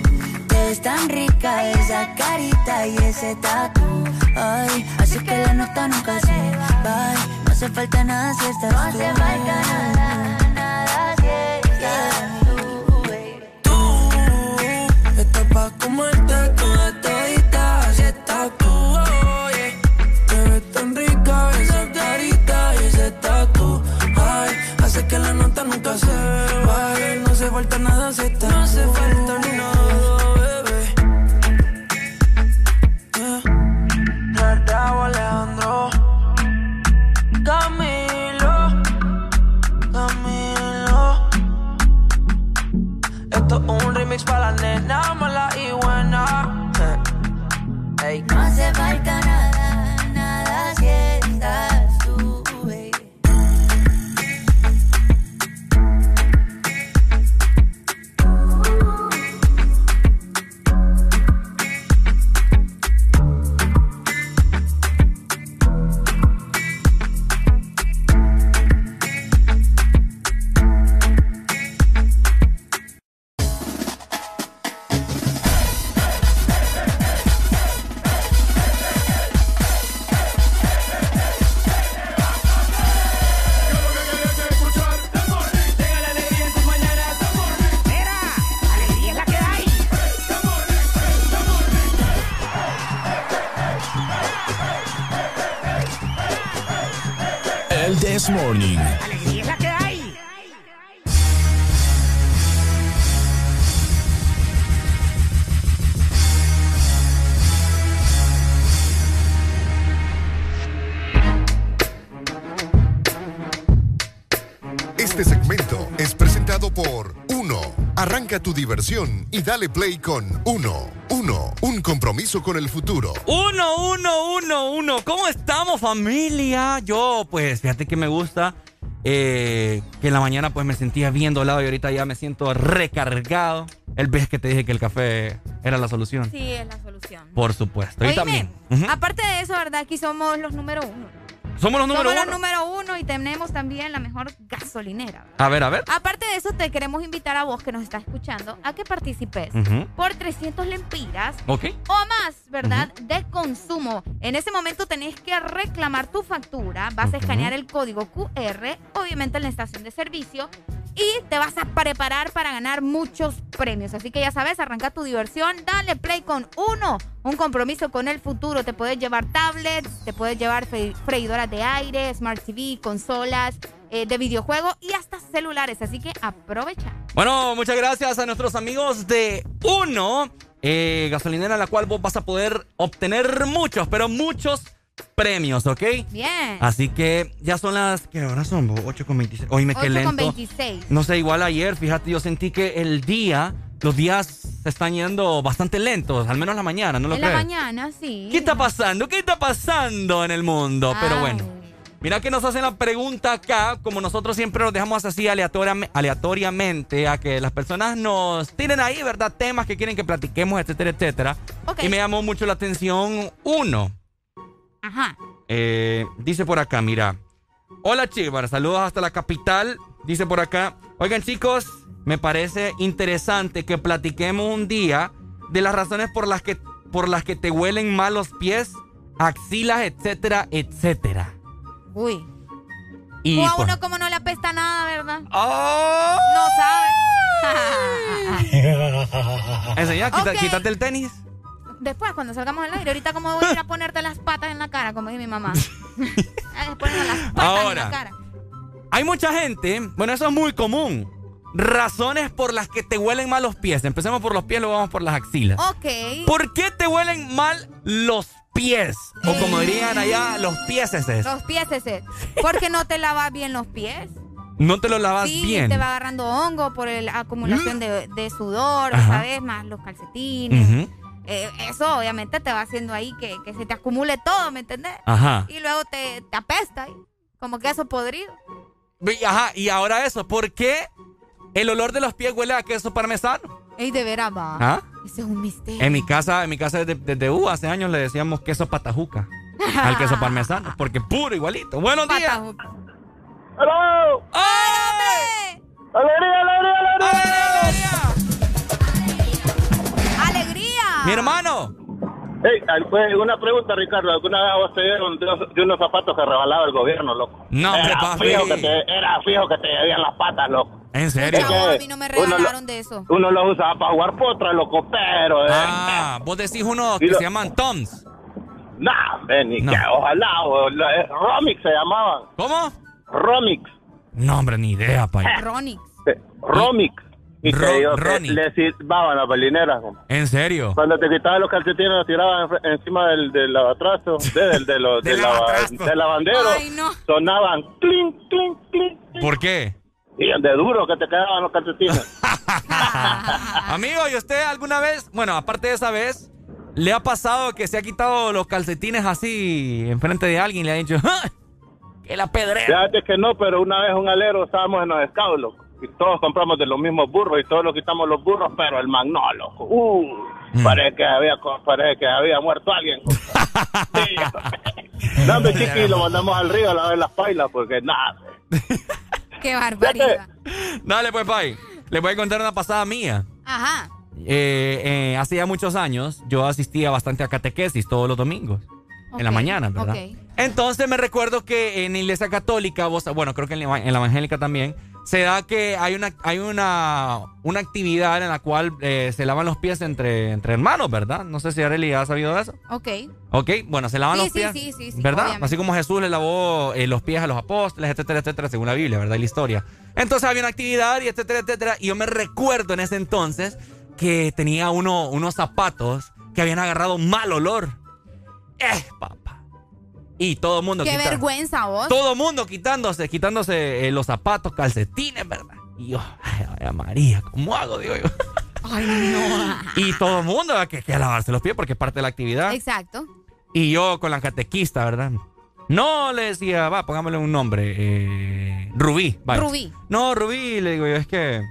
Ves tan rica esa carita y ese tatu. Ay, así que la nota nunca se va. No hace falta nada si estás tú. No hace falta nada, nada si estás tú, baby. Estás pa' comerte toda todita, así estás tú. oye. Te ves tan rica esa carita y ese tatu. Ay, hace que la nota nunca se vaya. No se falta nada si estás Esto es un remix para la nena This Morning. Tu diversión y dale play con Uno. Uno, un compromiso con el futuro. Uno, uno, uno, uno. ¿Cómo estamos, familia? Yo, pues, fíjate que me gusta. eh, que en la mañana, pues, me sentía bien dolado y ahorita ya me siento recargado. El vez que te dije que el café era la solución. Sí, es la solución. Por supuesto. Y Oíme, también. Ujú. Aparte de eso, ¿verdad? Aquí somos los número uno. Somos los número somos uno. los número uno y tenemos también la mejor gasolinera. A ver, a ver. Aparte de eso, te queremos invitar a vos que nos estás escuchando a que participes por 300 lempiras o más, ¿verdad? De consumo. En ese momento tenés que reclamar tu factura, vas a escanear el código QR, obviamente en la estación de servicio, y te vas a preparar para ganar muchos premios. Así que ya sabes, arranca tu diversión, dale play con uno, un compromiso con el futuro. Te puedes llevar tablets, te puedes llevar fre- freidoras de aire, smart TV, consolas. eh, de videojuego y hasta celulares, así que aprovecha. Bueno, muchas gracias a nuestros amigos de Uno, eh, gasolinera en la cual vos vas a poder obtener muchos, pero muchos premios, ¿ok? Bien. Así que ya son las. ¿Qué horas son? 8 con 26. Hoy me quedé 8 lento. con 26. No sé, igual ayer, fíjate, yo sentí que el día, los días se están yendo bastante lentos, al menos la mañana, ¿no lo en la mañana, sí. ¿Qué está pasando? ¿Qué está pasando en el mundo? Pero bueno. Mira que nos hacen la pregunta acá, como nosotros siempre nos dejamos así aleatoriam- aleatoriamente a que las personas nos tiren ahí, ¿verdad? Temas que quieren que platiquemos, etcétera, etcétera. Y me llamó mucho la atención uno. Ajá. Eh, dice por acá, mira. Hola Chivar, saludos hasta la capital. Dice por acá. Oigan chicos, me parece interesante que platiquemos un día de las razones por las que, por las que te huelen mal los pies, axilas, etcétera, etcétera. Uy. Y o a pues- uno como no le apesta nada, ¿verdad? ¡Oh! No sabe. <laughs> Enseña, quita- Ok. quítate el tenis. Después, cuando salgamos al aire, ahorita como voy a ir a ponerte las patas en la cara, como dice mi mamá. <laughs> Ponerme las patas en Ahora. la cara. Hay mucha gente, bueno, eso es muy común. Razones por las que te huelen mal los pies. Empecemos por los pies, luego vamos por las axilas. Ok. ¿Por qué te huelen mal los pies? O como dirían allá, los pies ese. Los pies ese. Porque no te lavas bien los pies. No te los lavas sí, bien. te va agarrando hongo por la acumulación de, de sudor, Ajá. ¿sabes? Más los calcetines. Eh, eso obviamente te va haciendo ahí que, que se te acumule todo, ¿me entendés? Ajá. Y luego te, te apesta ahí, como queso podrido. Y- Ajá, y ahora eso, ¿por qué el olor de los pies huele a queso parmesano? Ey, de veras va. ¿Ah? Ese es un misterio. En mi casa, en mi casa desde, desde uh, hace años le decíamos queso patajuca al queso parmesano, <laughs> porque puro igualito. Buenos días. ¡Hello! ¡Ay! ¡Alegría, alegría, alegría! ¡Alegría! Mi hermano. Hey, una pregunta, Ricardo. ¿Alguna vez vos te dieron de, unos- unos zapatos que regalaba el gobierno, loco? No, era papi. fijo, que te, era fijo que te debían las patas, loco. ¿En serio? A mí no me uno regalaron de eso. Uno lo usaba para jugar potra, loco, pero... eh, Ah, vos decís uno que lo- se llaman Toms. Nah, ven, ni No. que ojalá. o la- eh, Romix se llamaban. ¿Cómo? Romix. No, hombre, ni idea, pay. Ronix. Eh, Romix. Y Ro- que Ronnie. le silbaban las balineras. ¿En serio? Cuando te quitaban los calcetines, los tiraban encima del, del lavatrasto, <laughs> de- del, de los- Del del lavandero. Ay, no. Sonaban clink, clink, clink. ¿Por qué? Y de duro que te quedaban los calcetines. <laughs> Amigo, ¿y usted alguna vez, bueno, aparte de esa vez, le ha pasado que se ha quitado los calcetines así enfrente de alguien y le ha dicho, ¡Ah! ¡Que la pedrea! Fíjate que no, pero una vez un alero estábamos en los loco, y todos compramos de los mismos burros y todos los quitamos los burros, pero el man no, loco. Uh, Mm. parece, que había, parece que había muerto alguien. <laughs> Sí. <laughs> No, hombre, chiqui, lo mandamos al río a lavar las pailas porque nada. <laughs> Qué barbaridad. Dale, pues, Pai. Le voy a contar una pasada mía. Ajá. Eh, eh, hace ya muchos años yo asistía bastante a catequesis todos los domingos. En la mañana, ¿verdad? ok. Entonces me recuerdo que en la iglesia católica, vos, bueno, creo que en la, en la evangélica también, se da que hay una, hay una, una actividad en la cual eh, se lavan los pies entre, entre hermanos, ¿verdad? No sé si Arely ha sabido de eso. Ok. Ok, bueno, se lavan Sí, los sí, pies. sí, sí, sí, ¿Verdad? obviamente. Así como Jesús le lavó eh, los pies a los apóstoles, etcétera, etcétera, según la Biblia, ¿verdad? Y la historia. Entonces había una actividad y etcétera, etcétera. Y yo me recuerdo en ese entonces que tenía uno, unos zapatos que habían agarrado mal olor. ¡Eh, papá! Y todo mundo Qué quita- vergüenza vos. Todo mundo quitándose, quitándose eh, los zapatos, calcetines, ¿verdad? Y yo, ay, ay, María, ¿cómo hago? Digo yo. Ay, no. <laughs> Y todo el mundo que, que lavarse los pies porque es parte de la actividad. Exacto. Y yo con la catequista, ¿verdad? No le decía, va, pongámosle un nombre. eh, Rubí. vaya. Rubí. No, Rubí, le digo yo, es que.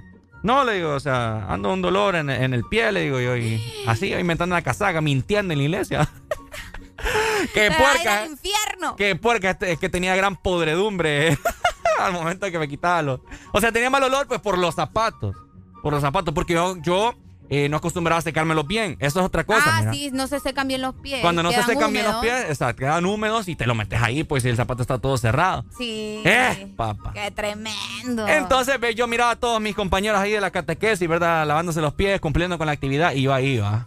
No, le digo, o sea, ando un dolor en, en el pie, le digo yo, y así inventando la casaca, mintiendo en la iglesia. <laughs> <laughs> Ir puerca. infierno. Qué puerca, es que tenía gran podredumbre <laughs> al momento que me quitaba los. O sea, tenía mal olor, pues por los zapatos. Por los zapatos, porque yo, yo eh, no acostumbraba a secármelos bien. Eso es otra cosa. ah, mira. sí, no se secan bien los pies. Cuando no se secan bien los pies, exacto, quedan húmedos y te lo metes ahí, pues si el zapato está todo cerrado. Sí. Eh, papá. Qué tremendo. Entonces, ve, yo miraba a todos mis compañeros ahí de la catequesis, ¿verdad? Lavándose los pies, cumpliendo con la actividad, y yo ahí, va.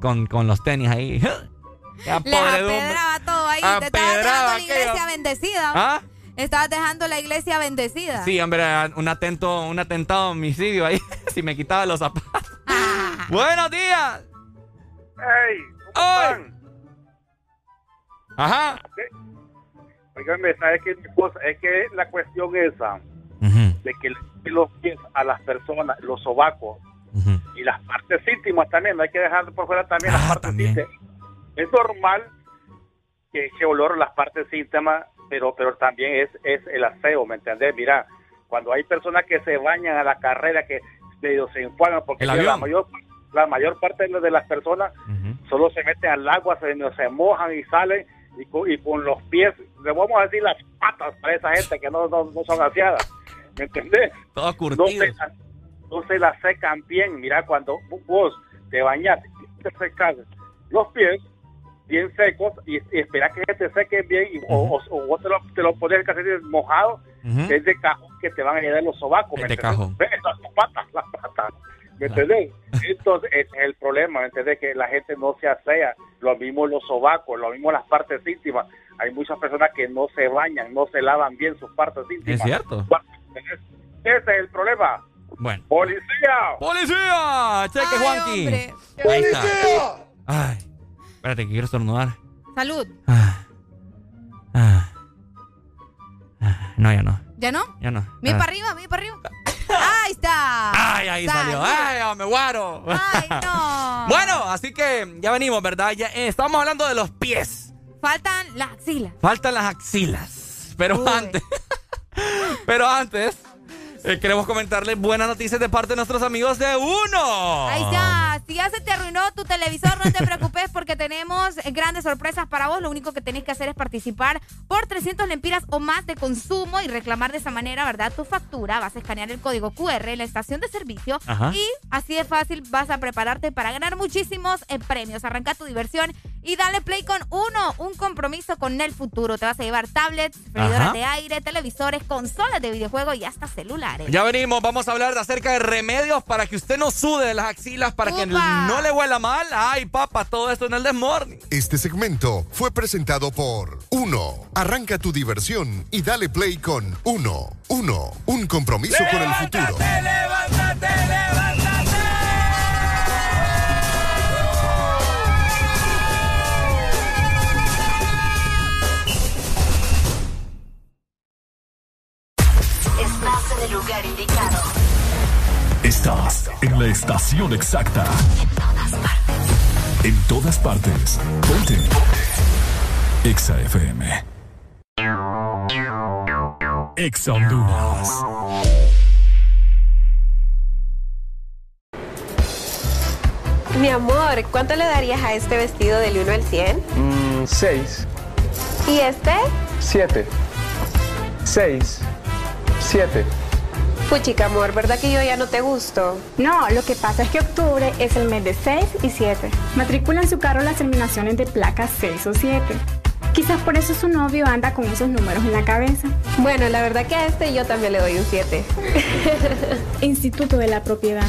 Con, con los tenis ahí. <laughs> Qué Les apedraba todo ahí. Te estabas dejando la iglesia bendecida. ¿Ah? Estabas dejando la iglesia bendecida. Sí, hombre, un atento, un atentado homicidio ahí, <laughs> si me quitaba los zapatos. Ah. Buenos días. ¡Ey! ¿Cómo están? Ajá. Oiganme, ¿sabes qué? Es que la cuestión esa de que le los pies a las personas, los sobacos y las partes íntimas también, no hay que dejar por fuera también Ah, las partes íntimas. Es normal que eche olor las partes íntimas, pero pero también es, es el aseo, ¿me entendés? Mira, cuando hay personas que se bañan a la carrera, que medio se enjuagan, porque El la mayor la mayor parte de las personas solo se meten al agua, se, se mojan y salen y con, y con los pies, le vamos a decir las patas para esa gente que no, no, no son aseadas, ¿me entendés? Todos No curtidos. se, la- no se la secan bien, mira, cuando vos te bañas, te secas los pies bien secos y, y esperas que te sequen bien y, o, o- o vos te lo, te lo pones el calcetín mojado, Ujú. es de cajón que te van a llenar los sobacos, ¿me Es de cajón. Las patas, las patas. ¿Me entendés? Entonces, ese es el problema, ¿me entendés? Que la gente no se asea. Lo mismo los sobacos, lo mismo las partes íntimas. Hay muchas personas que no se bañan, no se lavan bien sus partes íntimas. Es cierto. Ese es el problema. Bueno. ¡Policía! ¡Policía! ¡Cheque, Juanqui! Ahí está. Ay, espérate que quiero estornudar. Salud. Ah. Ah. Ah, No, ya no. ¿Ya no? Ya no. Mira Ah. para arriba, mira para arriba. Ahí está. Ay, ahí salió. Ay, me guaro. Ay, no. <laughs> Bueno, así que ya venimos, ¿verdad? Ya eh, estamos hablando de los pies. Faltan las axilas. Faltan las axilas. Pero Uy. antes. <laughs> pero antes. Eh, queremos comentarles buenas noticias de parte de nuestros amigos de Uno. Ahí está. Si ya se te arruinó tu televisor, no te preocupes porque tenemos grandes sorpresas para vos. Lo único que tenés que hacer es participar por 300 lempiras o más de consumo y reclamar de esa manera, ¿verdad? Tu factura. Vas a escanear el código QR en la estación de servicio Ajá. y así de fácil vas a prepararte para ganar muchísimos eh, premios. Arranca tu diversión y dale play con Uno. Un compromiso con el futuro. Te vas a llevar tablets, freidoras de aire, televisores, consolas de videojuego y hasta celulares. Ya venimos, vamos a hablar de acerca de remedios para que usted no sude de las axilas, para que no le huela mal. Ay, papá, todo esto en el Desmorning. Este segmento fue presentado por Uno. Arranca tu diversión y dale play con Uno. Uno. Un compromiso con el futuro. levántate, levántate. lugar indicado. Estás en la estación exacta. En todas partes. En todas partes. Ponte. Ponte. Exa FM. Exa Honduras. Mi amor, ¿cuánto le darías a este vestido del 1 al 100? 6. Mm, ¿Y este? 7. 6. 7. Pues amor, ¿verdad que yo ya no te gusto? No, lo que pasa es que octubre es el mes de 6 y 7. Matriculan su carro las terminaciones de placas 6 o 7. Quizás por eso su novio anda con esos números en la cabeza. Bueno, la verdad que a este yo también le doy un 7. <laughs> Instituto de la Propiedad.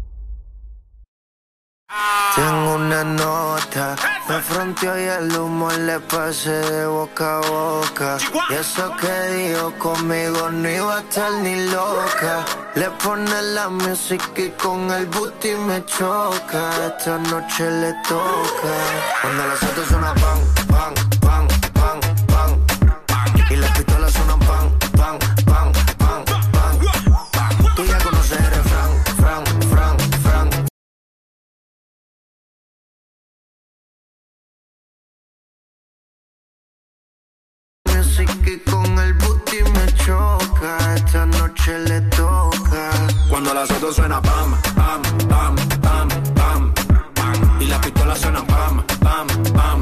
Tengo una nota, me fronteó y el humo le pasé de boca a boca. Y eso que dijo conmigo no iba a estar ni loca. Le pone la música y con el booty me choca. Esta noche le toca. Cuando las pan, pan, pan, pan, Música y con el booty me choca. Esta noche le toca. Cuando las autos suena pam, pam, pam, pam, pam, pam. Y las pistolas pam, pam, pam, pam,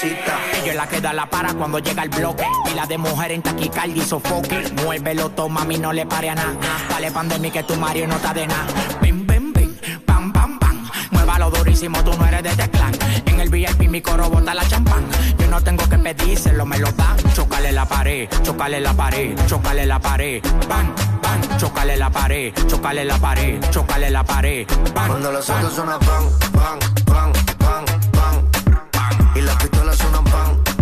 Ella es la que da la para cuando llega el bloque. Y la de mujer en taquicardia y sofoque. Muévelo, toma, mami, no le pare a nada. Dale pandemia que tu Mario no está de nada. Bim, bim, bim, pam, pam, pam. Muévalo durísimo, tú no eres de este clan. En el VIP mi coro bota la champán. Yo no tengo que pedírselo, me lo dan. Chocale la pared, chocale la pared, chocale la pared. Pan, pan, chocale la pared, chocale la pared, chocale la pared. Pan, Cuando los autos suenan pan, pan, pan, pan, pan.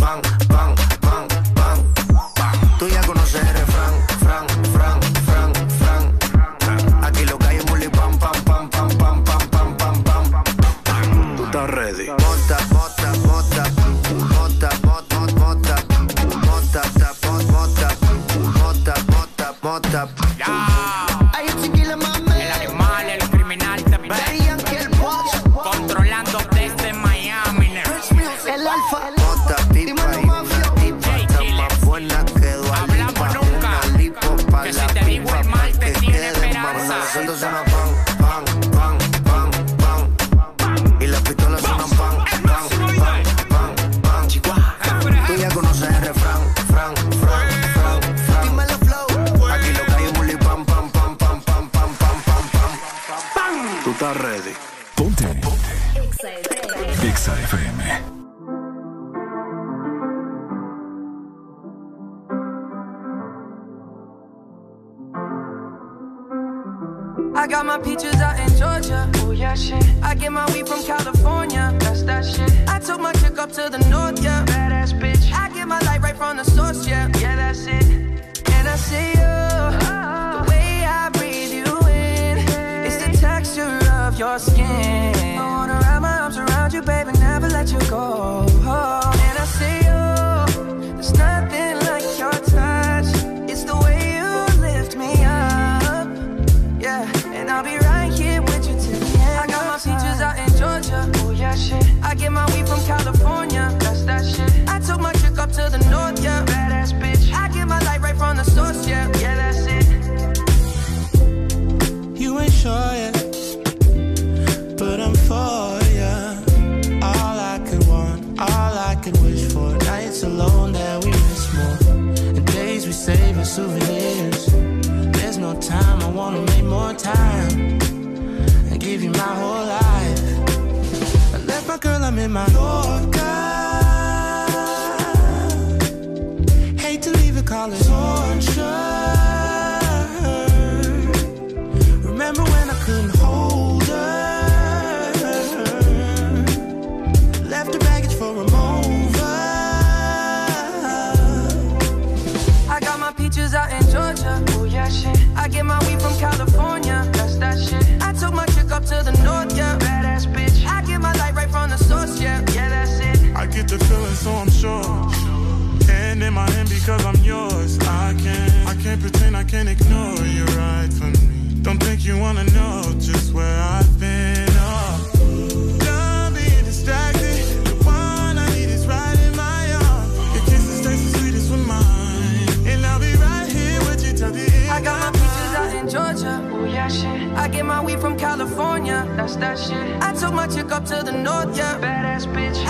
Pan, pan, pan, pan. Tú ya conoces el refrán, fran, fran, fran, fran. Aquí lo que hay es bully pam, pam, pam, pam, pam, pam, pam, pam, pam. Tú estás ready. Mota, mota, mota, mota, mota, mota, mota, ta, mot, mota, mota, mota, Exa FM. I got my peaches out in Georgia. Oh yeah, shit. I get my weed from California. That's that shit. I took my chick up to the north, yeah. Badass bitch. I get my light right from the source, yeah. Yeah, that's it. And I see you. The uh-huh. way I breathe you in. It's the texture of your skin. You, baby, never let you go. Oh. Can't pretend, I can't ignore you right from me. Don't think you wanna know just where I've been. Oh. Done being distracted. The one I need is right in my arms. Your kisses taste the sweetest with mine, and I'll be right here with you till the end. I got my peaches out in Georgia. Oh yeah, shit. I get my weed from California. That's that shit. I took my chick up to the north, yeah. Badass bitch.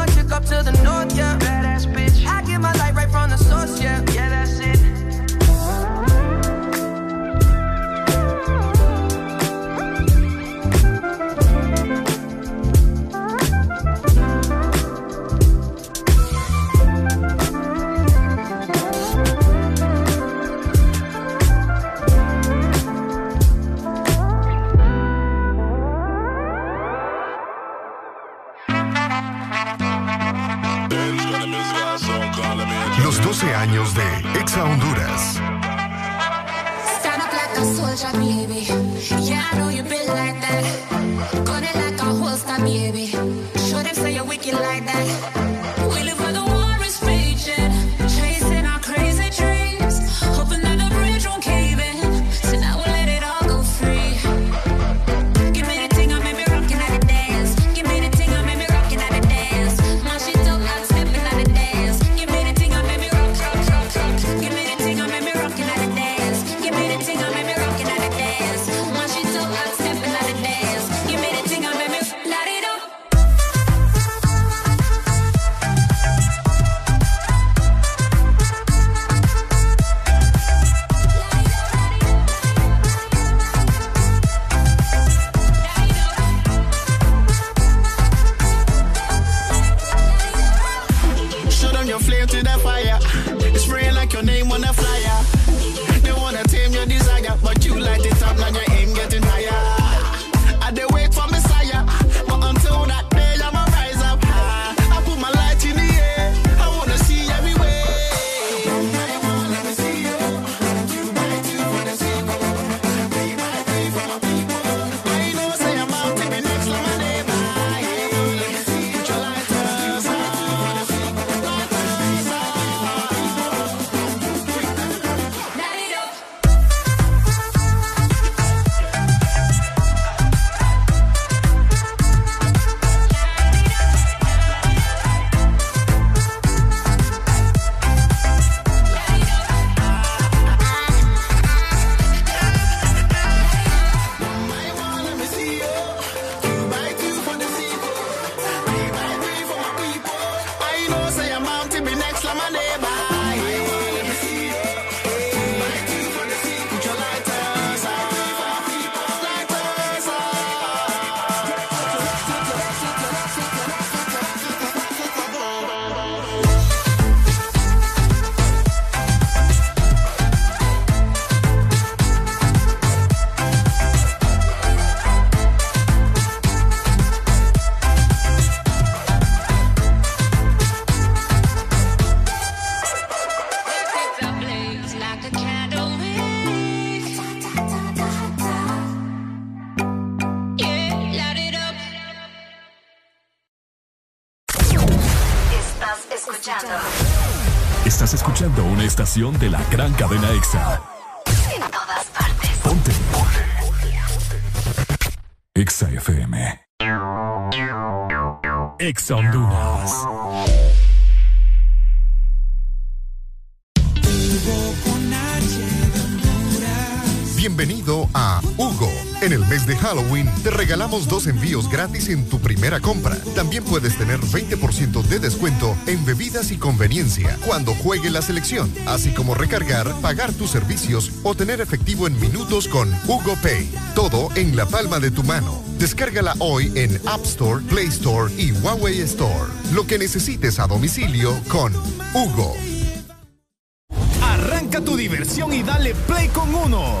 My chick up to the north, yeah. Badass bitch. I get my light right from the source, yeah. Años de Exa Honduras. Like that. De la gran cadena EXA. Te regalamos dos envíos gratis en tu primera compra. También puedes tener 20% de descuento en bebidas y conveniencia cuando juegue la selección, así como recargar, pagar tus servicios o tener efectivo en minutos con Hugo Pay. Todo en la palma de tu mano. Descárgala hoy en App Store, Play Store y Huawei Store. Lo que necesites a domicilio con Hugo. Arranca tu diversión y dale play con uno.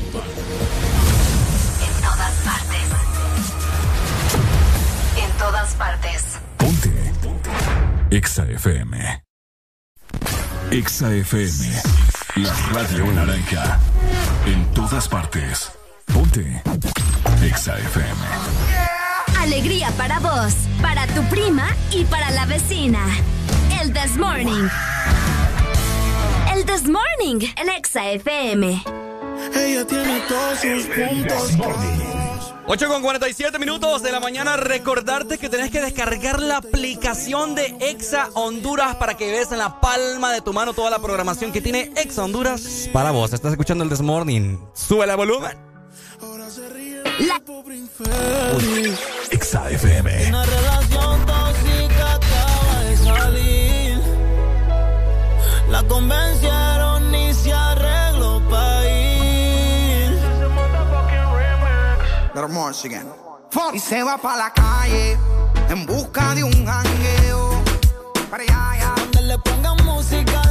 Partes. Ponte. EXA FM. EXA FM. La radio naranja. En todas partes. Ponte. EXA FM. Alegría para vos, para tu prima y para la vecina. El This Morning. El This Morning en Exa FM. Ella tiene todos sus puntos. 8 con 47 minutos de la mañana. Recordarte que tenés que descargar la aplicación de Exa Honduras para que veas en la palma de tu mano toda la programación que tiene Exa Honduras para vos. Estás escuchando el This Morning. Sube el volumen. EXA FM. Una relación tóxica acaba de salir. La convencieron Little again. Y se va para la calle en busca de un jangueo. Para allá, allá. Donde le pongan música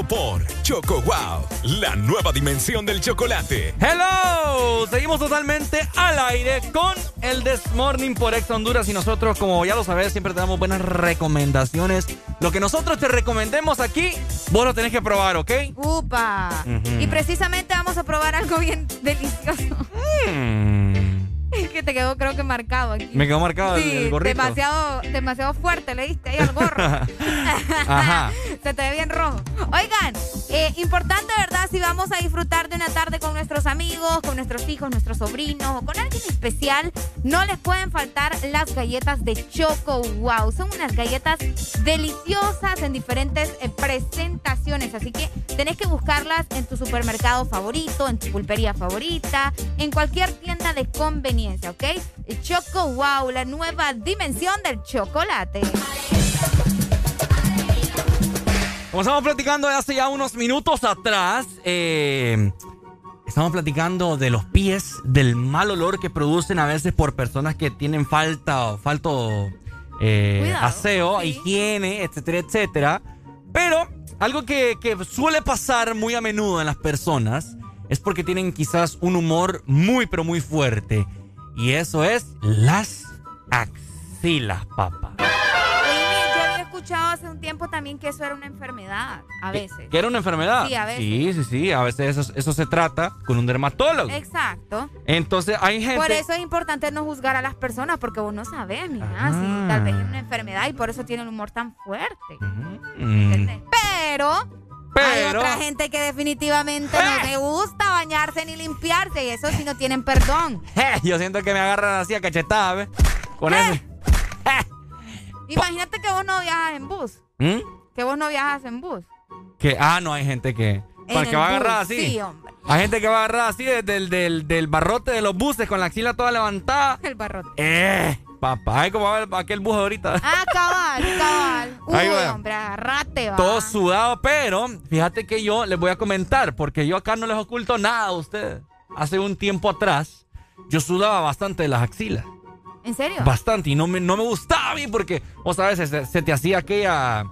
presentado por Choco Wow, la nueva dimensión del chocolate. Hello, seguimos totalmente al aire con el This Morning por Ex Honduras y nosotros, como ya lo sabes, siempre te damos buenas recomendaciones. Lo que nosotros te recomendemos aquí, vos lo tenés que probar, ¿ok? Upa. Y precisamente vamos a probar algo bien delicioso. que te quedó creo que marcado aquí. Me quedó marcado el- Sí, el gorrito. demasiado, demasiado fuerte le diste ahí al gorro. <laughs> Ajá. <laughs> Se te ve bien rojo. Oigan, eh, importante, ¿verdad? Si vamos a disfrutar de una tarde con nuestros amigos, con nuestros hijos, nuestros sobrinos o con alguien especial, no les pueden faltar las galletas de Choco Wow. Son unas galletas deliciosas en diferentes eh, presentaciones. Así que tenés que buscarlas en tu supermercado favorito, en tu pulpería favorita, en cualquier tienda de conveniencia, ¿ok? Choco Wow, la nueva dimensión del chocolate. Como estamos platicando hace ya unos minutos atrás, eh, estamos platicando de los pies, del mal olor que producen a veces por personas que tienen falta o falto eh, Cuidado, aseo, higiene, etcétera, etcétera. Pero algo que, que suele pasar muy a menudo en las personas es porque tienen quizás un humor muy, pero muy fuerte. Y eso es las axilas, papá. Escuchado hace un tiempo también que eso era una enfermedad, a veces. ¿Que era una enfermedad? Sí, a veces. Sí, sí, sí. A veces eso, eso se trata con un dermatólogo. Exacto. Entonces hay gente... Por eso es importante no juzgar a las personas, porque vos no sabes, mira, Ah. si tal vez es una enfermedad y por eso tiene un humor tan fuerte. Mm. Pero, hay Pero- otra gente que definitivamente no le gusta bañarse ni limpiarse y eso sí no tienen perdón. <laughs> Yo siento que me agarran así a cachetadas, ¿ves? Con Eh. ese. Imagínate que vos no viajas en bus, ¿Mm? que vos no viajas en bus. Que, ah, no, hay gente que... Para que va a bus, agarrar así. sí, hombre. Hay gente que va a agarrar así desde el del, del barrote de los buses con la axila toda levantada. El barrote. Eh, papá, es como va a ver aquel bus ahorita. Ah, cabal, <laughs> cabal. Uy, Ahí va. hombre, agarrate, va. Todo sudado, pero fíjate que yo les voy a comentar, porque yo acá no les oculto nada a ustedes. Hace un tiempo atrás, yo sudaba bastante de las axilas. ¿En serio? Bastante, y no me, no me gustaba a mí porque, vos sabes, se, se te hacía aquella...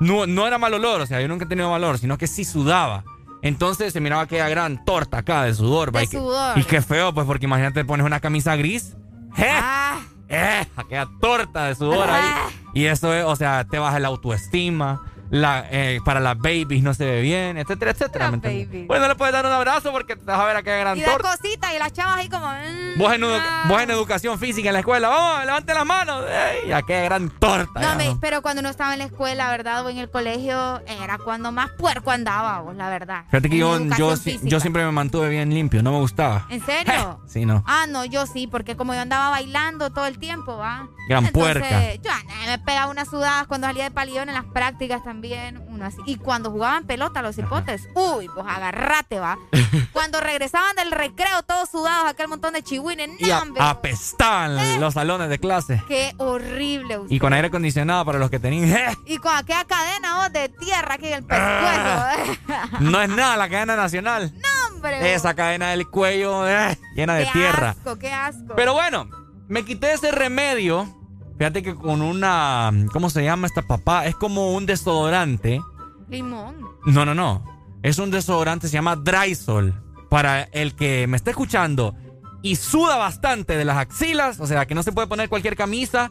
No, no era mal olor, o sea, yo nunca he tenido mal olor, sino que sí sudaba. Entonces se miraba aquella gran torta acá de sudor. De y que- sudor. Y qué feo, pues, porque imagínate, te pones una camisa gris. ¡Eh! Ah. ¡Eh! Aquella torta de sudor ahí. Y eso es, o sea, te baja la autoestima. La, eh, para las babies no se ve bien, etcétera, etcétera. Bueno, no le puedes dar un abrazo porque te vas a ver aquella gran Y torta. cositas y las chavas ahí como... mm, Vos en, edu- vos en educación física en la escuela, vamos, levante las manos. ¡Ey! Aquella gran torta. No, ya, me- ¿no? pero cuando uno estaba en la escuela, ¿verdad? O en el colegio, era cuando más puerco andábamos, la verdad. Fíjate que yo, siempre me mantuve bien limpio, no me gustaba. ¿En serio? <laughs> Sí, no. Ah, no, yo sí, porque como yo andaba bailando todo el tiempo, ¿va? Gran Entonces, puerca. Yo andaba me pegaba unas sudadas cuando salía de palillón en las prácticas también, uno así. Y cuando jugaban pelota los hipotes, uy, pues agarrate, va. <laughs> cuando regresaban del recreo todos sudados, aquel montón de chihuines, Y a- apestaban Eh. los salones de clase. qué horrible. usted. Y con aire acondicionado para los que tenían. <laughs> ¡eh! Y con aquella cadena de tierra aquí en el pescuezo. No es nada la cadena nacional. <laughs> no, hombre. Esa cadena del cuello eh, llena de qué tierra. asco, qué asco. Pero bueno, me quité ese remedio. Fíjate que con una. ¿Cómo se llama esta papá? Es como un desodorante. Limón. No, no, no. Es un desodorante, se llama Drysol. Para el que me está escuchando y suda bastante de las axilas, o sea, que no se puede poner cualquier camisa,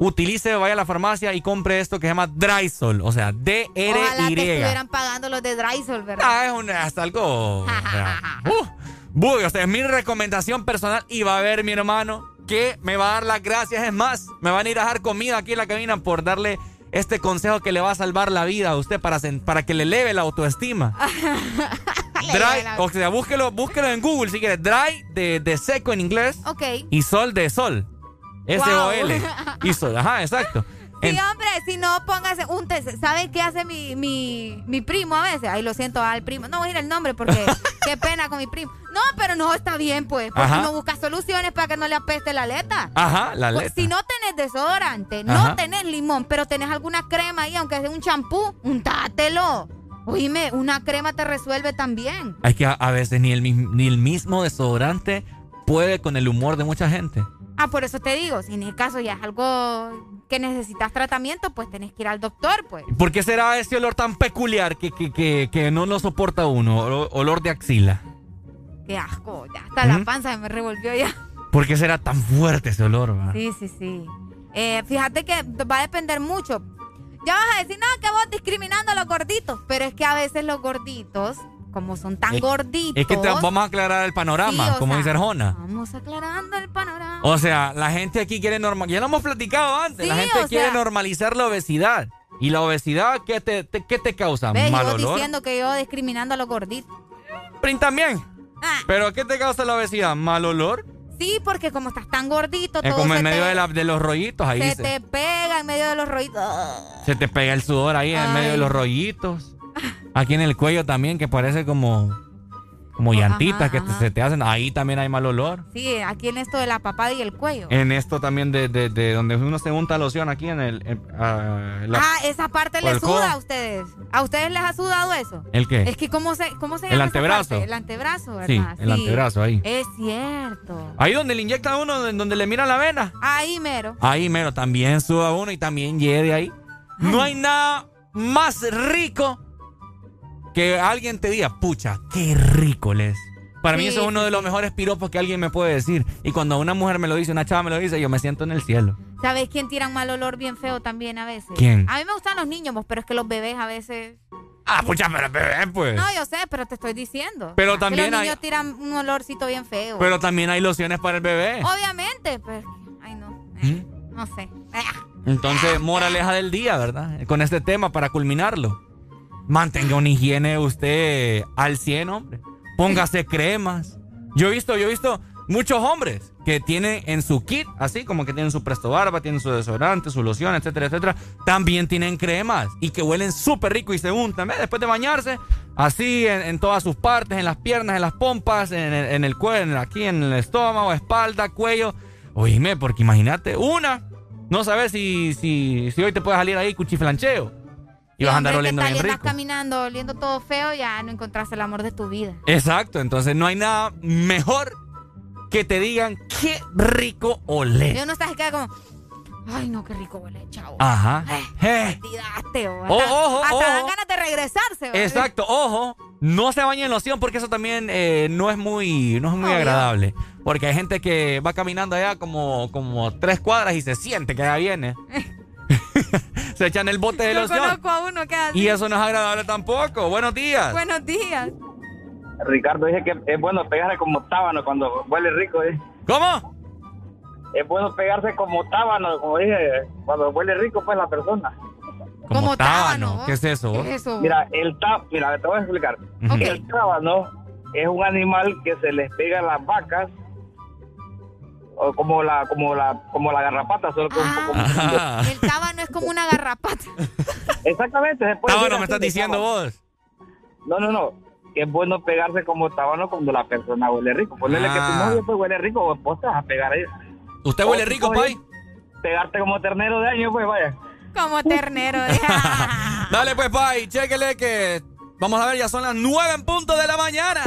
utilice, vaya a la farmacia y compre esto que se llama Drysol, o sea, Ojalá te D-R-Y. estuvieran pagando los de Drysol, ¿verdad? Ah, es, un, es algo. o sea, <laughs> uh, Bugue, o sea, es mi recomendación personal y va a ver mi hermano que me va a dar las gracias. Es más, me van a ir a dejar comida aquí en la cabina por darle este consejo que le va a salvar la vida a usted para, para que le eleve la autoestima. <laughs> Dry, o sea, búsquelo, búsquelo en Google si quiere. Dry de, de seco en inglés Ok. y sol de sol. S-O-L. Y sol, ajá, exacto. Sí, hombre, si no, póngase un test. ¿Sabe qué hace mi, mi, mi primo a veces? Ay, lo siento al primo. No voy a ir el nombre porque <laughs> qué pena con mi primo. No, pero no, está bien, pues. Porque Ajá. uno busca soluciones para que no le apeste la aleta. Ajá, la Pues, letra. Si no tenés desodorante, Ajá. no tenés limón, pero tenés alguna crema ahí, aunque sea un champú, untátelo. Oíme, una crema te resuelve también. Es que a, a veces ni el, ni el mismo desodorante puede con el humor de mucha gente. Ah, por eso te digo, si en el caso ya es algo que necesitas tratamiento, pues tenés que ir al doctor, pues. ¿Por qué será ese olor tan peculiar que, que, que, que no lo soporta uno? Olo- Olor de axila. Qué asco, ya hasta la panza me revolvió ya. ¿Por qué será tan fuerte ese olor? va? Sí, sí, sí. Eh, fíjate que va a depender mucho. Ya vas a decir, no, que vos discriminando a los gorditos. Pero es que a veces los gorditos, como son tan Es- gorditos. Es que te- vamos a aclarar el panorama, Sí, como sea, dice Arjona. Vamos aclarando el panorama. O sea, la gente aquí quiere normalizar. Ya lo hemos platicado antes. la gente quiere sea- normalizar la obesidad. ¿Y la obesidad qué te, te- qué te causa? Ve, y ¿Mal vos olor? diciendo que yo discriminando a los gorditos. Prin también. Ah. ¿Pero qué te causa la obesidad? ¿Mal olor? Sí, porque como estás tan gordito, Es todo como en medio te, de, la- de los rollitos. Ahí se se, te pega en medio de los rollitos. se te pega el sudor ahí en medio de los rollitos. Aquí en el cuello también, que parece como, como llantitas Ajá, que ajá. se te hacen. Ahí también hay mal olor. Sí, aquí en esto de la papada y el cuello. En esto también de, de- de donde uno se unta loción aquí en el... en- ah, la- ah, esa parte por le el suda codo. a ustedes. ¿A ustedes les ha sudado eso? ¿El qué? Es que ¿cómo se, cómo se El llama esa antebrazo. parte? El antebrazo, ¿verdad? Sí, el antebrazo, ahí. Es cierto. Ahí donde le inyectan a uno, donde le miran la vena. Ahí mero. Ahí, mero, también suda uno y también hiede ahí. No hay nada más rico que alguien te diga, pucha, qué rico les. Para mí eso es uno de los mejores piropos que alguien me puede decir. Y cuando una mujer me lo dice, una chava me lo dice, yo me siento en el cielo. ¿Sabes quién tira un mal olor bien feo también a veces? ¿Quién? A mí me gustan los niños, pero es que los bebés a veces... Ah, pucha, pero bebé, pues. No, yo sé, pero te estoy diciendo. Pero Que también los hay- niños tiran un olorcito bien feo. Pero también hay lociones para el bebé. Obviamente, pero... Ay, no. eh, No sé. Entonces, moraleja del día, ¿verdad? Con este tema para culminarlo. Mantenga una higiene usted al 100, hombre. Póngase cremas. Yo he visto, yo he visto muchos hombres que tienen en su kit, así como que tienen su presto barba, tienen su desodorante, su loción, etcétera, etcétera. También tienen cremas y que huelen súper rico y se untan. Después de bañarse, así en, todas sus partes, en las piernas, en las pompas, en el, en el cuello, aquí en el estómago, espalda, cuello. Oíme, porque imagínate, una, no sabes si, si, si hoy te puede salir ahí cuchiflancheo. Y vas a andar oliendo bien rico. caminando, oliendo todo feo, ya no encontraste el amor de tu vida. Exacto, entonces no hay nada mejor que te digan qué rico olé. Y uno está así queda como, ay no, qué rico huele, chavo. Ajá. Eh, Eh, o Oh, hasta, ojo, hasta ojo. dan ganas de regresarse. ¿va? Exacto, ojo, no se bañe en loción porque eso también eh, no es muy, no es muy Obvio. agradable. Porque hay gente que va caminando allá como, como tres cuadras y se siente que ya viene. <laughs> se echan el bote de Yo loción. conozco a uno que hace. Y eso no es agradable tampoco. Buenos días. Buenos días. Ricardo dice que es bueno pegarse como tábano cuando huele rico. ¿eh? ¿Cómo? Es bueno pegarse como tábano, como dije, cuando huele rico pues la persona. Como, Como tábano, tábano. ¿Qué es eso? ¿Qué es eso? Mira, el tá, mira, te voy a explicar. El tábano es un animal que se les pega a las vacas o como la, como la, como la garrapata, solo que un poco más grande. Ajá. El tábano es como una garrapata. <laughs> Exactamente. Tábano, me estás de diciendo tábano. vos. No, no, no. Que es bueno pegarse como tábano cuando la persona huele rico. Ponele que tu Ah. novio pues huele rico, vos- vos te vas a pegar ahí. ¿Usted huele O rico, novio, Pai? Pegarte como ternero de año, pues vaya. Como ternero. <laughs> Dale pues, Pai, chéquele que... Vamos a ver, ya son las 9 en punto de la mañana.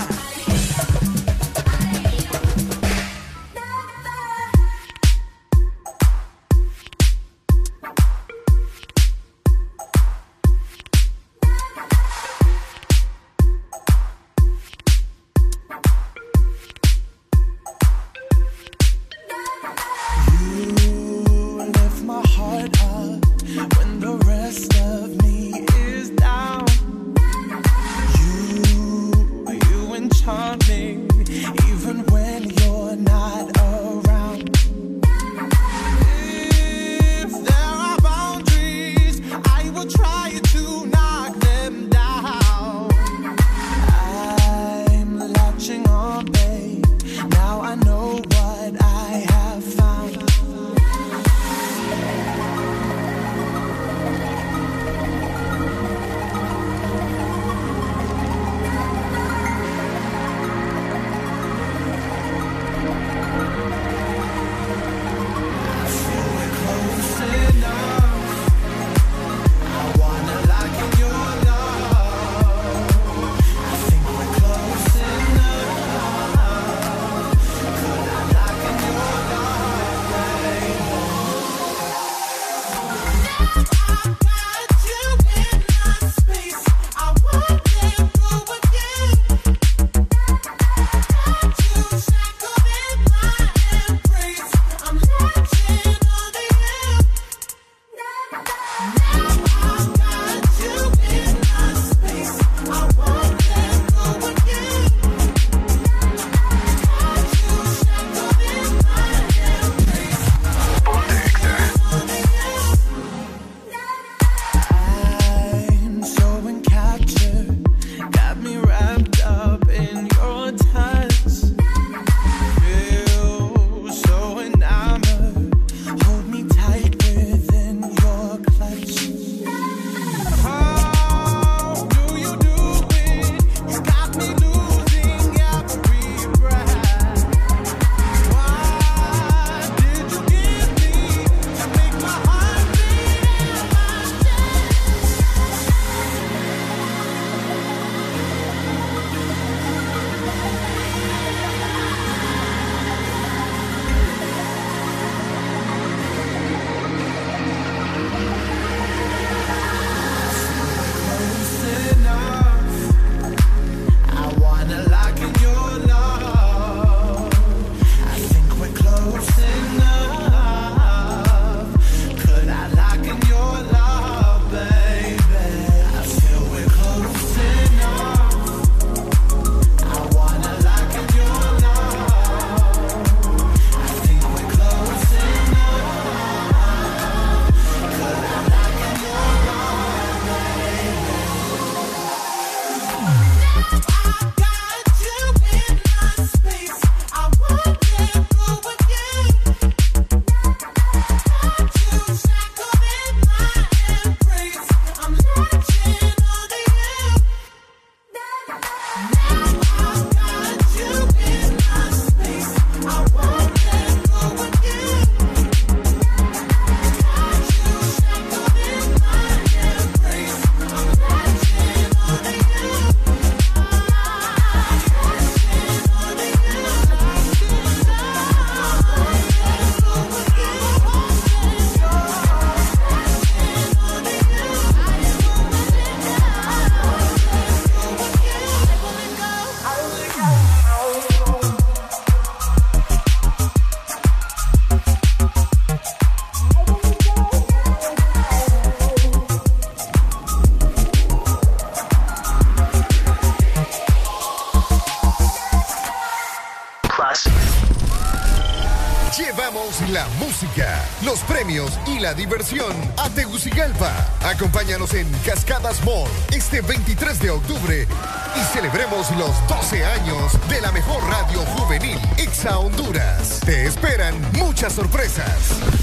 Premios y la diversión a Tegucigalpa. Acompáñanos en Cascadas Mall este 23 de octubre y celebremos los 12 años de la mejor radio juvenil Exa Honduras. Te esperan muchas sorpresas.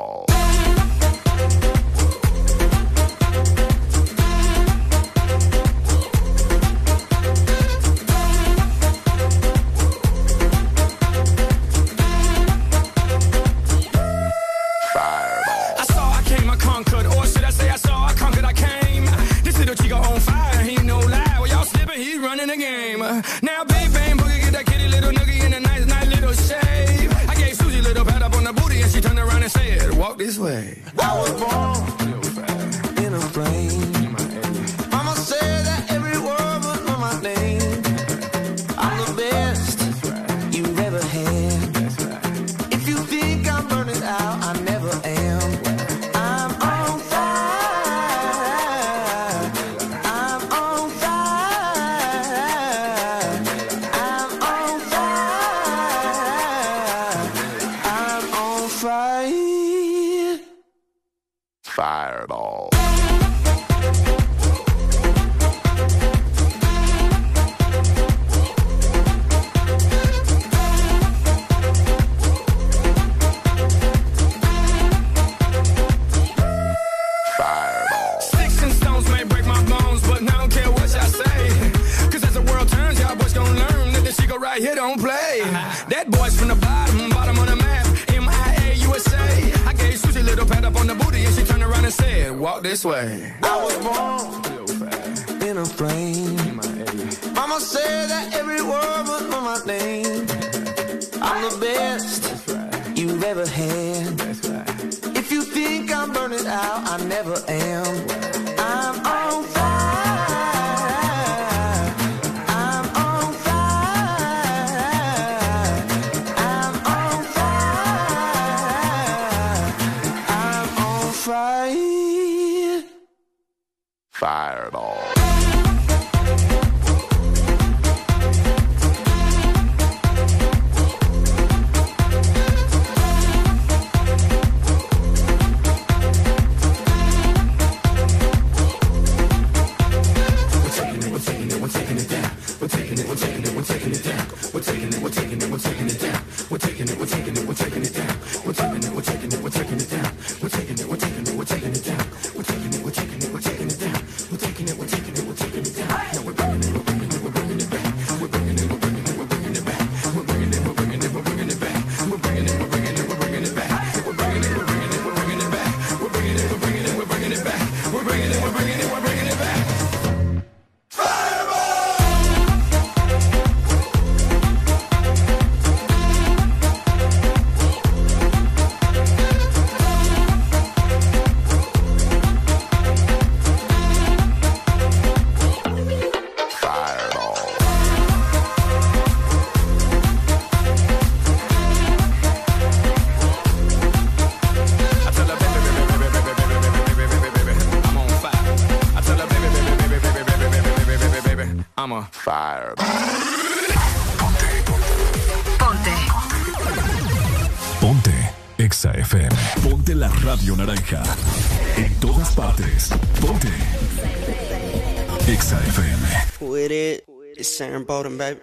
Sharon Bowden, baby.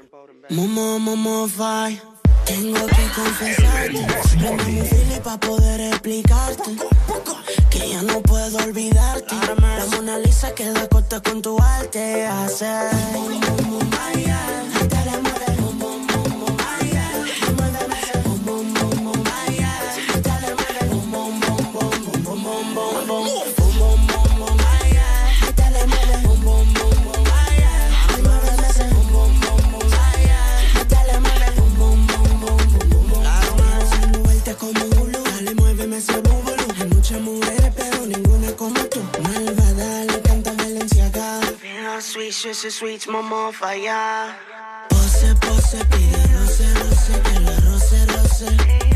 Momo, momo, fire. Tengo que confesarte, prendo mi feeling pa' poder explicarte Que ya no puedo olvidarte La Mona Lisa queda corta con tu arte Hace Dando sweet, mamá falla. Pose, pose, pide roce, roce, que la roce, roce.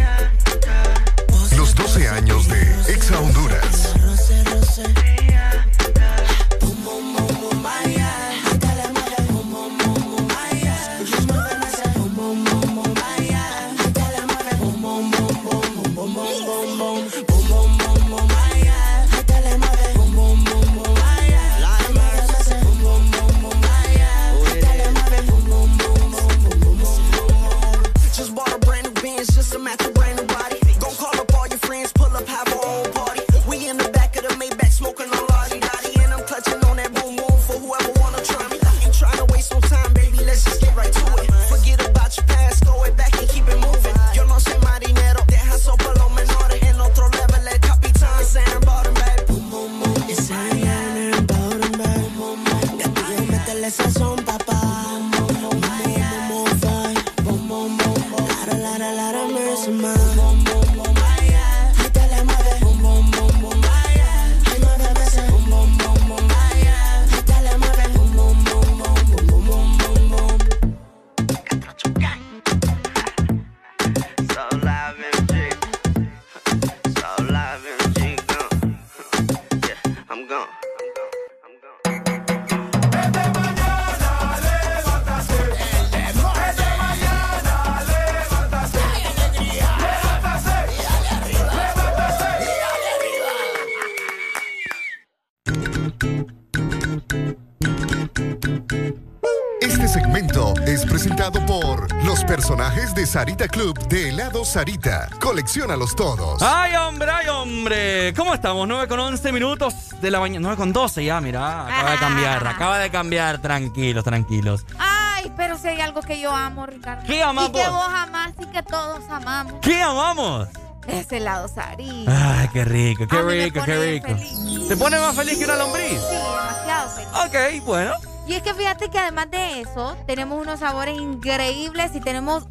Sarita Club de helado Sarita. Colecciónalos todos. Ay, hombre, ay, hombre. ¿Cómo estamos? 9 con 11 minutos de la mañana. 9 con 12 ya, mira. Acaba de cambiar, acaba de cambiar. Tranquilos, tranquilos. Ay, pero si hay algo que yo amo, Ricardo. ¿Qué amamos? Y que vos amás y que todos amamos. ¿Qué amamos? Es helado Sarita. Ay, qué rico, qué A rico, qué rico. feliz. ¿Te pone más feliz que una lombriz? Sí, demasiado feliz. Ok, bueno. Y es que fíjate que además de eso, tenemos unos sabores increíbles y tenemos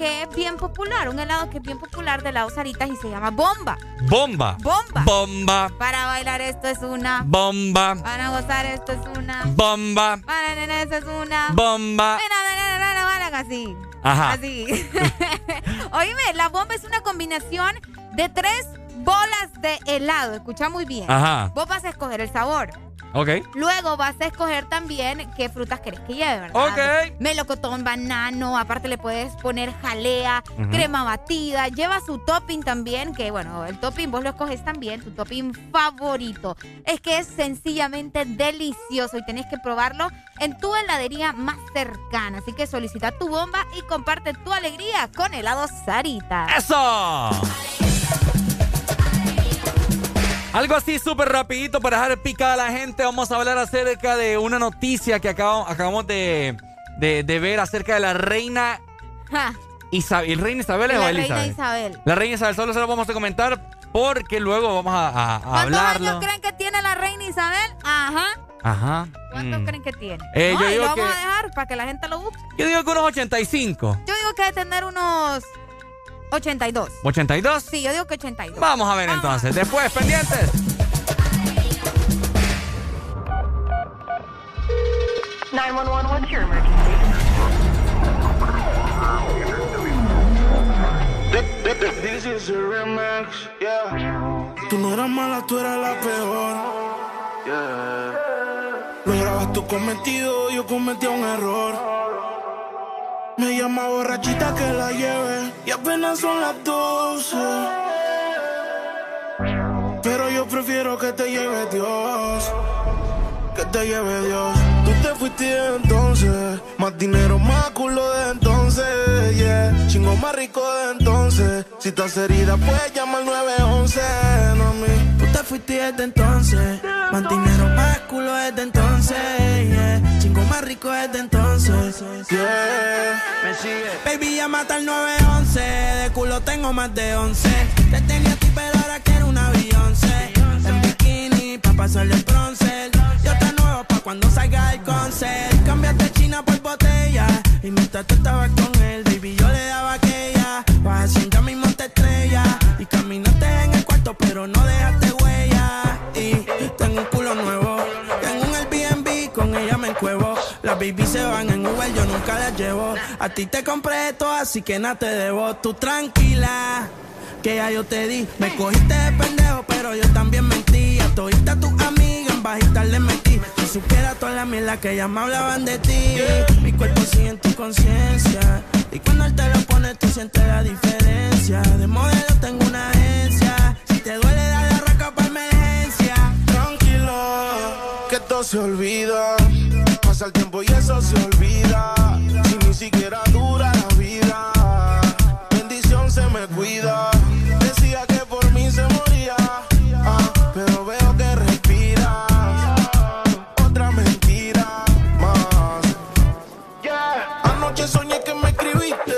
que es bien popular, un helado que es bien popular de helado Saritas y se llama Bomba. Bomba. Bomba. Bomba. Para bailar esto es una. Bomba. Para gozar esto es una. Bomba. Para nena esto es una. Bomba. Así. Ajá. Así. <laughs> Oíme, la bomba es una combinación de tres bolas de helado. Escucha muy bien. Ajá. Vos vas a escoger el sabor. Ok. Luego vas a escoger también qué frutas querés que lleve, ¿verdad? Ok. Melocotón, banano, aparte le puedes poner jalea, crema batida, lleva su topping también, que bueno, el topping vos lo escoges también, tu topping favorito. Es que es sencillamente delicioso y tenés que probarlo en tu heladería más cercana. Así que solicita tu bomba y comparte tu alegría con helado Sarita. ¡Eso! Algo así súper rapidito para dejar picada a la gente. Vamos a hablar acerca de una noticia que acabo- acabamos de, de- de ver acerca de la reina Ja, Isabel. ¿Reina Isabel o la Elizabeth? reina Isabel. La reina Isabel. Solo se lo vamos a comentar porque luego vamos a, a- a ¿Cuántos hablarlo. años creen que tiene la reina Isabel? Ajá. Ajá. ¿Cuántos Mm. creen que tiene? Eh, No, yo digo lo vamos que- a dejar para que la gente lo busque. Yo digo que unos 85. Yo digo que debe tener unos 82. ¿82? Sí, yo digo que 82. Vamos a ver entonces. Después, pendientes. 911, what's your emergency? This is a remix, yeah. Tú no eras mala, tú eras la peor. Yeah. Lograbas tu cometido, yo cometí un error. Me llama borrachita que la lleve y apenas son las 12. Pero yo prefiero que te lleve Dios. Que te lleve Dios. Tú te fuiste entonces. Más dinero, más culo de entonces. Chingo más rico de entonces. Si estás herida, puedes llamar 911. No a. Tú te fuiste desde entonces. Más dinero, más culo desde entonces. Chingo más rico desde entonces. Yeah. Me sigue. Baby, llama al 911. De culo tengo más de 11. Te tenía a ti, pero ahora quiero una Beyoncé. En bikini, pa' pasarle el bronce. Yo te nuevo pa' cuando salga el concert. Cambiaste China por botella. Y mientras tú estabas con él, baby, yo le daba aquella. Vas haciendo ya mismo te estrella. Y caminaste en el cuarto, pero no dejaste baby se van en Uber, yo nunca las llevo. A ti te compré esto, así que nada te debo. Tú tranquila, que ya yo te di. Me cogiste de pendejo, pero yo también mentí. A todita tus amigas en bajita le metí. Si supiera toda la mierda que ya me hablaban de ti. Mi cuerpo sigue en tu conciencia. Y cuando él te lo pone, tú sientes la diferencia. De modelo tengo una agencia. Si te duele, dale arranca pa' emergencia. Tranquilo, que todo se olvida. Pasa el tiempo y eso se olvida. Si ni siquiera dura la vida. Bendición se me cuida. Decía que por mí se moría. ah, pero veo que respiras. Otra mentira más. Yeah. Anoche soñé que me escribiste.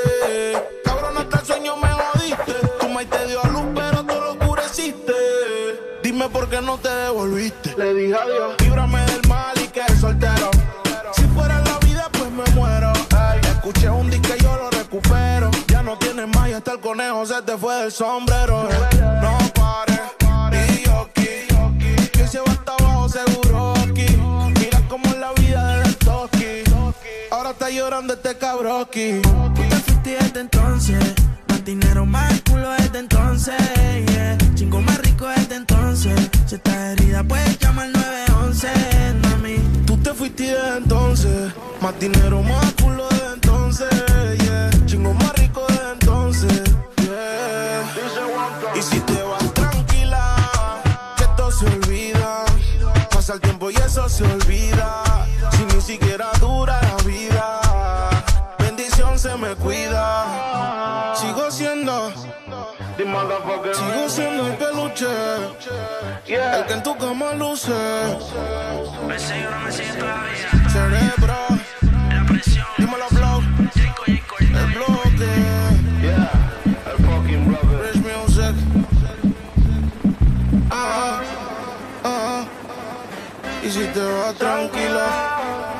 Cabrón, hasta el sueño me jodiste. Tu maíz te dio a luz, pero tú lo oscureciste. Dime por qué no te devolviste. Le dije adiós. El conejo se te fue del sombrero. No pares. Y yo aquí. Que se va hasta abajo seguro aquí. Mira cómo es la vida de Toki. Ahora está llorando este cabroki. Tú te fuiste desde entonces. Más dinero, más culo desde entonces. Yeah. Chingo más rico desde entonces. Si estás herida, puedes llamar al 911, mami. Tú te fuiste desde entonces. Más dinero, más culo desde entonces. Sigo siendo el peluche. El que en tu cama luce. Cerebro. Dímelo, blow. El bloque. El fucking brother. Rich music. Ah, ah. Y si te vas tranquila.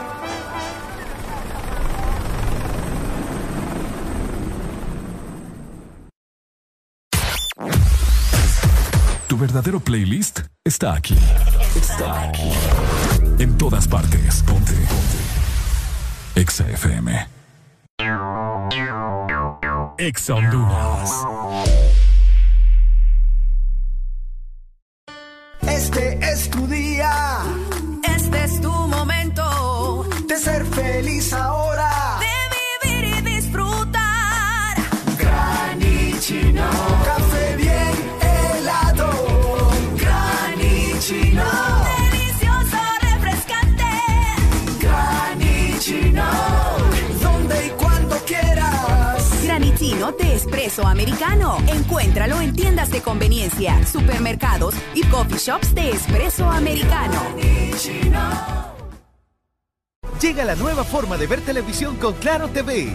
Verdadero playlist está aquí. Está aquí. En todas partes. Ponte. Ponte. Exa FM. Exa Honduras. Este es tu día. Este es tu momento de ser feliz ahora. Granitino de espresso americano. Encuéntralo en tiendas de conveniencia, supermercados y coffee shops de espresso americano. Llega la nueva forma de ver televisión con Claro TV,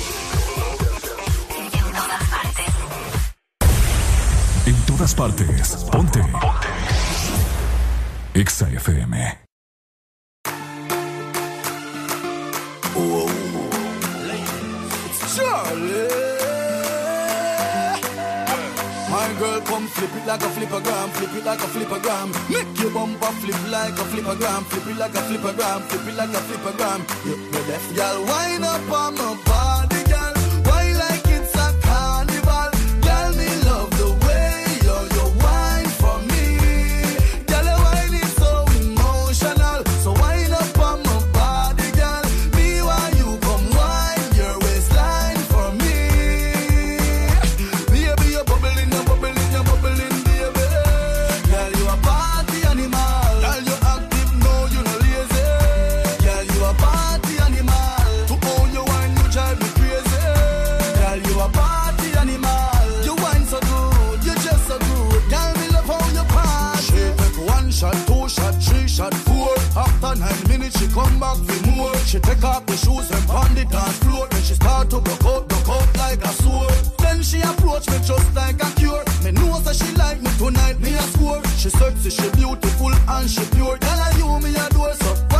Todas partes. Ponte. Ponte. Exa FM. My girl, come flip it like a flippergram, flip it like a flippergram. Make your bumper flip like a flippergram, flip it like a flippergram, flip it like a me left, girl, wind up on my body, back for more. She take off the shoes and pound the dance floor. Then she start to broke out, broke out like a sword. Then she approach me just like a cure. Me know that she like me tonight, me a score. She sexy, she beautiful and she pure. Girl, I you me a door, so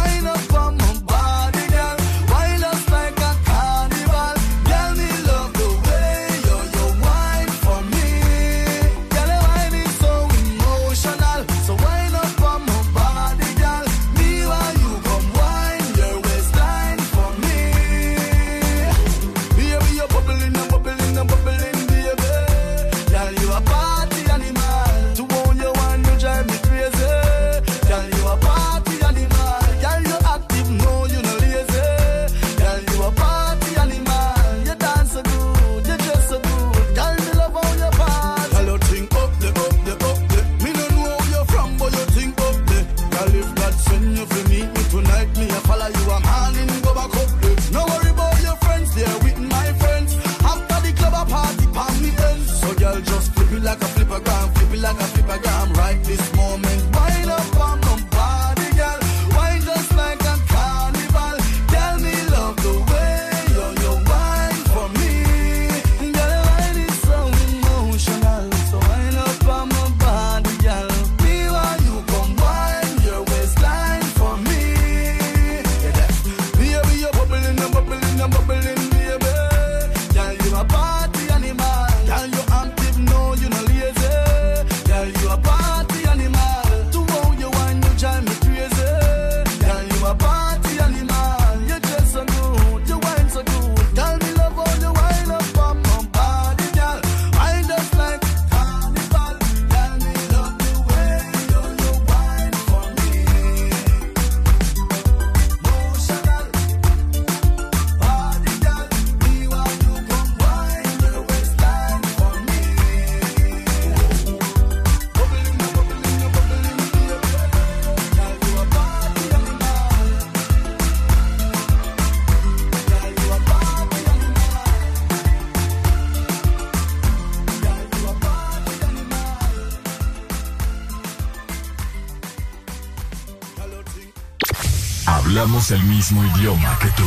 Hablamos el mismo idioma que tú.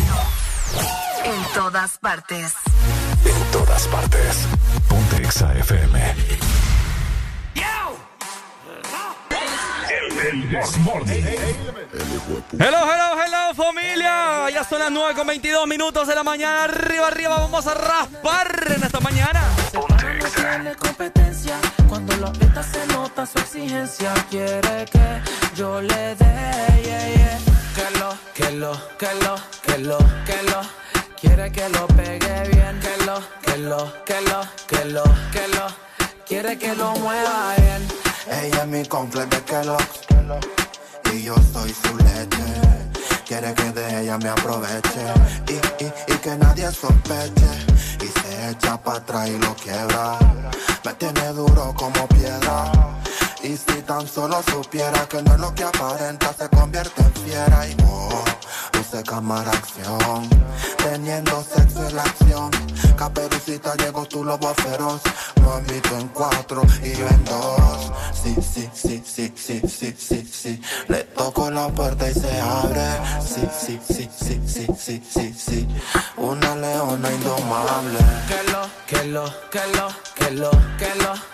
En todas partes. En todas partes. Ponte Exa FM. El. Hello, hello, hello, familia. Ya son las 9 con 22 minutos de la mañana. Arriba, arriba, vamos a raspar en esta mañana. No tiene competencia. Cuando lo aprieta se nota su exigencia. Quiere que yo le dé, yeah, yeah. Que lo, que lo, que lo, que lo, que lo. Quiere que lo pegue bien. Que lo, que lo, que lo, que lo, que lo. Quiere que lo mueva bien. Ella es mi completo de Kellogg's Y yo soy su leche Quiere que de ella me aproveche Y, y, y que nadie sospeche Y se echa para atrás y lo quiebra Me tiene duro como piedra Y si tan solo supiera que no es lo que aparenta Se convierte en fiera y oh, luce cámara acción Teniendo sexo en la acción Caperucita llegó tu lobo feroz Mami tú en cuatro y yo en dos Sí, sí, sí, sí, sí, sí, sí, sí Le toco la puerta y se abre Sí, sí, sí, sí, sí, sí, sí, sí Una leona indomable Que lo, que lo, que lo, que lo, que lo.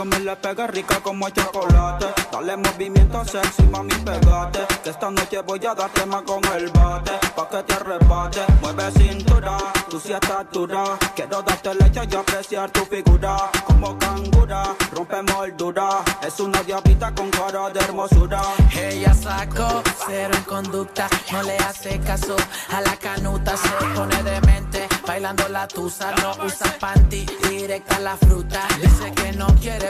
yo me le pegue rica como el chocolate. Dale movimiento sexy, mami, pegate. Que esta noche voy a darte más con el bate. Pa' que te arrebate, mueve cintura, tú sí estás dura. Quiero darte leche y apreciar tu figura. Como cangura, rompe moldura. Es una diablita con cara de hermosura. Ella sacó cero en conducta, no le hace caso a la canuta, se pone demente, bailando la tusa, no usa panty, directa la fruta. Dice que no quiere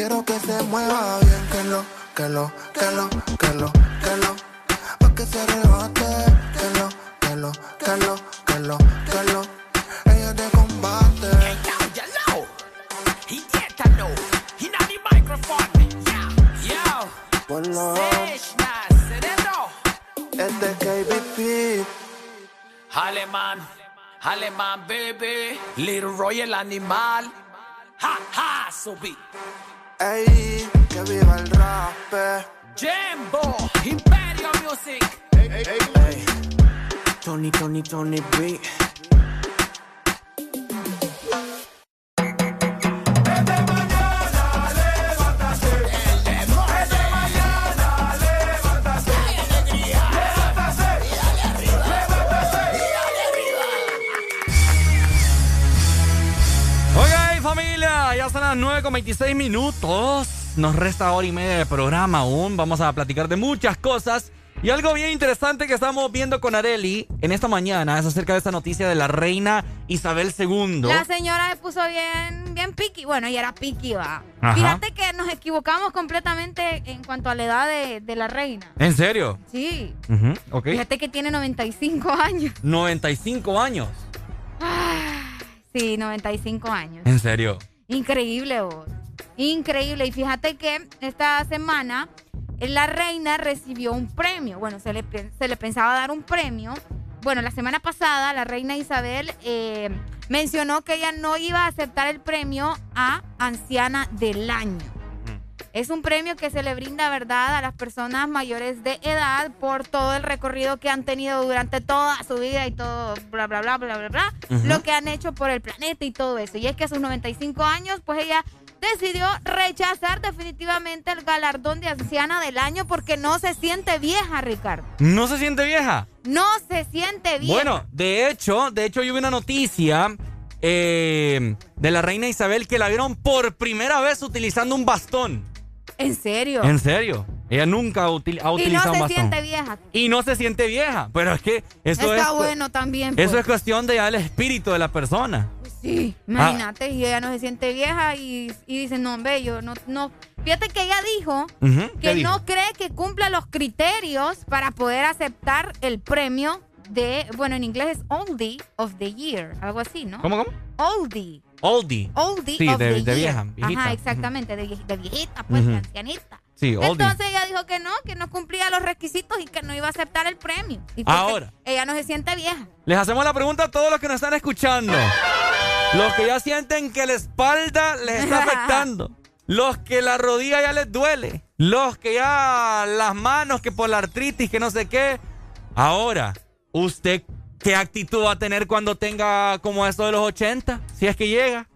Quiero que se mueva bien, que lo, que lo, que lo, que lo, que lo. Pa' que se rebate, que lo, que lo, que lo, que lo, que lo. Ella te combate. Ponlo. Este KBP. Alemán, Alemán, baby. Little Roy el animal. Ha, ha, subí. Ey, que viva el rap. Jimbo, Imperio Music. Ey. Tony, Tony, Tony B. ya son las 9 con 26 minutos. Nos resta hora y media de programa aún. Vamos a platicar de muchas cosas. Y algo bien interesante que estamos viendo con Areli en esta mañana es acerca de esta noticia de la reina Isabel II. La señora se puso bien, bien piqui. Bueno, ella era piqui, va. Ajá. Fíjate que nos equivocamos completamente en cuanto a la edad de, de la reina. ¿En serio? Sí. Ujú, ok. Fíjate que tiene 95 años. 95 años. Sí, 95 años. ¿En serio? Increíble, vos. Increíble. Y fíjate que esta semana eh, la reina recibió un premio. Bueno, se le, se le pensaba dar un premio. Bueno, la semana pasada la reina Isabel eh, mencionó que ella no iba a aceptar el premio a anciana del año. Es un premio que se le brinda, ¿verdad?, a las personas mayores de edad por todo el recorrido que han tenido durante toda su vida y todo, bla, bla, bla, bla, bla, bla, lo que han hecho por el planeta y todo eso. Y es que a sus 95 años, pues ella decidió rechazar definitivamente el galardón de anciana del año porque no se siente vieja, Ricardo. ¿No se siente vieja? No se siente vieja. Bueno, de hecho, de hecho yo vi una noticia eh, de la reina Isabel que la vieron por primera vez utilizando un bastón. ¿En serio? En serio. Ella nunca util- ha y utilizado no se un bastón. siente vieja. Y no se siente vieja. Pero es que eso Está es. bueno también. Eso pues. es cuestión de ya el espíritu de la persona. Sí, imagínate, y ella no se siente vieja y, y dice, no, hombre, yo no, no. Fíjate que ella dijo Ujú, ¿qué que dijo? no cree que cumpla los criterios para poder aceptar el premio de, bueno, en inglés es Oldie of the Year, algo así, ¿no? ¿Cómo, cómo? Oldie. Oldie. Oldie Sí, of de, the de vieja, viejita. Ajá, exactamente, de, vie- de viejita, pues, de ancianita. Sí, oldie. Entonces ella dijo que no, que no cumplía los requisitos y que no iba a aceptar el premio. Y Ahora. Ella no se siente vieja. Les hacemos la pregunta a todos los que nos están escuchando. Los que ya sienten que la espalda les está <laughs> afectando. Los que la rodilla ya les duele. Los que ya las manos, que por la artritis, que no sé qué. Ahora, ¿usted qué actitud va a tener cuando tenga como eso de los 80? Si es que llega.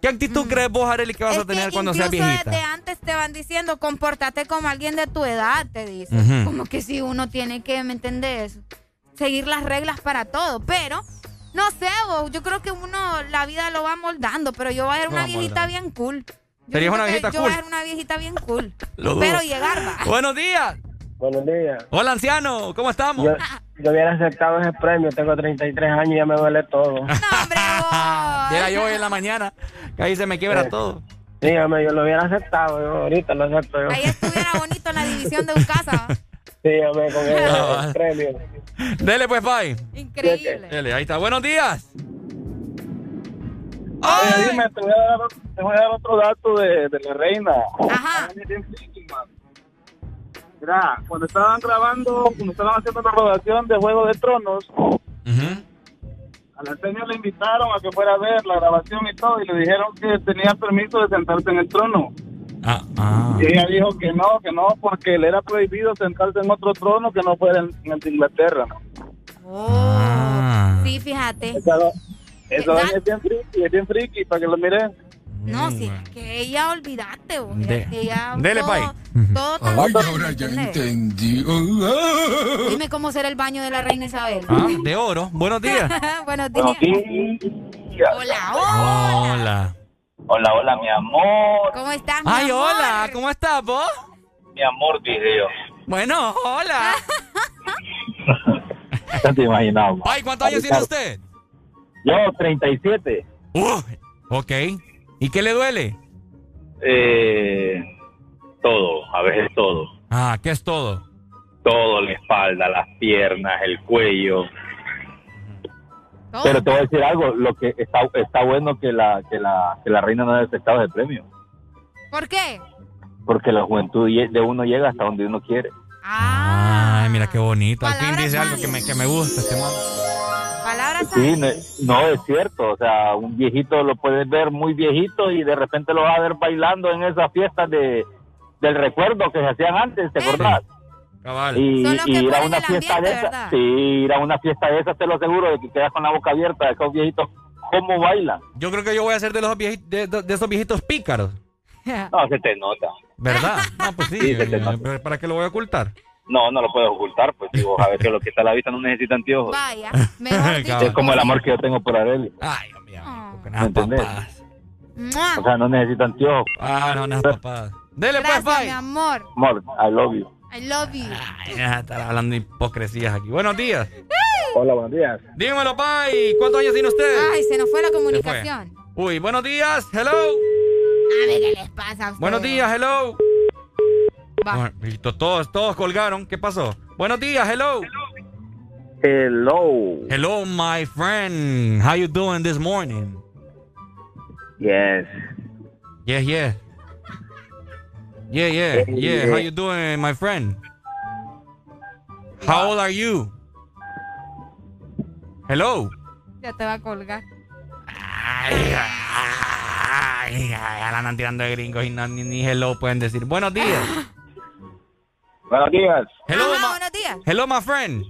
¿Qué actitud crees vos, Arely, que vas a tener cuando seas viejita? desde antes te van diciendo, compórtate como alguien de tu edad, te dicen. Como que si uno tiene que, ¿me entendés? Seguir las reglas para todo. Pero, no sé, vos, yo creo que uno la vida lo va moldando, pero yo voy a ser una viejita moldando. bien cool. Yo ¿Serías una viejita Yo cool? voy a ser una viejita bien cool. Lo dudo. pero llegar va. Buenos días. Buenos días. Hola, anciano. ¿Cómo estamos? Yo, yo hubiera aceptado ese premio, tengo 33 años y ya me duele todo. Llega yo hoy en la mañana, que ahí se me quiebra Eh. todo. Dígame, yo lo hubiera aceptado, yo ahorita lo acepto yo. Ahí estuviera bonito en la división de un casa. Dígame con el, Ah, el premio. Dele pues, bye. Increíble. Dele, ahí está. Buenos días. Oye, dime, te voy a dar, te voy a dar otro dato de, de la reina. Ajá. Mira, cuando estaban grabando, cuando estaban haciendo la rodación de Juego de Tronos, a la señora le invitaron a que fuera a ver la grabación y todo, y le dijeron que tenía permiso de sentarse en el trono. Ah, Y ella dijo que no, que no, porque le era prohibido sentarse en otro trono que no fuera en, en el de Inglaterra. ¿no? Ah. Sí, fíjate. Esa, esa doña es bien friki, es bien friki, para que lo miren. No, sí, que ella, olvídate, vos. De- ella, Dele, todo, pay. todo tan Ay, ahora ya entendí. Dime cómo será el baño de la reina Isabel. Ah, de oro. Buenos días. <laughs> Buenos días. Hola, hola. Hola. Hola, hola, mi amor. ¿Cómo estás, mi Ay, amor? hola. ¿Cómo estás vos? Mi amor, dije yo. Bueno, hola. <laughs> Ya te imaginaba. Pai, ¿cuántos años tiene usted? Yo, 37. Uh, ok. ¿Y qué le duele? Eh, todo, a veces todo. Ah, ¿qué es todo? Todo, la espalda, las piernas, el cuello. Pero te voy a decir algo, lo que está, está bueno que la, que la, que la reina no haya aceptado el premio. ¿Por qué? Porque la juventud de uno llega hasta donde uno quiere. Ay, mira qué bonito. Al fin Palabras dice algo que me, que me gusta este man. Palabras Sí, no, no, es cierto. O sea, un viejito lo puedes ver muy viejito y de repente lo vas a ver bailando en esas fiestas de, del recuerdo que se hacían antes, ¿te acordás? Cabal. Y, y ir a una fiesta ambiente, de esas, sí, ir a una fiesta de esas, te lo aseguro, de que quedas con la boca abierta de esos viejitos, ¿cómo bailan? Yo creo que yo voy a ser de, los vieji- de, de- de esos viejitos pícaros. No, se te nota. ¿Verdad? <laughs> No, pues sí. Sí, eh. ¿Para qué lo voy a ocultar? No, no lo puedes ocultar, pues digo, a ver que lo que está a la vista no necesita anteojos. Vaya, mejor <laughs> dicho. Es como el amor que yo tengo por Arely. Ay, ¿Me entendés? ¡Mua! O sea, no necesita anteojos. Ah, no, no, papá. Dele pues, Gracias, mi Pai. amor. Amor, I love you. I love you. Ay, ya estar hablando de hipocresías aquí. Buenos días. Hola, buenos días. Dímelo, Pai. ¿Cuántos años tiene usted? Ay, se nos fue la comunicación. Uy, buenos días. Hello. A ver qué les pasa a ustedes. Buenos días, hello. Va. Todos, todos colgaron. ¿Qué pasó? Buenos días, hello. Hello. Hello, my friend. How you doing this morning? Yes. Yeah, yeah. Yeah, yeah, yeah. How you doing, my friend? How old are you? Hello. Ya te va a colgar. Ay, ay, ya la andan tirando de gringos y no- ni, ni hello pueden decir. Buenos días. Buenos días. Hello, Ajá, buenos días. hello, my friend.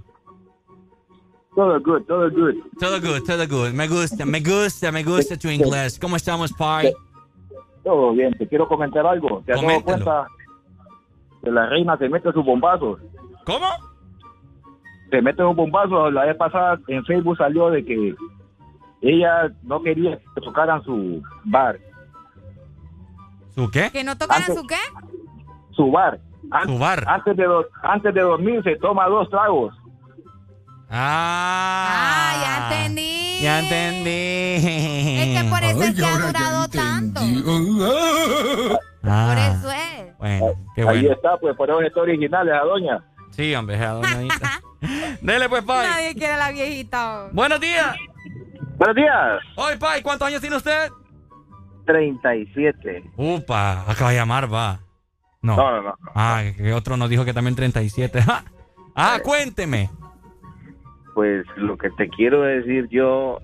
Todo good, todo good. Todo good, todo good. Me gusta, me gusta, me gusta tu inglés. ¿Cómo estamos, Pai? Todo bien, te quiero comentar algo. ¿Te has dado cuenta que la reina se mete sus bombazos? ¿Cómo? Se mete sus bombazos. La vez pasada en Facebook salió de que ella no quería que tocaran su bar. ¿Su qué? ¿Que no tocaran Antes- su qué? Su bar. An- Su bar. Antes de, antes de dormir se toma dos tragos. Ah. Ah, ya entendí. Ya entendí. Es que por eso es que ha durado tanto. Por Ah, eso es. bueno, qué Ahí está, pues por eso está original esa doña. Sí, hombre, esa doñadita. <laughs> Dele pues, Pai. Nadie quiere a la viejita. Buenos días. Buenos días. Hoy, Pai, ¿cuántos años tiene usted? 37. Upa, acaba de llamar, va. No. No, no, no. Ah, que otro nos dijo que también 37. Ja. <laughs> Ah, cuénteme. Pues lo que te quiero decir yo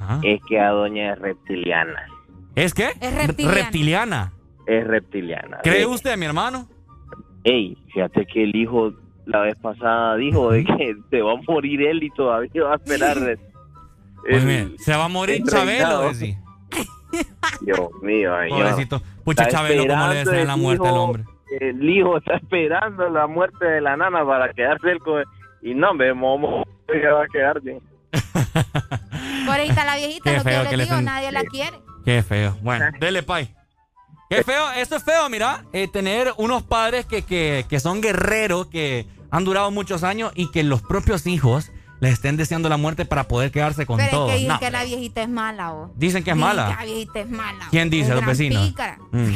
Ajá. es que a doña es reptiliana. ¿Es qué? Es reptiliana. Reptiliana. Es reptiliana. ¿Cree Sí. usted, mi hermano? Ey, fíjate que el hijo la vez pasada dijo de que se va a morir él y todavía va a esperar. El- Pues se va a morir el Chabelo. Dios mío, ay, yo- Pobrecito. Pucha, Chabelo, ¿cómo le esperando desea la el muerte al hijo- hombre? El hijo está esperando la muerte de la nana para quedarse él con... Y no, me momo, ya va a quedar bien. <laughs> Por ahí está la viejita, Qué lo que feo yo que les le digo, nadie la quiere. Qué feo. Bueno, dele, Pai. Qué feo, eso es feo, mira, eh, tener unos padres que, que, que son guerreros, que han durado muchos años y que los propios hijos les estén deseando la muerte para poder quedarse con Pero todo. es que dicen No, que la viejita es mala, ¿o? Dicen que es Dicen mala. que la viejita es mala. ¿Quién dice? ¿Los vecinos? Mm. <laughs>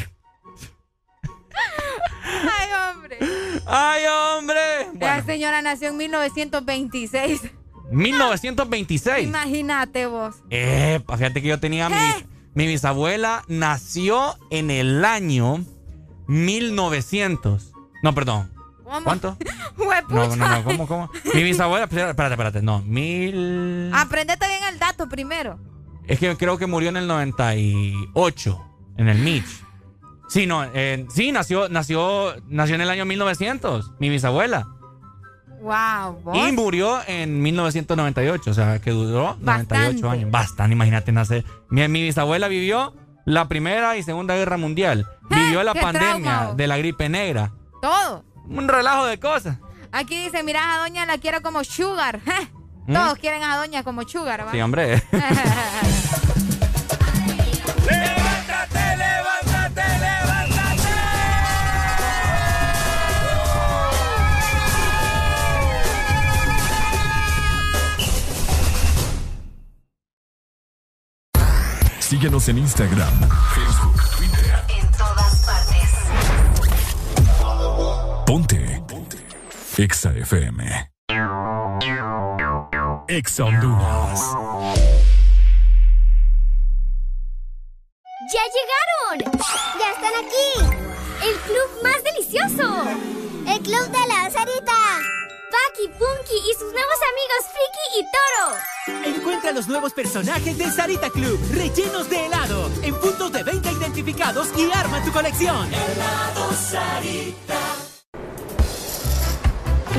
Ay, hombre. <laughs> ¡Ay, hombre! La señora nació en 1926. 1926. Imagínate vos. Epa, fíjate que yo tenía mi, mi bisabuela nació en el año 1900. No, perdón. ¿Cómo? ¿Cuánto? <laughs> No, no, no, ¿cómo, cómo? Mi bisabuela, espérate, espérate, no, mil... Aprendete bien el dato primero. Es que creo que murió en el 98, en el Mitch. Sí, no, eh, sí, nació, nació, nació en el año 1900, mi bisabuela. Wow, vos. Y murió en 1998, o sea, que duró 98 Bastante. años. Bastante, imagínate nacer. Mi, mi bisabuela vivió la Primera y Segunda Guerra Mundial. Vivió la pandemia trauma. de la gripe negra. Todo un relajo de cosas. Aquí dice, mirá, a Doña la quiero como Sugar. <laughs> Eh, ¿Mm? Todos quieren a Doña como Sugar, ¿va? Sí, hombre. <laughs> ¡Levántate, levántate, levántate! Síguenos en Instagram, Facebook Exa FM. Exa Honduras. ¡Ya llegaron! ¡Ya están aquí! ¡El club más delicioso! ¡El club de la Sarita! Paki, Punky y sus nuevos amigos Friki y Toro. Encuentra los nuevos personajes del Sarita Club, rellenos de helado, en puntos de venta identificados y arma tu colección. Helado Sarita.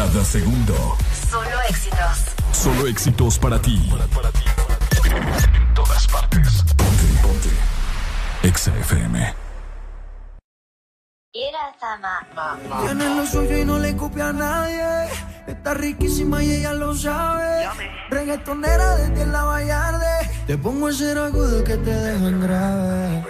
Cada segundo. Solo éxitos. Solo éxitos para ti. En todas partes. Ponte, ponte. Exa FM. Tiene lo suyo y no le copia a nadie. Está riquísima y ella lo sabe. Reggaetonera desde la Vallarde. Te pongo a hacer agudo que te dejan grave.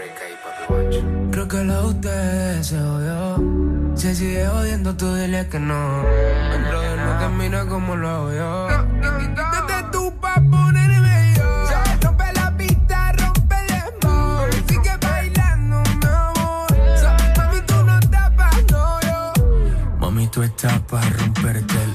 Creo que la usted se odió. Se sigue jodiendo, tú dile que no. El brother no te mira como lo hago yo. Desde tu pa' ponerme yo. Rompe la pista, rompe el dembow. Sigue bailando, mi amor. Mami, tú no estás pa' no yo. Mami, tú estás pa' romperte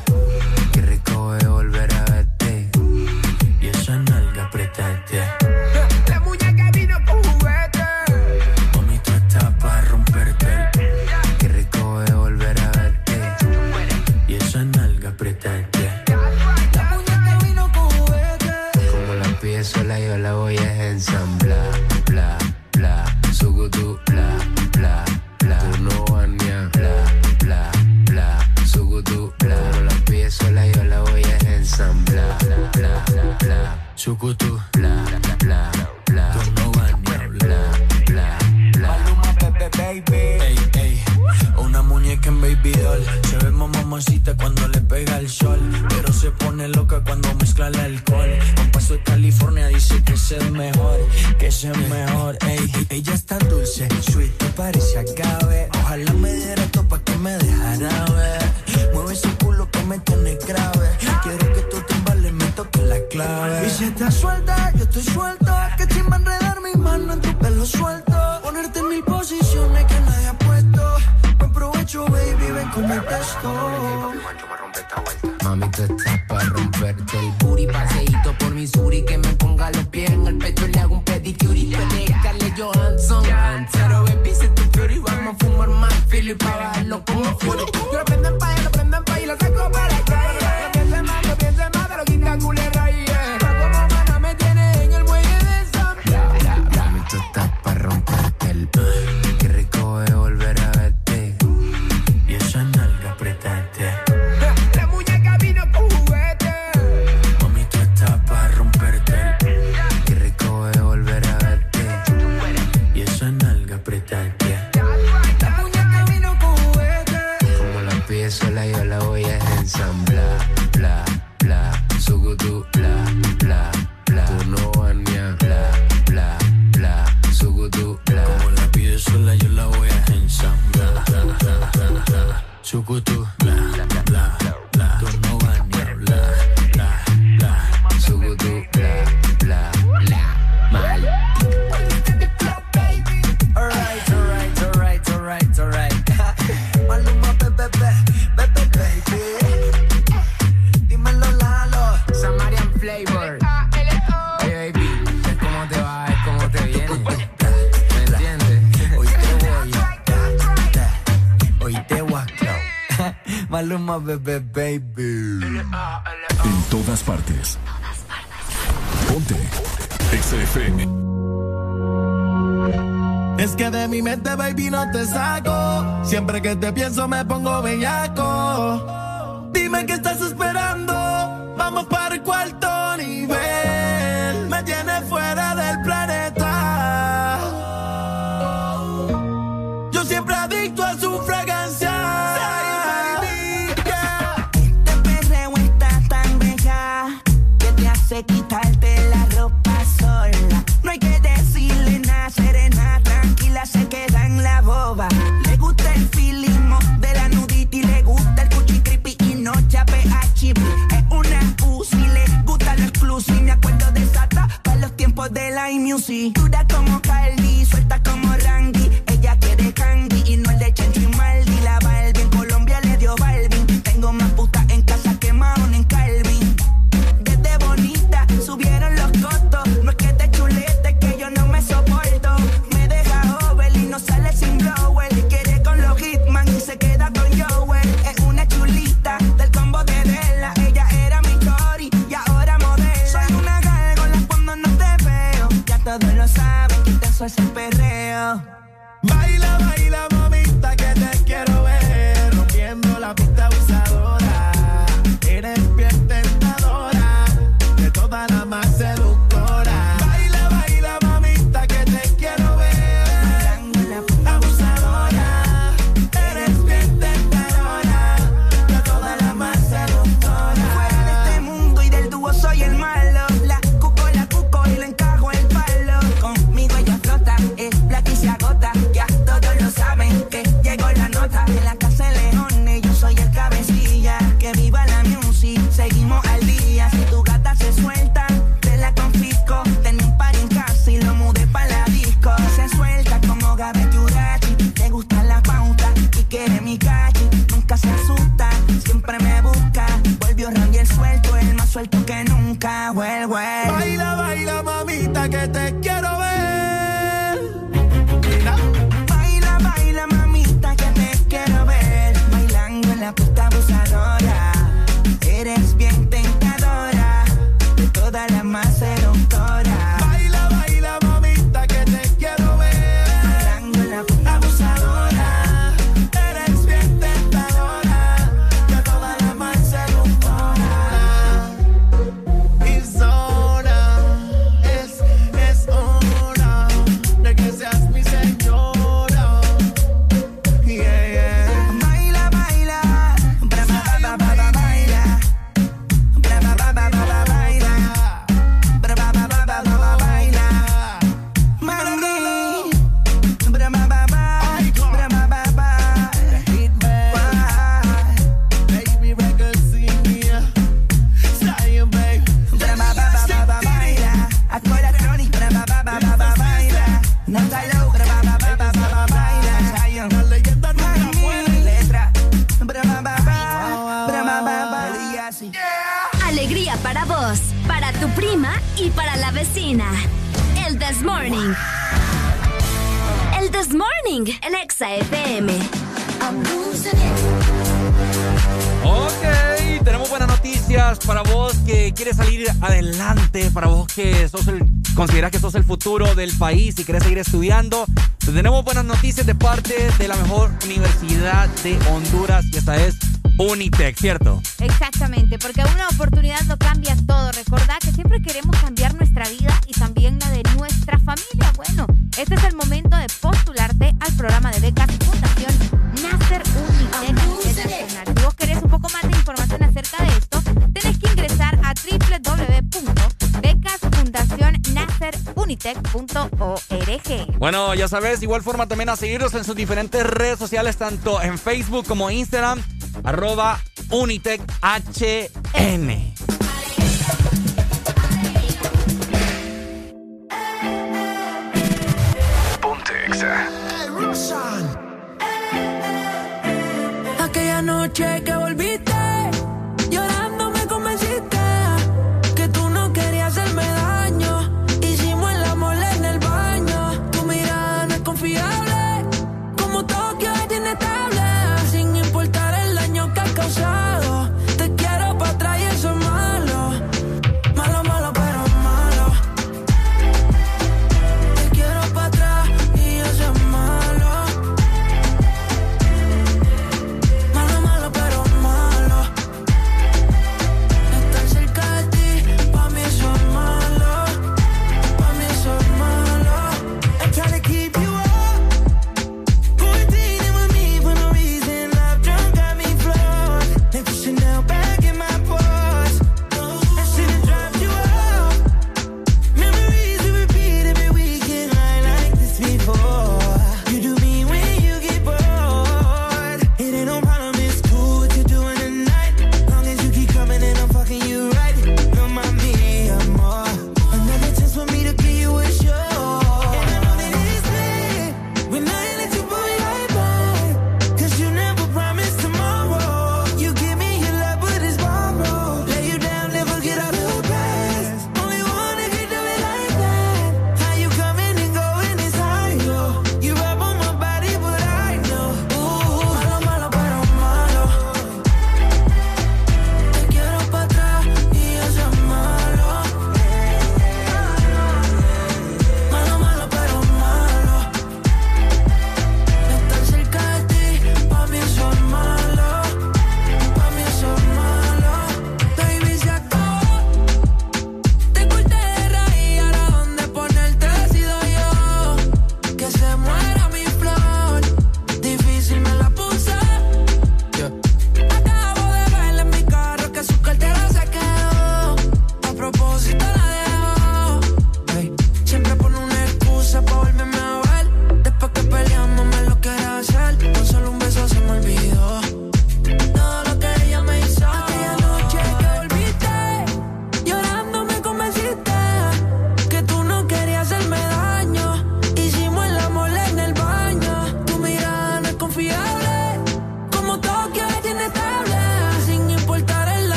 cuando le pega el sol. Pero se pone loca cuando mezcla el alcohol. Un paso de California dice que es el mejor, que es el mejor. Ey, ella está dulce, Bebé, baby. En todas partes. Ponte. Exa FM. Es que de mi mente, baby, no te saco. Siempre que te pienso me pongo bellaco. país, si querés seguir estudiando, te tenemos buenas noticias de parte de la mejor universidad de Honduras, y esta es Unitec, ¿cierto? Exactamente, porque una oportunidad lo cambia todo. Recordad que siempre queremos cambiar Bueno, ya sabes, de igual forma también a seguirnos en sus diferentes redes sociales, tanto en Facebook como Instagram, arroba UnitechHN.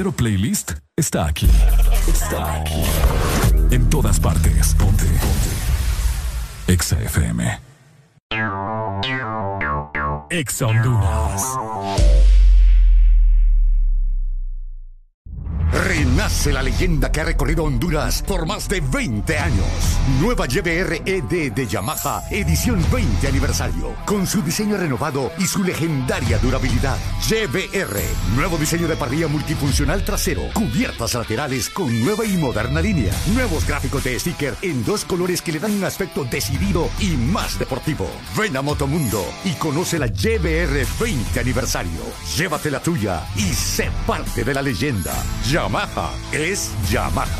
Verdadero playlist está aquí. Está aquí. En todas partes. Ponte. Ponte. Exa FM. Exa Honduras. Renace la leyenda que ha recorrido Honduras por más de 20 años. Nueva YBR ED de Yamaha, edición 20 aniversario. Con su diseño renovado y su legendaria durabilidad. YBR, nuevo diseño de parrilla multifuncional trasero. Cubiertas laterales con nueva y moderna línea. Nuevos gráficos de sticker en dos colores que le dan un aspecto decidido y más deportivo. Ven a Motomundo y conoce la YBR 20 aniversario. Llévate la tuya y sé parte de la leyenda. Yamaha es Yamaha.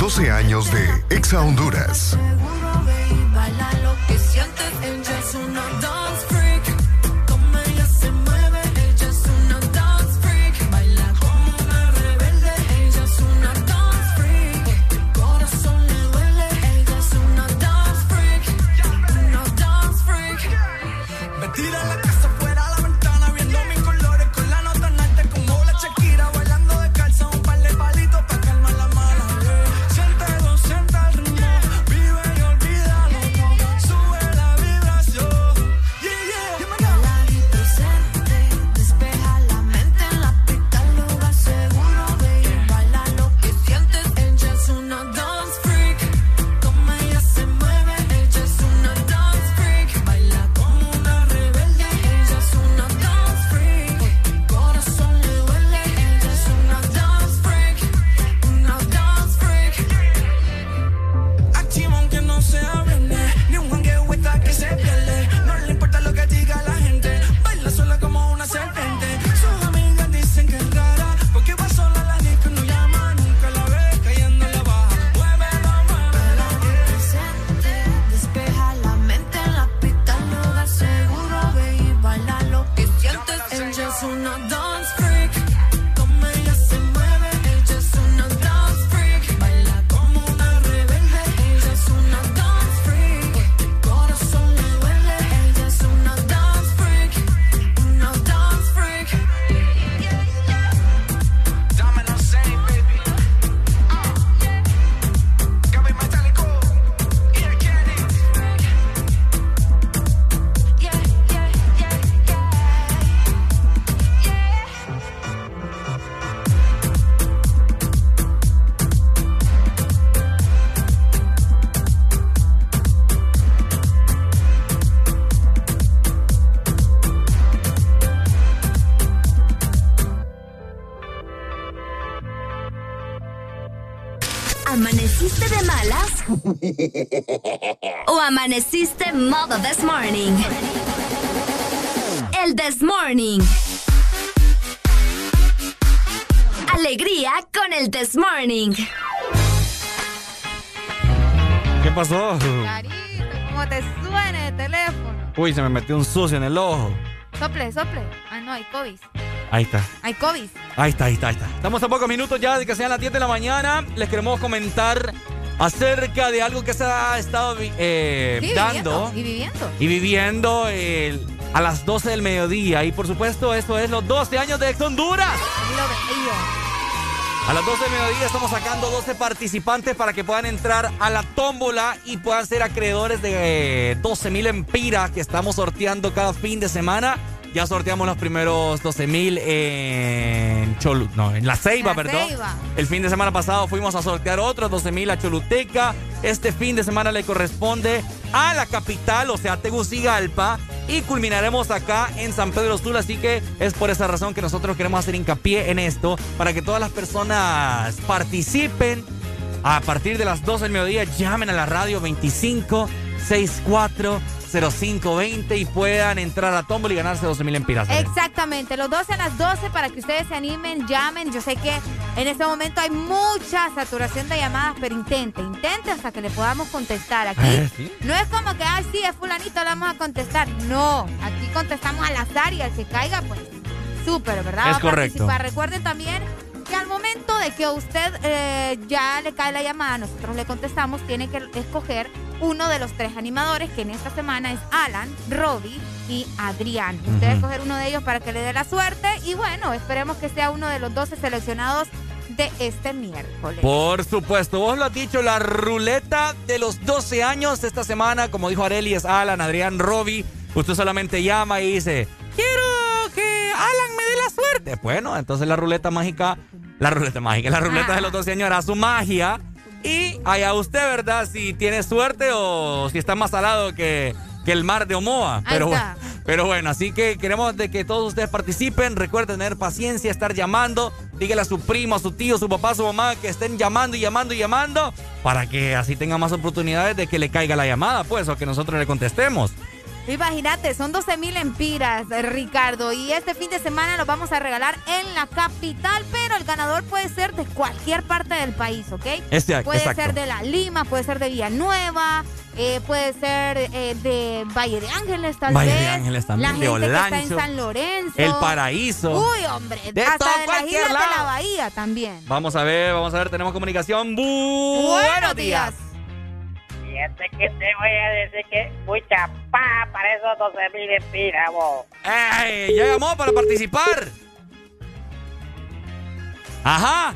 12 años de Exa Honduras. This morning? El this morning. Alegría con el this morning. ¿Qué pasó? Como te suene el teléfono. Uy, se me metió un sucio en el ojo. Sople, sople. Ah, no, hay COVID. Ahí está. Hay COVID. Ahí está, ahí está, ahí está. Estamos a pocos minutos ya de que sean las 10 de la mañana. Les queremos comentar acerca de algo que se ha estado eh, Sí, dando Y viviendo. y viviendo el- a las 12 del mediodía. Y por supuesto, esto es los 12 años de Ex Honduras. A las 12 del mediodía estamos sacando 12 participantes para que puedan entrar a la tómbola y puedan ser acreedores de 12 mil empiras que estamos sorteando cada fin de semana Ya sorteamos los primeros 12 mil en Cholu, no, en La Ceiba, La perdón. Ceiba. El fin de semana pasado fuimos a sortear otros 12 mil a Choluteca. Este fin de semana le corresponde a la capital, o sea, Tegucigalpa. Y culminaremos acá en San Pedro Sula. Así que es por esa razón que nosotros queremos hacer hincapié en esto. Para que todas las personas participen. A partir de las 12 del mediodía, llamen a la radio 25 64 0520 y puedan entrar a Tómbola y ganarse 12 mil empiras. Exactamente, los 12 a las 12 para que ustedes se animen, llamen. Yo sé que en este momento hay mucha saturación de llamadas, pero intente, intente hasta que le podamos contestar aquí. Sí. No es como que, ay, sí, es fulanito, le vamos a contestar. No, aquí contestamos al azar y al que caiga, pues, súper, ¿verdad? Es Va correcto. participar. Recuerden también que al momento de que usted eh, ya le cae la llamada, nosotros le contestamos, tiene que escoger uno de los tres animadores, que en esta semana es Alan, Robbie y Adrián. Usted Ujú. escoger uno de ellos para que le dé la suerte y bueno, esperemos que sea uno de los 12 seleccionados de este miércoles. Por supuesto, vos lo has dicho, la ruleta de los 12 años esta semana, como dijo Areli, es Alan, Adrián, Robbie. Usted solamente llama y dice, quiero que Alan me dé la suerte. Bueno, entonces la ruleta mágica, la ruleta mágica, la ruleta de los 12 años hará su magia. Y allá usted, ¿verdad? Si tiene suerte o si está más salado que, que el mar de Omoa. Pero bueno. Pero bueno, así que queremos de que todos ustedes participen. Recuerden tener paciencia, estar llamando. Dígale a su primo, a su tío, a su papá, a su mamá que estén llamando y llamando y llamando para que así tengan más oportunidades de que le caiga la llamada, pues, o que nosotros le contestemos. Imagínate, son 12 mil empiras, Ricardo. Y este fin de semana los vamos a regalar en la capital, pero el ganador puede ser de cualquier parte del país, ¿ok? Este- puede exacto. ser de La Lima, puede ser de Villanueva, eh, puede ser eh, de Valle de Ángeles, tal Valle vez. de Ángeles también, La de gente que está Olancho, en San Lorenzo. El Paraíso. Uy, hombre. De hasta todo, de las islas de la Bahía también. Vamos a ver, vamos a ver, tenemos comunicación. Bu- Buenos días. Fíjate que te voy a decir que mucha pa para esos 12 mil empiras, vos. ¡Ey! Ya llamó para participar. Ajá.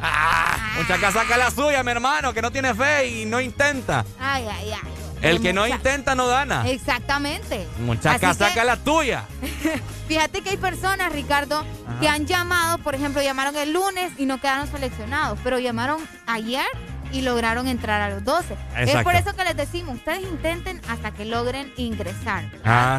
Ah, muchacha saca la suya, mi hermano, que no tiene fe y no intenta. Ay, ay, ay. El que no Mucha- intenta no gana. Exactamente. Muchacha Así que- saca la tuya. <laughs> Fíjate que hay personas, Ricardo, que han llamado, por ejemplo, llamaron el lunes y no quedaron seleccionados, pero llamaron ayer y lograron entrar a los 12. Es por eso que les decimos, ustedes intenten hasta que logren ingresar.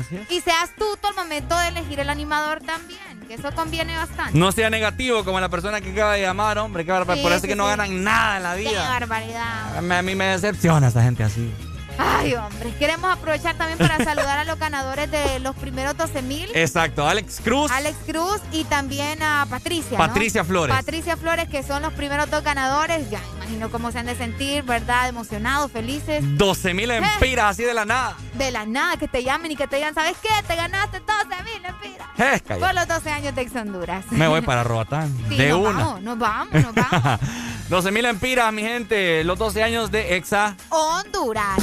Sí. Y sea astuto al momento de elegir el animador también, que eso conviene bastante. No sea negativo como la persona que acaba de llamar, hombre. qué barbar- Sí, Por eso sí, que no ganan nada en la Qué vida. barbaridad. A mí, me decepciona esa gente así. Ay, hombre, queremos aprovechar también para saludar a los ganadores de los primeros 12 mil. Exacto, Alex Cruz. Alex Cruz y también a Patricia. ¿no? Patricia Flores. Patricia Flores, que son los primeros dos ganadores. Ya imagino cómo se han de sentir, ¿verdad? Emocionados, felices. 12 mil empiras así de la nada. De la nada, que te llamen y que te digan, ¿sabes qué? Te ganaste 12 mil empiras. Eh. Por los 12 años de Ex Honduras. Me voy para Roatán. <laughs> Sí, de nos una. Vamos, nos vamos, nos vamos. <laughs> 12 mil empiras, mi gente. Los 12 años de EXA. Honduras.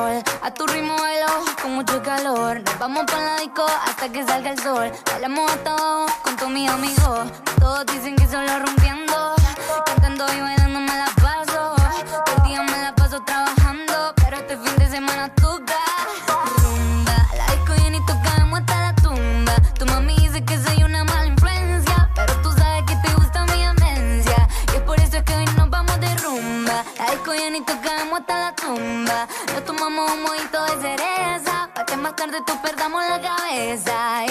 A tu ritmo bailo con mucho calor. Nos vamos para la disco hasta que salga el sol. Bailamos hasta abajo con todos mis amigos. Todos dicen que solo rompiendo. Cantando y bailando me la paso. Todo el día me la paso trabajando. Hasta la tumba. Nos tomamos un mojito de cereza. Pa' que más tarde tú perdamos la cabeza.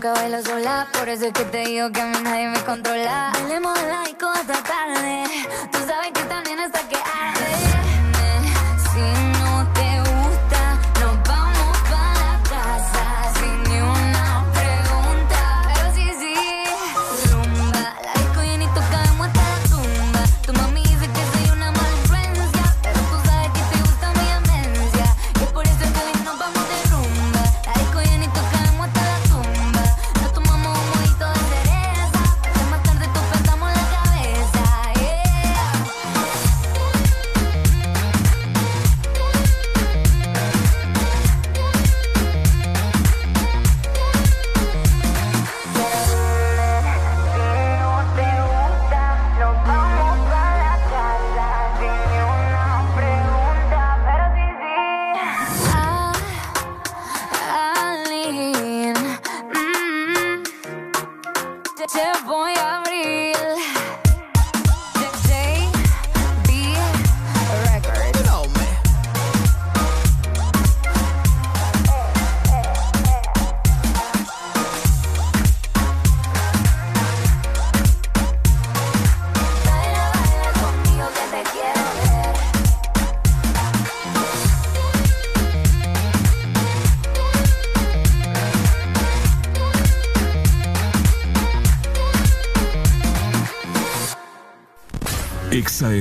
nunca bailo sola, por eso es que te digo que a mí nadie me controla. Bailemos laico hasta tarde, tú sabes que también hasta que hay.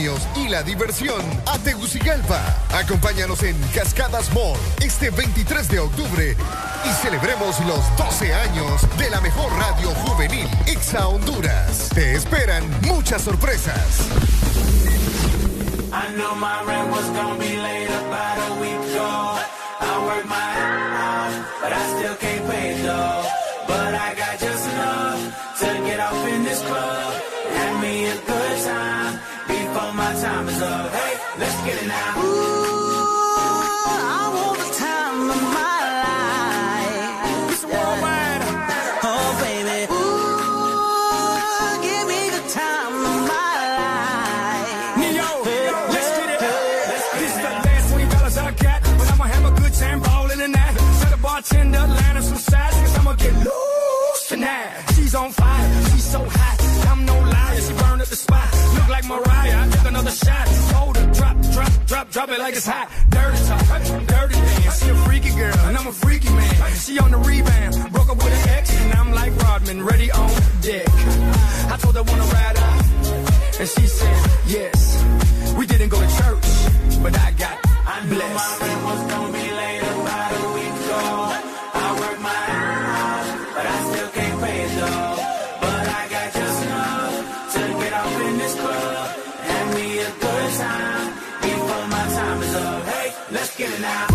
y la diversión a Tegucigalpa. Acompáñanos en Cascadas Mall este 23 de octubre y celebremos los 12 años de la mejor radio juvenil Exa Honduras. Te esperan muchas sorpresas. it's hot, dirty talk, dirty dance. She a freaky girl, and I'm a freaky man. She on the rebound, broke up with an ex, and I'm like Rodman, ready on deck. I told her wanna ride out, and she said. Let's get it now.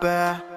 bad.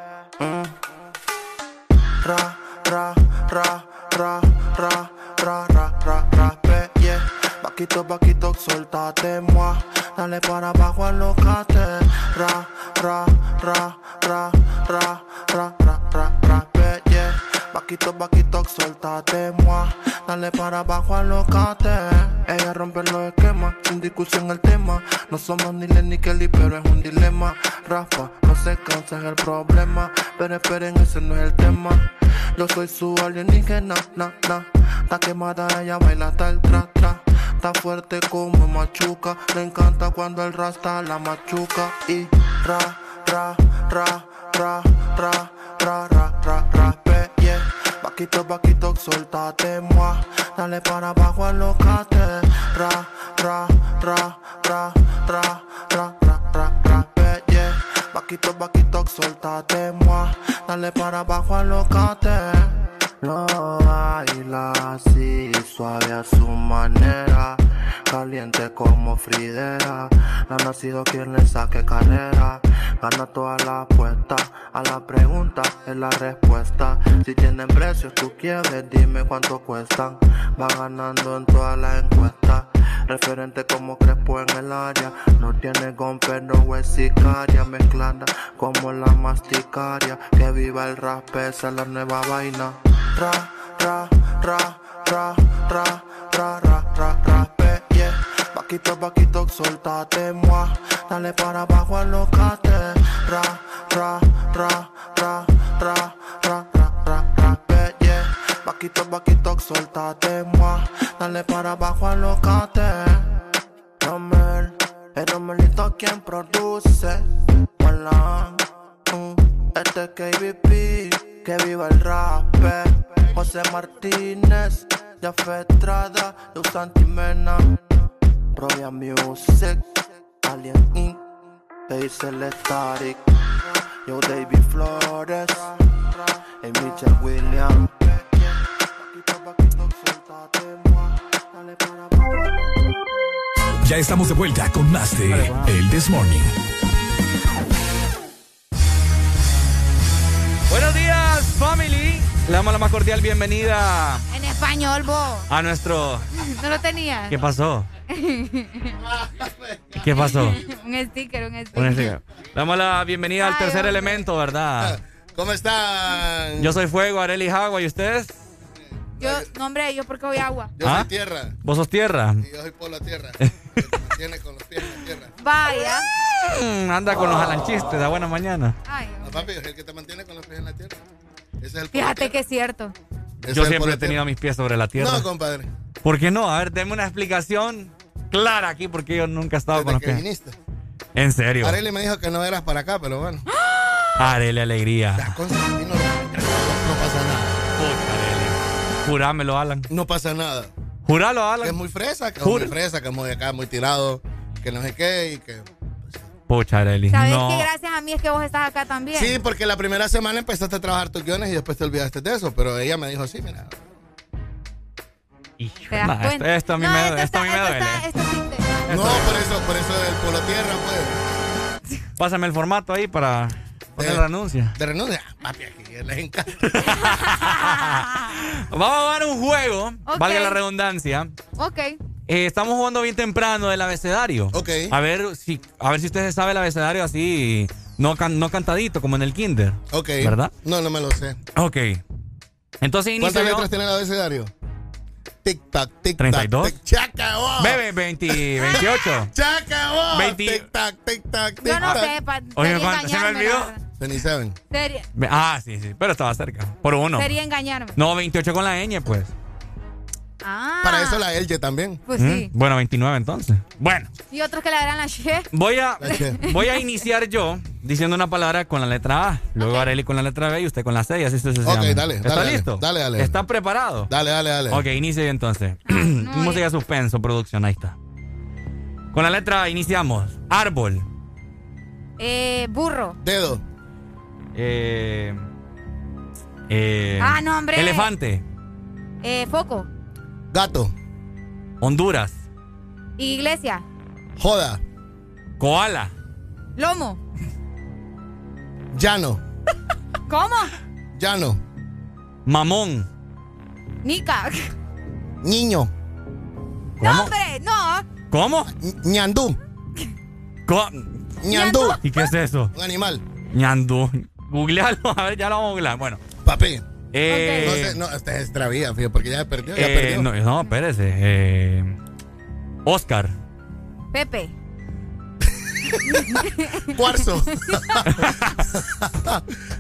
na, na. Está quemada, ella baila hasta el tra, tra. Está fuerte como machuca. Le encanta cuando el rasta la machuca. Y ra, ra, ra, ra, ra, ra, ra, ra, ra, pe, yeah. Paquito, paquito, soltate, moi. Dale para abajo, alocate. Ra, ra, ra, ra, ra, ra, ra, ra, ra, pe, yeah. Paquito, paquito, soltate, moi. Dale para abajo, alocate. su manera. Caliente como Fridera, no ha nacido quien le saque carrera. Gana toda la apuesta, a la pregunta es la respuesta. Si tienen precios, tú quieres, dime cuánto cuestan. Va ganando en todas las encuestas. Referente como Crespo en el área, no tiene con no es sicaria, mezclada como la masticaria. Que viva el rap, esa es la nueva vaina. Ra, ra, ra, ra, ra ra, ra, ra, ra, yeah. Vaquito, vaquito, soltate, moi. Dale para abajo, alocate. Ra, ra, ra, ra, ra, ra, ra, ra, ra, yeah. Vaquito, vaquito, soltate, moi. Dale para abajo, alocate. Romel, el Romelito quien produce. Hola, mm, este es KBP, que viva el rap. José Martínez, ya Estrada, Luz Antimena, Royal Music, Alien Inc., Hazel Static, Yo David Flores, y Mitchell Williams. Ya estamos de vuelta con más de El This Morning. Buenos días, family. Le damos la más cordial bienvenida En español, vos. a nuestro. No lo tenía. ¿Qué pasó? <laughs> ¿Qué pasó? un sticker, un sticker. Un sticker. Le damos la bienvenida al tercer hombre. elemento, ¿verdad? <laughs> ¿Cómo están? Yo soy Fuego, Areli Jagua, ¿y ustedes? Yo, no, hombre, yo porque voy agua. Yo ¿Ah? soy tierra. ¿Vos sos tierra? Y yo soy por la tierra. <laughs> Mantiene con los pies en la tierra. Vaya. Mm, anda con los alanchistes, da buena mañana. Ay, No, papi, es el que te mantiene con los pies en la tierra. Ese es el fíjate que es cierto. Ese Yo es siempre he tenido mis pies sobre la tierra. No, compadre. ¿Por qué no? A ver, denme una explicación clara aquí porque yo nunca he estado con los que pies. viniste. En serio. Arely me dijo que no eras para acá, pero bueno. <gasps> Arele alegría. Constantino, no pasa nada. Jurámelo, Alan. No pasa nada. Juralo, Alan. Que es muy fresa, que es muy fresa, que es muy acá, muy tirado, que no sé qué y que... Pucha, Areli. ¿Sabes No. que gracias a mí es que vos estás acá también? Sí, porque la primera semana empezaste a trabajar tus guiones y después te olvidaste de eso, pero ella me dijo así, mira. ¿Te das Nah, esto, cuenta? esto a mí No, me, esto esto a mí me duele. está- esto No, por eso, por eso el polo tierra, pues. Pásame el formato ahí para poner la renuncia. De renuncia, papi, aquí les encanta. <laughs> Vamos a jugar un juego, Ok. valga la redundancia. Ok. Eh, estamos jugando bien temprano del abecedario. Ok. A ver si, a ver si usted se sabe el abecedario así, no, can- no cantadito, como en el kinder. Ok. ¿Verdad? No, no me lo sé. Ok. Entonces inicio ¿Cuántas yo. letras tiene el abecedario? Tic tac, tic tac. 32. tic- ¡Se acabó! Bebe, 20, 28. ¡Se acabó! 20. Tic tac, tic tac, tic Yo no tac. sé, pa- Oye, sería ¿cuánto? ¿Se me engañarme, olvidó? la verdad. 27. Sería, Ve- Ah, sí, sí, pero estaba cerca. Por uno. sería engañarme. No, 28 con la ñ, pues. Ah. Para eso la Elche también. Pues sí. Mm, Bueno, 29 entonces. Bueno, Y otros que le darán la che. voy a, <laughs> voy a iniciar yo diciendo una palabra con la letra A, luego Areli con la letra B y usted con la C y así sucesivamente. Ok, dale, ¿Está dale, dale. listo? Dale, dale. ¿Está preparado? Dale, dale, dale. Ok, inicie entonces. <clears throat> Música suspenso, producción, ahí está. Con la letra A iniciamos. Árbol. Eh, burro. Dedo. Eh, eh, Ah, no, hombre. Elefante. Eh, foco. Gato. Honduras. Iglesia. Joda. Koala. Lomo. Llano. ¿Cómo? Llano. Mamón. Nica. Niño. No, hombre, no. ¿Cómo? Ñandú. Co- Ñandú. ¿Y qué es eso? Un animal. Ñandú. Googlealo, a ver, ya lo vamos a googlear. Bueno. Papi. Eh, No sé, no, esta es extravía, fíjate, porque ya perdió, ya eh, perdió. no, no, espérese. Eh, Oscar. Pepe. <laughs> Cuarzo. <laughs>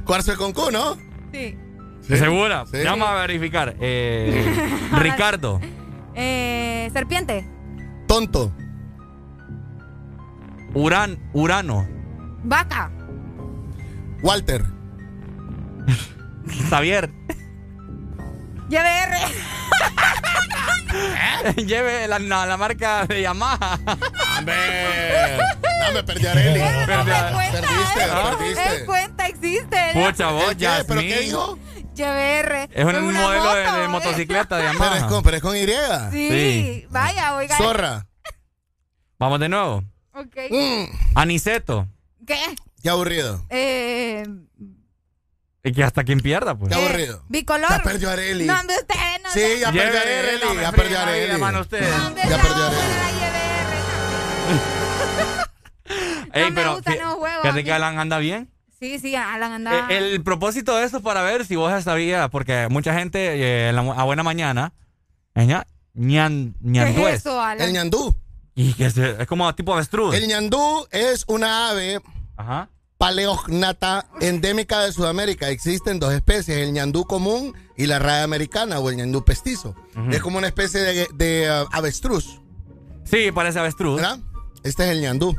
Cuarzo de Concu, ¿no? Sí. ¿Segura? Sí. Ya Vamos a verificar. Eh, <laughs> Ricardo. Eh, serpiente. Tonto. Uran, Urano. Vaca. Walter. Xavier. Lleve R. <laughs> Lleve la, la- la marca de Yamaha. ¡Hombre! No, me perdí a Areli. Perdí a- Perdiste, El perdiste. cuenta existe. Pucha, vos, ¿El qué? ¿Pero qué dijo? YBR. Es un una modelo de, moto, de eh. motocicleta de Pero es Yamaha. con, pero es con Y. Sí, Sí. vaya, oiga. Zorra. Vamos de nuevo. Ok. Aniceto. ¿Qué? Qué aburrido. Eh, Y que hasta quien pierda, pues. Qué aburrido. bicolor. Ya perdió Areli. No, hombre, ustedes no Sí, ya perdió Areli. no Ya perdió Areli. No, Ya perdió Areli. de la YBR. Ey, me pero fíjate que. Alan anda bien. Sí, sí, Alan anda. Eh, el propósito de esto es para ver si vos ya sabías, porque mucha gente eh, la- a buena mañana, eh, ña- ñan, ¿Qué ñandúes. es eso, Alan? El ñandú. Y que se- es como tipo avestruz. El ñandú es una ave Ajá. Paleognata endémica de Sudamérica. Existen dos especies, el ñandú común y la raya americana o el ñandú pestizo. Es como una especie de, de, uh, avestruz, Sí, parece avestruz. ¿verdad? Este es el ñandú.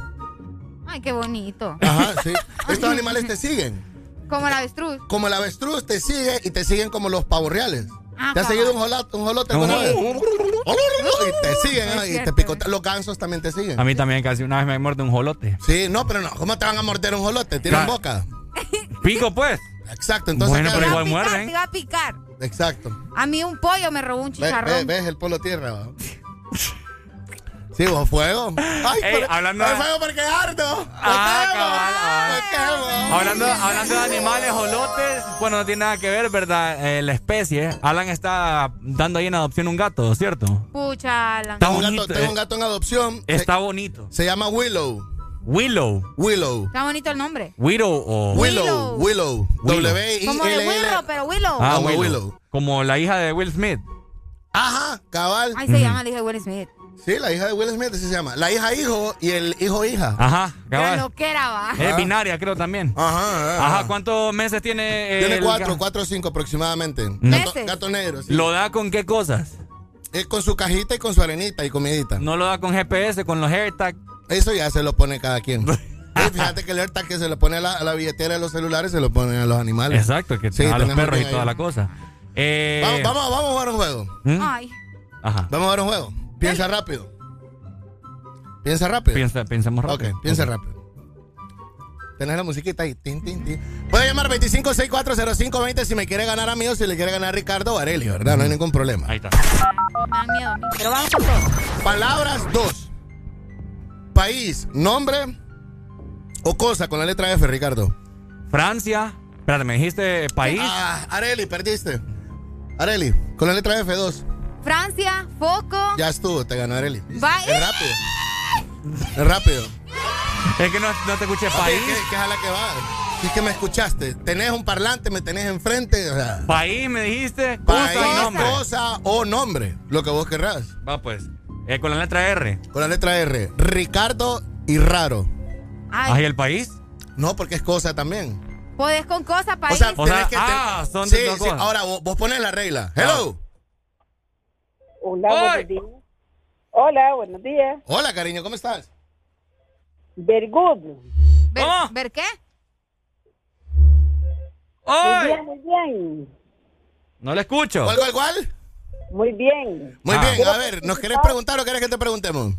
Ay, qué bonito. Ajá, sí. <laughs> Estos animales te siguen. Como el avestruz. Como el avestruz te sigue y te siguen como los pavos reales. Ah, ¿Te ha cabal. seguido un jolote, un jolote No. Y te siguen, ¿no? y te picotan. Los gansos también te siguen. A mí también casi una vez me muerde un jolote. Sí, no, pero no. ¿Cómo te van a morder un jolote? Tienen Claro. boca. Pico, pues. Exacto, entonces. Bueno, ¿qué pero Te igual picar, muerden. te iba a picar. Exacto. A mí un pollo me robó un chicharrón. ¿Ves el polo tierra? <laughs> Sí, vos fuego. Ay, Ey, pero- hablando el de- fuego porque ardo. Me Ah, cabal, ah. Hablando, hablando de animales, jolotes, bueno, no tiene nada que ver, ¿verdad? Eh, la especie. Alan está dando ahí en adopción un gato, ¿cierto? Pucha, Alan. Está Tengo un, bonito. gato, tengo eh. un gato en adopción. Se- Está bonito. Se, llama Willow. Willow. Willow. Está bonito el nombre. Widow o. Willow. Willow. Willow. W I Como de. Willow, pero Willow. Ah, Como Willow. Willow. Como la hija de Will Smith. Ajá, cabal. Ahí se llama, le dije Will Smith. Sí, la hija de Will Smith así se llama. La hija hijo y el hijo hija. Ajá, Pero cabal. lo que era, va. Es binaria, creo también. Ajá, ajá. Ajá, ¿cuántos meses tiene? eh, Tiene el cuatro, cuatro o cinco aproximadamente. Gato, ¿Meses? gato negro. sí. ¿Lo da con qué cosas? Es con su cajita y con su arenita y comidita. No lo da con GPS, con los AirTag. Eso ya se lo pone cada quien. <laughs> Sí, fíjate que el AirTag que se le pone a la, a la billetera de los celulares se lo ponen a los animales. Exacto, que Sí, a los tenemos perros y toda ahí. la cosa. Eh, Vamos, vamos, vamos a jugar un juego. ¿Mm? Ay. Ajá. Vamos a jugar un juego. Piensa rápido. Piensa rápido. Piensa, pensemos Ok, rápido. piensa Ok. rápido. Tenés la musiquita ahí. Tin, tin, tin. Puede llamar 25640520 si me quiere ganar a mí o si le quiere ganar a Ricardo o a Areli, ¿verdad? No hay ningún problema. Ahí está. Miedo. Pero vamos con todo. Palabras dos. País, nombre o cosa con la letra F, Ricardo. Francia. Espérate, me dijiste país. Ah, Areli, perdiste. Areli, con la letra F, dos. Francia, foco. Ya estuvo, te ganó Areli. Va- Es rápido. Es rápido. Es que no, no te escuché país. ¿Qué, qué es a la que va? Si es que me escuchaste. Tenés un parlante, me tenés enfrente. O sea, País, me dijiste. Cosa país, nombre. cosa o nombre. Lo que vos querrás. Va pues. Eh, con la letra R. Con la letra R. Ricardo y raro. Ay, el país. No, porque es cosa también. podés con cosas, O país. sea, O tenés sea, que. ah, ten- son sí, dos sí. cosas. Ahora vos, vos pones la regla. Hello. Hola, Hoy. buenos días. Hola, buenos días. Hola, cariño, ¿cómo estás? Very good. ¿Ver, ¿Cómo? ¿Ver qué? Muy muy bien. No le escucho. ¿Cuál, cuál, cuál? Muy bien. Muy Ah. bien, a ver, ¿nos querés preguntar o querés que te preguntemos?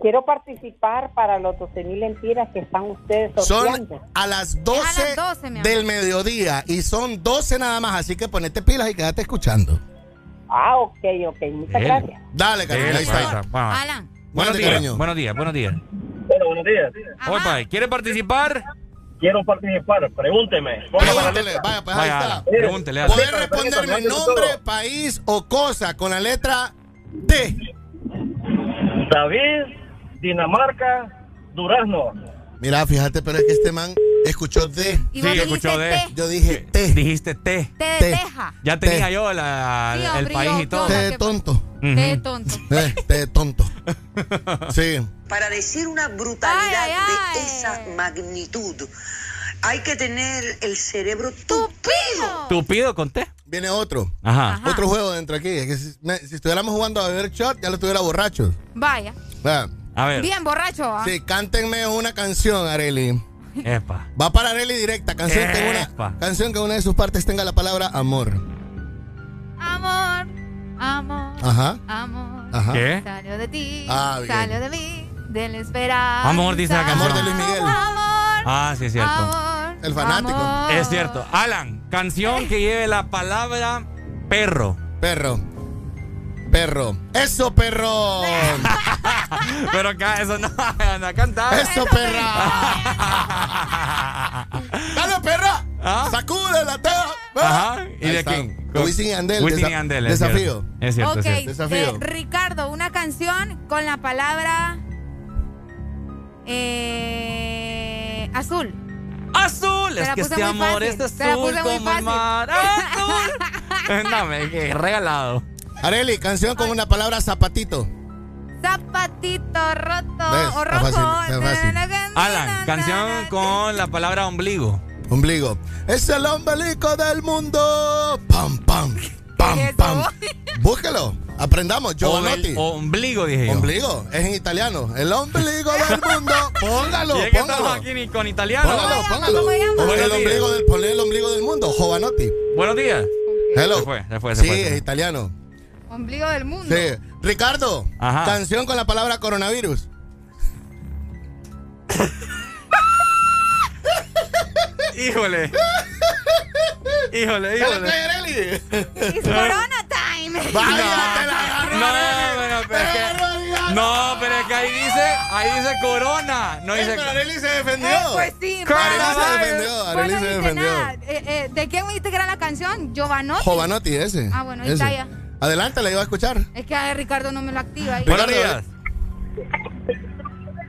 Quiero participar para los 12 mil empiras que están ustedes Son sorteando. a las 12, Es a las 12, mi amor. del mediodía y son 12 nada más, así que ponete pilas y quédate escuchando. Ah, ok, ok. Muchas Él. gracias. Dale, cariño, Él, ahí ahí está. Alan. Buenos días, cariño. buenos días, buenos días. Bueno, buenos días. Ajá. Opa, ¿quiere participar? Quiero participar. Pregúnteme. La Pregúntele, letra. vaya, pues ahí Vaya, está. Pregúntele. Alan. Poder Permítame, responderme nombre, todo. país o cosa con la letra T. David, Dinamarca, Durazno. Mira, fíjate, pero es que este man escuchó D. Sí, escuchó té. Yo dije T. Dijiste T. Té de teja. Ya tenía T. yo la- el país y todo. yo- T de tonto. Té de tonto. <laughs> Eh, T de tonto. <laughs> Sí. Para decir una brutalidad de esa magnitud, hay que tener el cerebro tupido. Tupido con T. Viene otro. Ajá. Otro juego dentro aquí. Es que si, me- si estuviéramos jugando a beber shot, ya lo estuviera borrachos. Vaya. Vea. A ver. Bien borracho. ¿ah? Sí, cántenme una canción, Areli. <laughs> Epa. Va para Areli directa. Canción que, una, canción que en una de sus partes tenga la palabra amor. Amor, amor, Ajá. amor. Ajá. ¿Qué? Salió de ti, Ah, bien. salió de mí, de la esperanza. Amor, dice la canción. Amor de Luis Miguel. Amor, Ah, sí, es cierto. amor, El fanático. Es cierto. Alan, canción que lleve la palabra perro. Perro. Perro. Eso, perro. <laughs> Pero acá eso no, anda a cantar. Eso, perra. <laughs> Dale, perra. ¿Ah? Sacude la tela. Ajá. ¿Y Ahí de está. quién? Wisin y Yandel, Wisin y desa- Yandel, es desafío. cierto. Es cierto, ok, es cierto. Desafío. eh, Ricardo, una canción con la palabra eh, azul. Azul, Te es la que puse este muy amor fácil, es azul como el mar. Azul. <laughs> no, me que regalado. Areli, canción con una palabra zapatito. Zapatito roto ¿Ves? o rojo. fácil, está fácil. Alan, canción con la palabra ombligo. Ombligo. Es el ombligo del mundo. Pam, pam. Pam, pam. Búsquelo. Aprendamos. Giovanotti. O- ombligo, dije yo. Ombligo. Es en italiano. El ombligo del <laughs> mundo. Póngalo, Y es que póngalo. estamos aquí ni con italiano. Póngalo, póngalo. ¿Cómo se llama? O Buenos el ombligo del, ponle el ombligo del mundo. Jovanotti. Buenos días. Hello. Se fue, se fue, se sí, fue, se fue. es italiano. Ombligo del mundo. Sí. Ricardo. Ajá. Canción con la palabra coronavirus. <laughs> Híjole. Híjole, híjole. It's Corona time. <laughs> Vaya, te la agarró, No, Areli. pero, es que-. No, pero es que ahí dice, ahí dice corona. No dice. pero Areli se defendió. Eh, pues sí, Areli se defendió. No se defendió. nada. Eh, eh, ¿De quién me dijiste que era la canción? Giovanotti. Jovanotti, ese. Ah, bueno, ahí está ya. Adelante, la iba a escuchar. Es que a Ricardo no me lo activa ahí. Buenos días.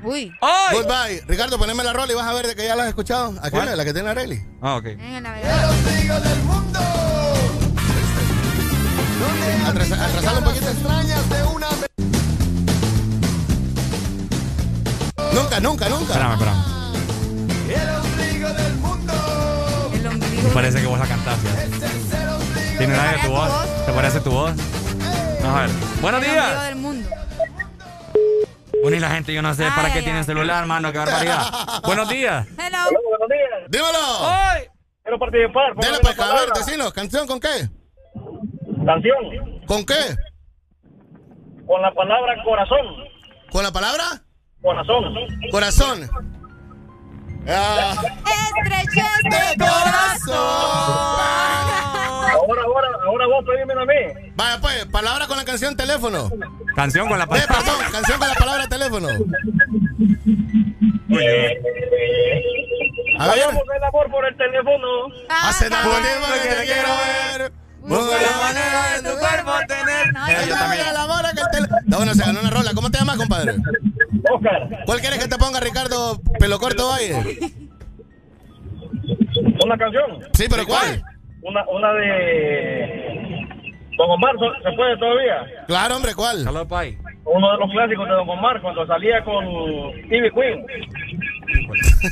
Uy. ¡Ay! Goodbye. Ricardo, poneme la rola y vas a ver de que ya la has escuchado. Aquí ¿Cuál? la, la que tiene Areli. Ah, ok. En el navegador. Atrasa- Atrasalo un poquito. Nunca, nunca, nunca. Espérame, espérame. El ombligo. Me parece que vos la cantaste. ¿Tiene de parece tu voz? voz? ¿Te parece tu voz? Vamos a ver. Buenos días. del mundo. Bueno, y la gente, yo no sé para Ay, qué ay, tiene ay. celular, mano, qué barbaridad. Buenos días. Hello. Buenos días. Dímelo. ¡Ay! Quiero participar. Dale pues, la a ver, decinos. ¿Canción con qué? Canción. ¿Con qué? Con la palabra corazón. ¿Con la palabra? Corazón. Corazón. Ah, Estrechez de corazón. Ahora, vos a mí. vaya pues, palabra con la canción teléfono. Canción con la Eh, palabra. perdón, canción con la palabra teléfono. A ver. Hagamos el amor por el teléfono. Hace tanto Ah, tiempo que te quiero ver. Busco la manera de tu cuerpo tener. No, Eh, yo también. que el Está bueno, se ganó una rola. ¿Cómo te llamas, compadre? Oscar, ¿Cuál quieres que te ponga, Ricardo Pelo Corto Valle? una canción. Sí, pero ¿cuál? Una, una de Don Omar, ¿so- ¿se puede todavía? Claro, hombre, ¿cuál? Uno de los clásicos de Don Omar cuando salía con TV Queen.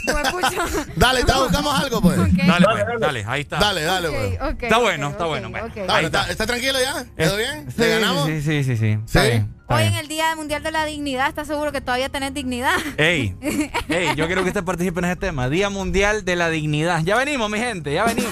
Huepucha. <laughs> Dale, te buscamos algo, pues. Ok. Dale, pues, dale, ahí está. Dale, dale, Ok, pues. ok, Está bueno, está bueno. Está, Ahí está, está. ¿está tranquilo ya? ¿Quedó bien? Sí, ¿Le ganamos? Sí, sí, sí, sí. Está ¿Sí? bien. está Hoy en el Día Mundial de la Dignidad, ¿estás seguro que todavía tenés dignidad? Ey, <laughs> ey, yo quiero que usted participe en ese tema. Día Mundial de la Dignidad. Ya venimos, mi gente, ya venimos.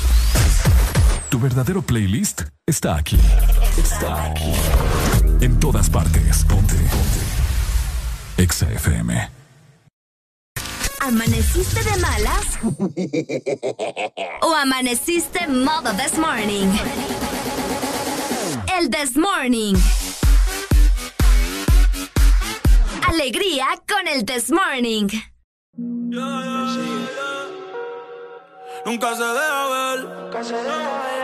Tu verdadero playlist está aquí. Está aquí. En todas partes. Ponte. Ponte. Exa FM. ¿Amaneciste de malas? ¿O amaneciste modo this morning? El this morning. Alegría con el this morning. Nunca se deja ver,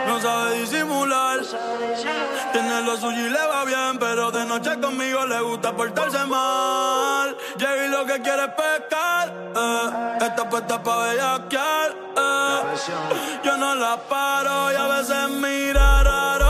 no sabe disimular. Tiene lo suyo y le va bien, pero de noche conmigo le gusta portarse mal. Llega y lo que quiere es pescar, eh. puesta pa' bellaquear. eh. Yo no la paro y a veces mira raro.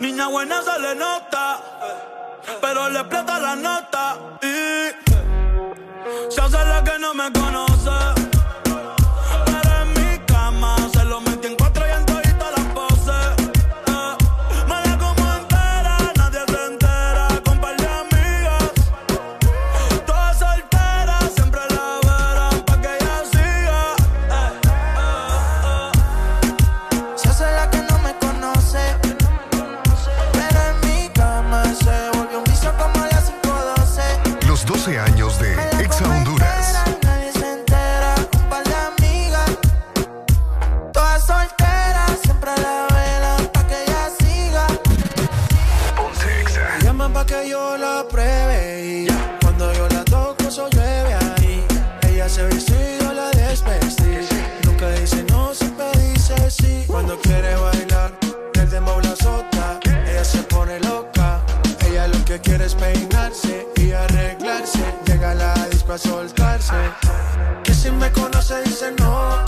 Niña buena se le nota. Pero le explota la nota. Y se hace la que no me conoce. Soltarse. Que si me conoce dice no,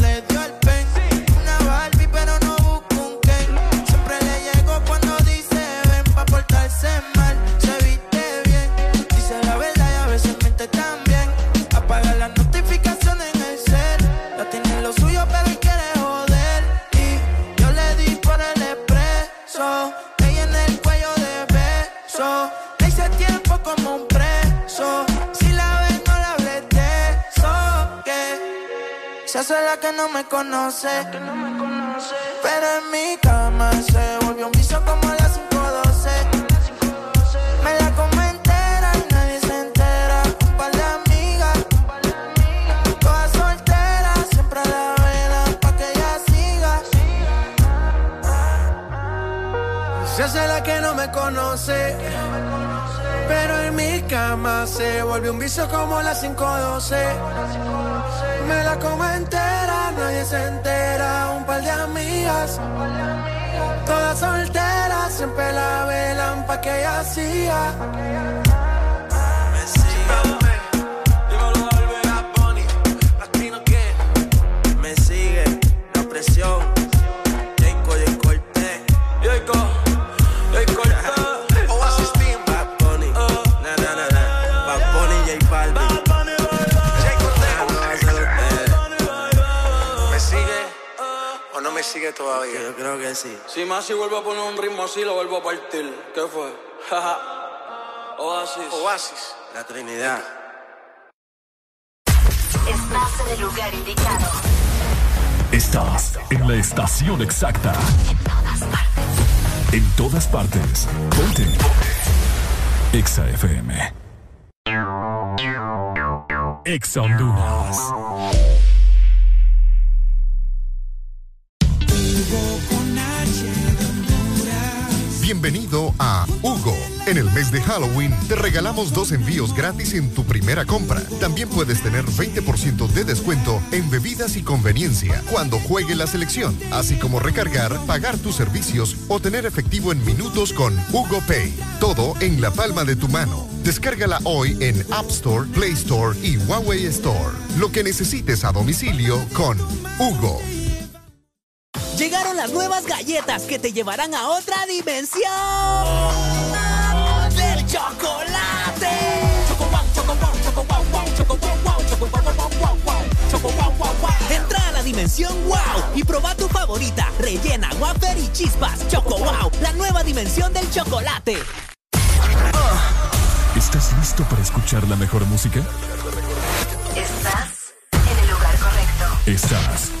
la que no me conoce. Pero en mi cama se volvió un vicio como las 512. Me la come entera y nadie se entera. Un par de amigas. Todas solteras, siempre la velan pa' que ella siga. Se hace la que no me conoce. Pero cama se volvió un vicio como las 512. Me la como entera, nadie se entera. Un par de amigas. Todas solteras, siempre la velan pa' que ella siga. Sigue todavía? Yo creo que sí. Si más si vuelvo a poner un ritmo así, lo vuelvo a partir. ¿Qué fue? Oasis. Oasis. La Trinidad. Estás en el lugar indicado. Estás en la estación exacta. En todas partes. Ponte. Exa FM. Exa Honduras. Bienvenido a Hugo. En el mes de Halloween te regalamos dos envíos gratis en tu primera compra. También puedes tener 20% de descuento en bebidas y conveniencia cuando juegue la selección, así como recargar, pagar tus servicios o tener efectivo en minutos con Hugo Pay. Todo en la palma de tu mano. Descárgala hoy en App Store, Play Store y Huawei Store. Lo que necesites a domicilio con Hugo. Llegaron las nuevas galletas que te llevarán a otra dimensión del chocolate. Choco wow, choco wow, choco wow, wow, choco wow, wow, choco wow, wow, wow, wow, choco wow, wow, wow. Entra a la dimensión wow y proba tu favorita, rellena, wafer y chispas. Choco wow, la nueva dimensión del chocolate. ¿Estás listo para escuchar la mejor música? Estás en el lugar correcto. Estás.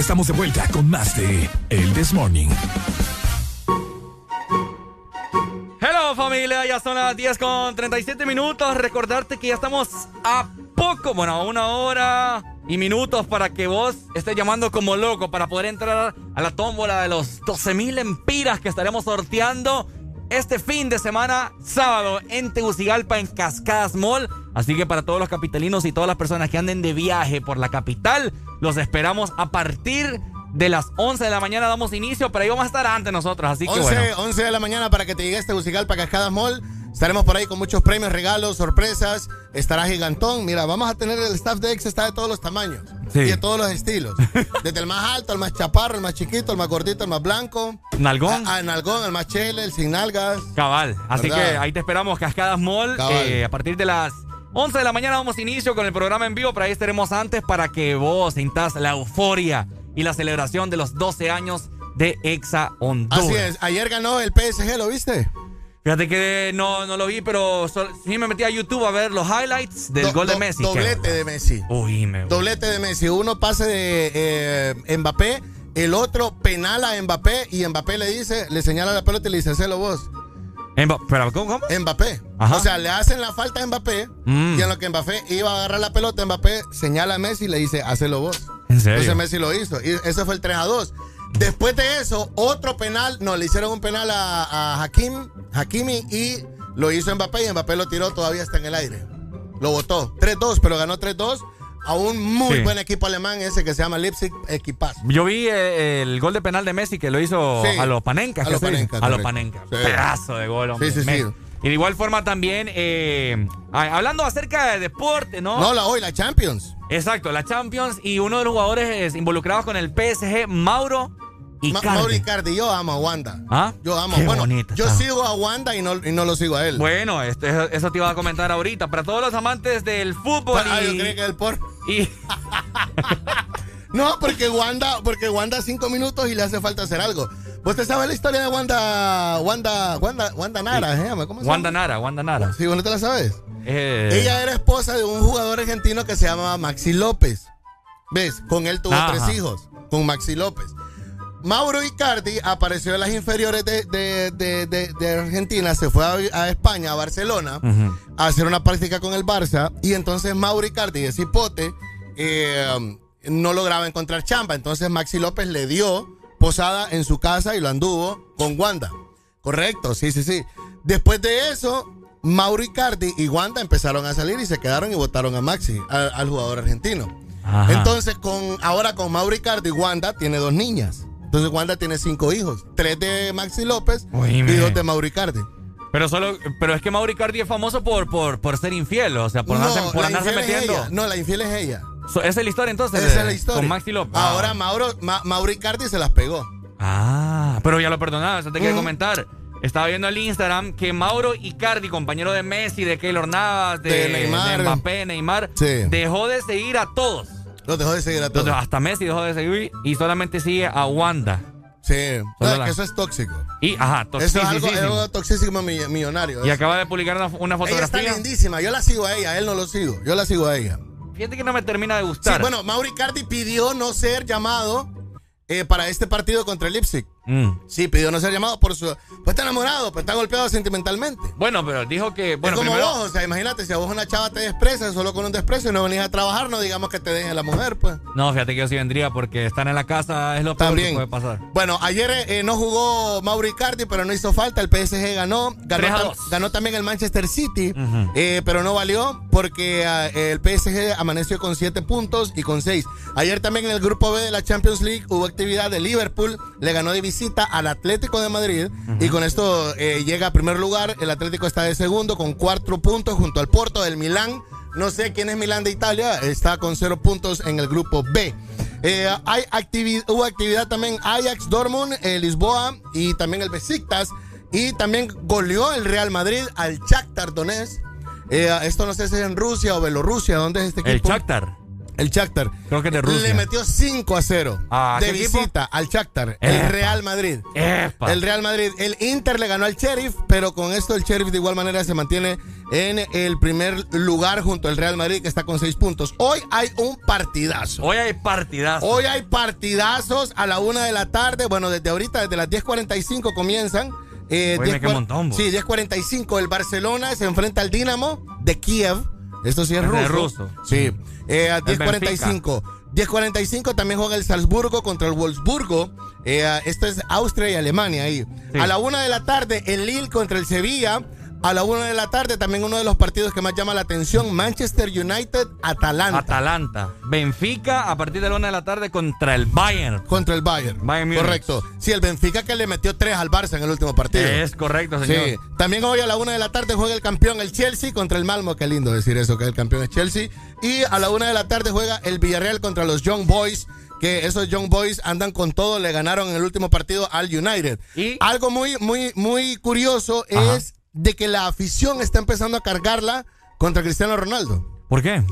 Estamos de vuelta con más de El This Morning. Hello familia, ya son las 10 con 37 minutos. Recordarte que ya estamos a poco, bueno, a una hora y minutos para que vos estés llamando como loco para poder entrar a la tómbola de los 12 mil empiras que estaremos sorteando este fin de semana, sábado, en Tegucigalpa, en Cascadas Mall. Así que para todos los capitalinos y todas las personas que anden de viaje por la capital, los esperamos a partir de las 11 de la mañana. Damos inicio, pero ahí vamos a estar antes nosotros. Así que 11, bueno. 11 de la mañana para que te llegues Tegucigalpa, Cascadas Mall. Estaremos por ahí con muchos premios, regalos, sorpresas. Estará gigantón. Mira, vamos a tener el staff de Ex, está de todos los tamaños. Sí. Y de todos los estilos. <laughs> Desde el más alto, el más chaparro, el más chiquito, el más gordito, el más blanco. Nalgón. Ah, ah, nalgón, el más chele, el sin nalgas. Cabal. Así ¿Verdad? que ahí te esperamos, Cascadas Mall. Eh, a partir de las 11 de la mañana damos inicio con el programa en vivo, pero ahí estaremos antes para que vos sintas la euforia y la celebración de los 12 años de Exa Honduras. Así es. Ayer ganó el PSG, ¿lo viste? Fíjate que no, no lo vi, pero sí me metí a YouTube a ver los highlights del Do- gol de do- Messi. Doblete de Messi. Uy, me Doblete de Messi. Uno pase de eh, Mbappé, el otro penal a Mbappé y Mbappé le dice, le señala la pelota y le dice, hacelo vos. Pero, ¿cómo, cómo? Mbappé. Ajá. O sea, le hacen la falta a Mbappé Mm. y en lo que Mbappé iba a agarrar la pelota, Mbappé señala a Messi y le dice, hacelo vos. ¿En serio? Entonces Messi lo hizo. Y ese fue el 3 a 2. Después de eso, otro penal, no, le hicieron un penal a, a Hakim, Hakimi y lo hizo Mbappé y Mbappé lo tiró, todavía está en el aire. Lo votó. 3-2, pero ganó 3-2 a un muy Sí. buen equipo alemán ese que se llama Leipzig Equipaz. Yo vi eh, el gol de penal de Messi que lo hizo Sí. a los Panenka. A ¿qué los? Panenka, A los. Panenka. Sí. Pedazo de gol, hombre. Sí, sí, sí. Y de igual forma también, eh, hablando acerca de deporte, ¿no? No, la hoy, la Champions. Exacto, la Champions y uno de los jugadores eh, involucrados con el PSG, Mauro Icardi. Ma- Mauro Icardi, yo amo a Wanda. ¿Ah? Yo amo. Qué bueno, yo está. sigo a Wanda y no, y no lo sigo a él. Bueno, esto- eso, te iba a comentar ahorita. Para todos los amantes del fútbol Ah, y... yo creí que el por. y- <laughs> <laughs> No, porque Wanda, porque Wanda cinco minutos y le hace falta hacer algo. ¿Vos te sabes la historia de Wanda, Wanda, Wanda, Wanda Nara, se Wanda? Nara, Wanda Nara. Sí, ¿vos no te la sabes? Eh, Ella era esposa de un jugador argentino que se llamaba Maxi López. ¿Ves? Con él tuvo Ajá. tres hijos, con Maxi López. Mauro Icardi apareció en las inferiores de, de- de- Argentina, se fue a, a España, a Barcelona, a hacer una práctica con el Barça. Y entonces Mauro Icardi, de cipote, eh, no lograba encontrar chamba. Entonces Maxi López le dio posada en su casa y lo anduvo con Wanda. Correcto, sí, sí, sí. Después de eso, Mauro Icardi y Wanda empezaron a salir y se quedaron y votaron a Maxi, a- al jugador argentino. Ajá. Entonces, con, ahora con Mauro Icardi, Wanda tiene dos niñas. Entonces, Wanda tiene cinco hijos. Tres de Maxi López Oíme. y dos de Mauro Icardi. Pero solo, pero es que Mauro Icardi es famoso por, por, por ser infiel, o sea, por no, andarse, por andarse es metiendo. No, la infiel es ella. So, esa es la historia entonces. Esa de- es la historia. Con Maxi López. Ahora Mauro, Ma- Mauro Icardi se las pegó. Ah, pero ya lo perdonaba, eso te quería Ujú. comentar. Estaba viendo el Instagram que Mauro Icardi, compañero de Messi, de Keylor Navas, de, De Neymar. de Mbappé, Neymar, Sí. dejó de seguir a todos. Los dejó de seguir a todos. Entonces, hasta Messi dejó de seguir y solamente sigue a Wanda. Sí. No, Solo es la- que eso es tóxico. Y, ajá, Eso es algo, es algo toxísimo mi- millonario. Y eso. acaba de publicar una, una Ella está fotografía. lindísima. Yo la sigo a ella. A él no lo sigo. Yo la sigo a ella. Fíjate que no me termina de Sí, gustar. bueno, Mauro Icardi pidió no ser llamado eh, para este partido contra el Leipzig. Mm. Sí, pidió no ser llamado por su... Pues está enamorado, pues está golpeado sentimentalmente. Bueno, pero dijo que. Bueno, es como primero. vos, o sea, imagínate, si a vos una chava te desprecia solo con un desprecio y no venís a trabajar, no digamos que te deje la mujer, pues. No, fíjate que yo sí vendría porque estar en la casa es lo peor También. que puede pasar. Bueno, ayer eh, no jugó Mauro Icardi, pero no hizo falta. El PSG ganó. Ganó, 3 a tam- 2. ganó también el Manchester City, eh, pero no valió porque ah, el PSG amaneció con 7 puntos y con 6. Ayer también en el grupo B de la Champions League hubo actividad de Liverpool. Le ganó de visita al Atlético de Madrid y con esto eh, llega a primer lugar. El Atlético está de segundo con 4 puntos junto al Porto del Milán. No sé quién es Milán de Italia, está con 0 puntos en el grupo B. Eh, hay activi- hubo actividad también Ajax Dortmund, eh, Lisboa y también el Besiktas. Y también goleó el Real Madrid al Shakhtar Donetsk. Eh, esto no sé si es en Rusia o Bielorrusia. ¿Dónde es este El equipo? Shakhtar. El Shakhtar. Creo que de Rusia. Le metió 5 a 0 Ah, de visita al Shakhtar. El. Real Madrid. Epa. El Real Madrid. El Inter le ganó al Sheriff, pero con esto el Sheriff de igual manera se mantiene en el primer lugar junto al Real Madrid que está con 6 puntos. Hoy hay un partidazo. Hoy hay partidazo. Hoy hay partidazos a la una de la tarde. Bueno, desde ahorita, desde las 10.45 comienzan. Eh, Oíme, 10 qué montón. Sí, 10.45. El Barcelona se enfrenta al Dinamo de Kiev. Esto sí es Es ruso. ruso. Sí. Eh, a El 10.45. 10.45 también juega el Salzburgo contra el Wolfsburgo. Eh, esto es Austria y Alemania ahí. Sí. A la una de la tarde, el Lille contra el Sevilla. A la una de la tarde, también uno de los partidos que más llama la atención, Manchester United-Atalanta. Atalanta. Benfica a partir de la una de la tarde contra el Bayern. Contra el Bayern. Bayern. Correcto. Sí, el Benfica que le metió tres al Barça en el último partido. Es correcto, señor. Sí. También hoy a la una de la tarde juega el campeón, el Chelsea, contra el Malmo. Qué lindo decir eso, que el campeón es Chelsea. Y a la una de la tarde juega el Villarreal contra los Young Boys. Que esos Young Boys andan con todo, le ganaron en el último partido al United. ¿Y? Algo muy, muy, muy curioso es de que la afición está empezando a cargarla contra Cristiano Ronaldo. ¿Por qué?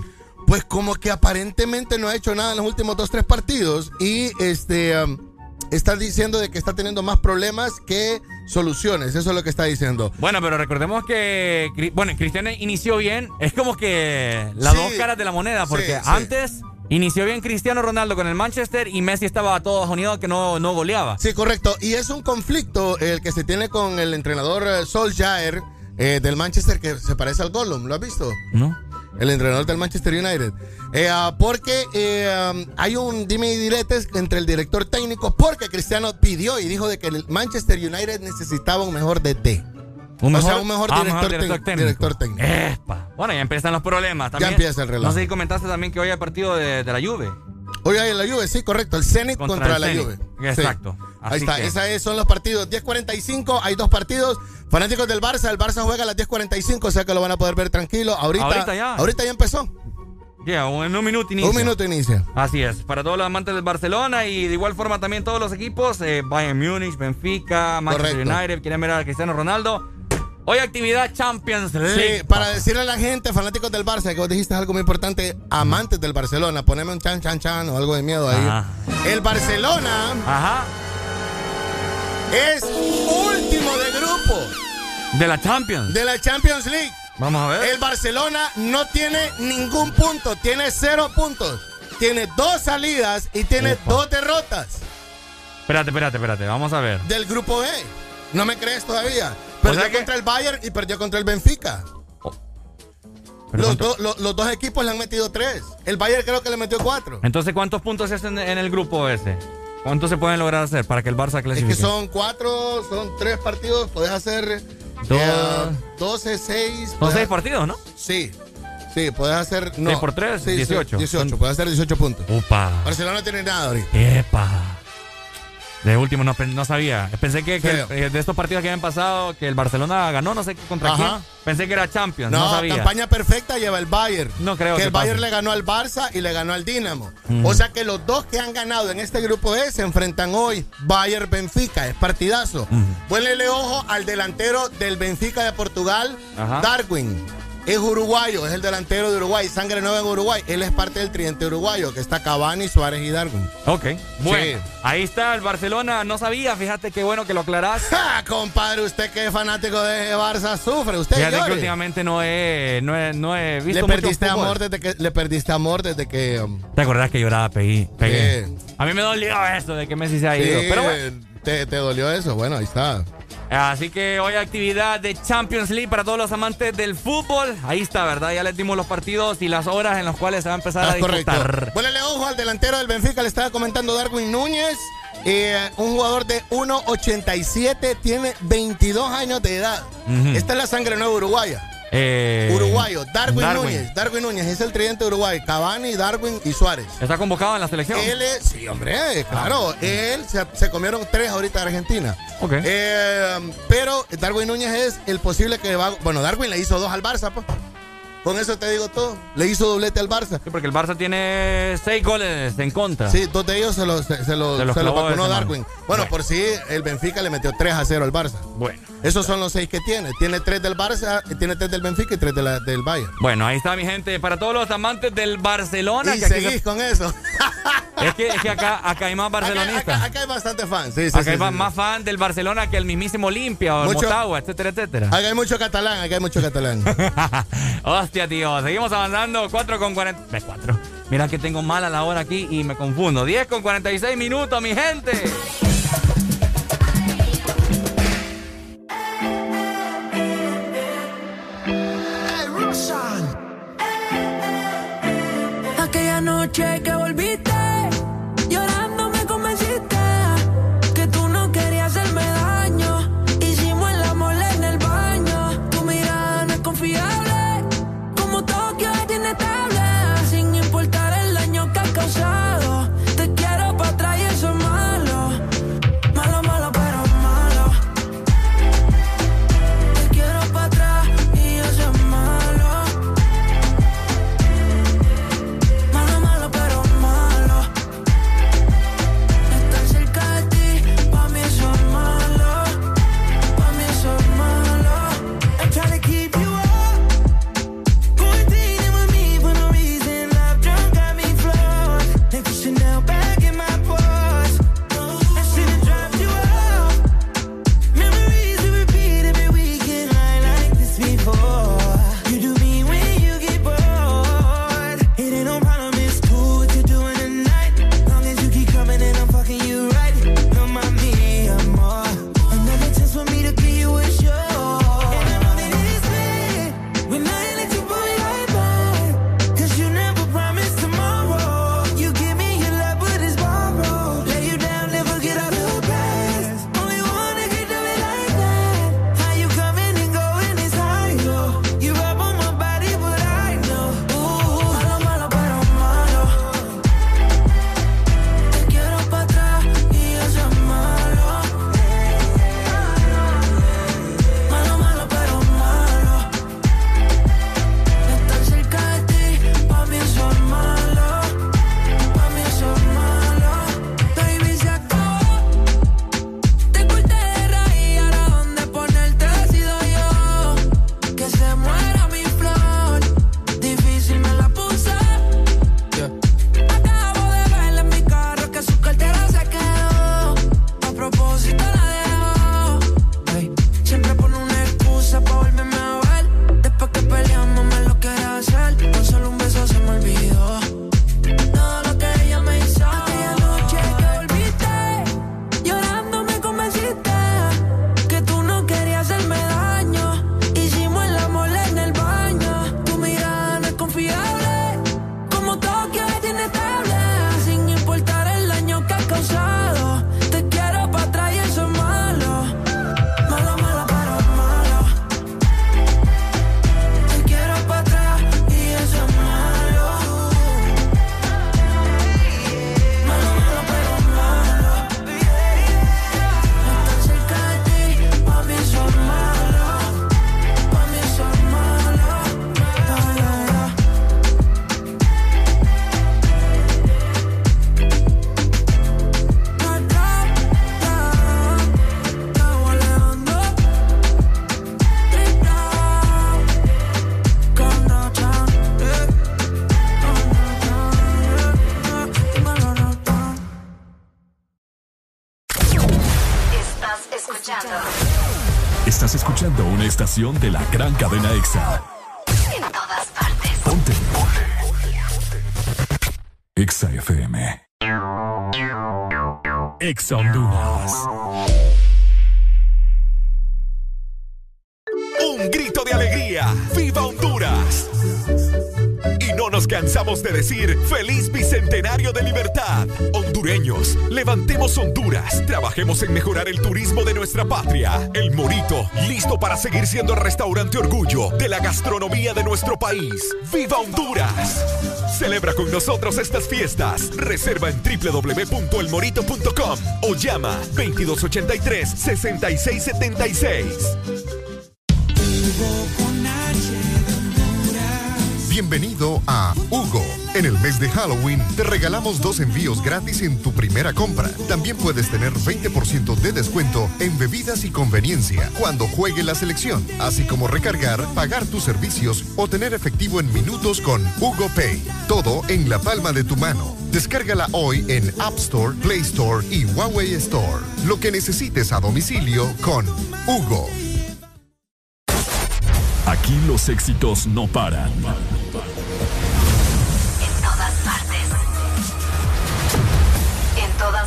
pues como que aparentemente no ha hecho nada en los últimos dos, tres partidos y este um, está diciendo de que está teniendo más problemas que soluciones. Eso es lo que está diciendo. Bueno, pero recordemos que, bueno, Cristiano inició bien. Es como que las Sí. dos caras de la moneda, porque Sí, sí. antes inició bien Cristiano Ronaldo con el Manchester y Messi estaba a todo unido que no, no goleaba. Sí, correcto. Y es un conflicto el que se tiene con el entrenador eh, Solskjaer eh, del Manchester que se parece al Gollum. ¿Lo has visto? ¿No? El entrenador del Manchester United. Eh, ah, porque eh, um, hay un dime y diretes entre el director técnico porque Cristiano pidió y dijo de que el Manchester United necesitaba un mejor DT. Un o sea, un mejor Ah, director, técnico. director técnico. Espa. Bueno, ya empiezan los problemas. También, empieza el relajo. No sé si comentaste también que hoy hay partido de, de la Juve. Hoy hay la Juve, sí, correcto. El Zenit Contra contra, el la. Juve. Exacto. Sí. Ahí está, que- esos son los partidos. 10.45, hay dos partidos. Fanáticos del Barça, el Barça juega a las 10.45, o sea que lo van a poder ver tranquilo. Ahorita, Ahorita ya. Ahorita ya empezó. Ya, en un minuto inicia. Un minuto inicia. Así es, para todos los amantes del Barcelona y de igual forma también todos los equipos, eh, Bayern Múnich, Benfica, Manchester Correcto. United, quieren ver a Cristiano Ronaldo. Hoy actividad Champions League. Sí, para decirle a la gente, fanáticos del Barça, que vos dijiste algo muy importante, amantes del Barcelona, poneme un chan, chan, chan o algo de miedo ahí. Ajá. El Barcelona Ajá. es último de grupo De la Champions. de la Champions League. Vamos a ver. El Barcelona no tiene ningún punto, tiene cero puntos. Tiene dos salidas y tiene dos derrotas Espérate, espérate, espérate, vamos a ver. del grupo E. ¿No me crees todavía? Perdió sea que- contra el Bayern y perdió contra el Benfica. Pero Los, contra- do- lo- los dos equipos le han metido tres. El Bayern creo que le metió cuatro. Entonces, ¿cuántos puntos se hacen en el grupo ese? ¿Cuántos se pueden lograr hacer para que el Barça Es clasifique? que son cuatro, son tres partidos. Puedes hacer Dos. eh, 12, 6. Son seis partidos, ¿no? Sí. Sí, puedes hacer. No. Seis por tres, Sí, sí, 18. 18. Son- Puedes hacer 18 puntos. Upa. Barcelona no tiene nada ahorita. Epa. De último, no, no sabía. Pensé que, que eh, de estos partidos que habían pasado, que el Barcelona ganó, no sé contra Ajá. quién. Pensé que era Champions, no, No, sabía. campaña perfecta lleva el Bayern. No creo que que el Bayern pase. le ganó al Barça y le ganó al Dinamo. Ujú. O sea que los dos que han ganado en este grupo E se enfrentan hoy. Bayern Benfica, es partidazo. Ponle ojo al delantero del Benfica de Portugal, Ajá. Darwin. Es uruguayo, es el delantero de Uruguay, sangre nueva en Uruguay. Él es parte del tridente uruguayo, que está Cavani, Suárez y Darwin. Ok. Bueno, Sí. ahí está el Barcelona. No sabía, fíjate qué bueno que lo aclarás. <laughs> ¡Ja, compadre! Usted que es fanático de Barça sufre. Usted Fíjate que llore. últimamente no he, no he, no he visto Le mucho perdiste fútbol. amor desde que le perdiste amor desde que um, ¿Te acordás que lloraba? Pegué. pegué. Sí. A mí me dolió eso de que Messi se ha ido. Sí, Pero bueno. te, te dolió eso. Bueno, ahí está. Así que hoy actividad de Champions League para todos los amantes del fútbol. Ahí está, ¿verdad? Ya les dimos los partidos y las horas en las cuales se va a empezar a Ah, correcto. disputar. Ponele ojo al delantero del Benfica, le estaba comentando Darwin Núñez. eh, un jugador de 1.87, tiene 22 años de edad. Esta es la sangre nueva uruguaya. Eh, Uruguayo, Darwin, Darwin. Núñez. Darwin Núñez es el tridente de Uruguay. Cavani, Darwin y Suárez. ¿Está convocado en la selección? Él es, sí, hombre, claro. Él se, se comieron tres ahorita de Argentina. Ok. Eh, pero Darwin Núñez es el posible que va. Bueno, Darwin le hizo dos al Barça, pues. Con eso te digo todo. Le hizo doblete al Barça. Sí, porque el Barça tiene seis goles en contra. Sí, dos de ellos se los, se, se los, Se los se los clavó vacunó. Darwin. Bueno, por sí, el Benfica le metió 3 a 0 al Barça. Bueno. Esos son los seis que tiene. Tiene tres del Barça, tiene tres del Benfica y tres de la- del Bayern. Bueno, ahí está mi gente. Para todos los amantes del Barcelona. Y que seguís se- con eso. <laughs> es, que, es que acá, acá hay más barcelonistas. acá- acá hay bastante fans. Sí, sí, acá sí, hay más, sí. más fan del Barcelona que el mismísimo Olimpia o el Mucho- Motagua, etcétera, etcétera. Acá hay mucho catalán, acá hay mucho catalán. <laughs> Hostia, tío. Seguimos avanzando. 4 con 40. Ve, 4. Mira que tengo mal a la hora aquí y me confundo. 10 con 46 minutos, mi gente. Aquella noche que volviste, estación de la gran cadena EXA. En todas partes. Ponte. EXA FM. EXA Honduras. Un grito de alegría. ¡Viva Honduras! Y no nos cansamos de decir feliz bicentenario de libertad. Hondureños, levantemos Honduras. Trabajemos en mejorar el turismo de nuestra patria. El Morito, listo para seguir siendo el restaurante orgullo de la gastronomía de nuestro país. ¡Viva Honduras! Celebra con nosotros estas fiestas. Reserva en www.elmorito.com o llama 2283 6676. Bienvenido a. En el mes de Halloween te regalamos dos envíos gratis en tu primera compra. También puedes tener 20% de descuento en bebidas y conveniencia cuando juegue la selección, así como recargar, pagar tus servicios o tener efectivo en minutos con Hugo Pay. Todo en la palma de tu mano. Descárgala hoy en App Store, Play Store y Huawei Store. Lo que necesites a domicilio con Hugo. Aquí los éxitos no paran.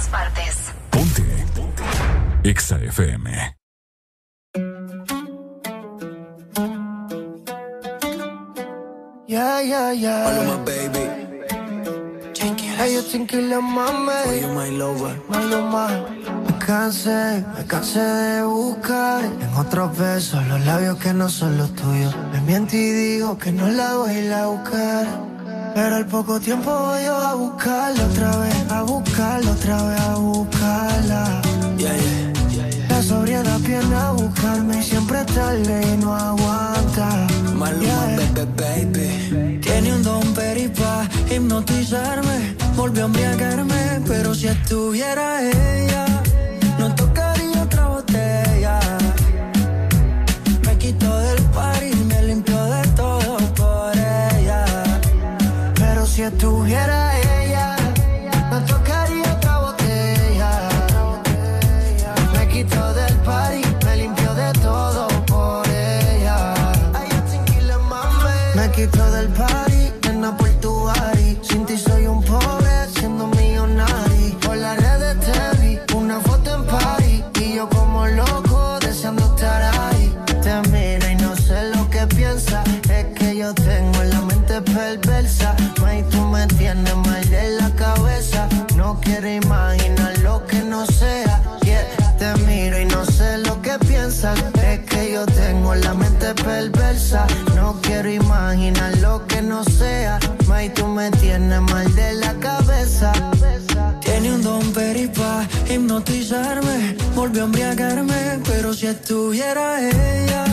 Todas partes. Ponte. EXA FM. Yeah, yeah, yeah. Paloma, baby. Ellos tienen que la mame. For you, my lover. Maluma. Me cansé, me cansé de buscar en otros besos los labios que no son los tuyos. Me miento y digo que no la voy a ir a buscar. Pero al poco tiempo voy yo a buscarla otra vez, a buscarla otra vez, a buscarla. Yeah, yeah. La sobriedad viene a buscarme y siempre tarde y no aguanta. Maluma, baby, baby. Tiene un don peripa hipnotizarme. Volvió a embriagarme, pero si estuviera ella, Pero si me tienes mal de la cabeza. Tiene un don peripa hipnotizarme. Volvió a embriagarme, pero si estuviera ella,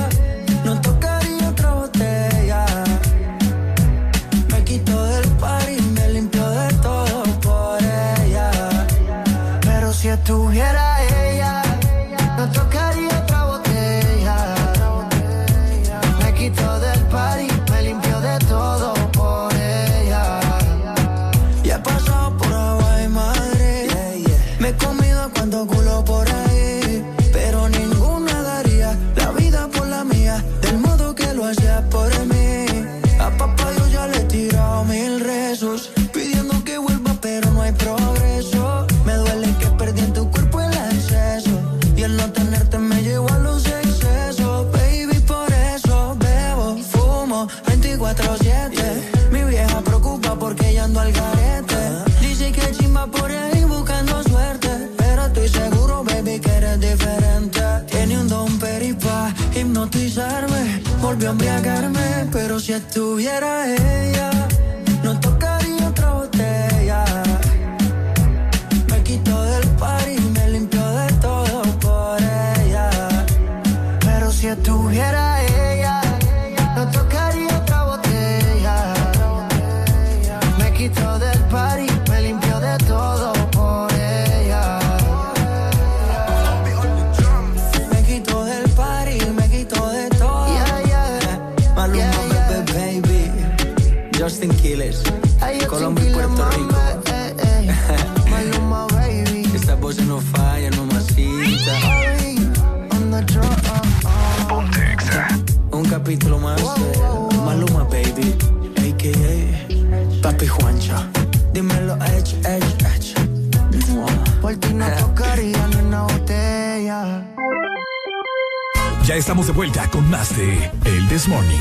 a embriagarme, pero si estuviera ella, estamos de vuelta con más de El This Morning.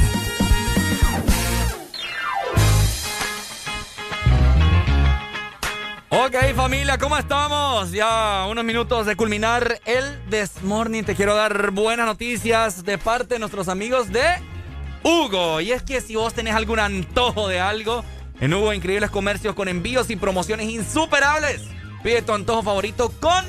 Ok, familia, ¿cómo estamos? Ya unos minutos de culminar el This Morning. Te quiero dar buenas noticias de parte de nuestros amigos de Hugo. Y es que si vos tenés algún antojo de algo, en Hugo increíbles comercios con envíos y promociones insuperables. Pide tu antojo favorito con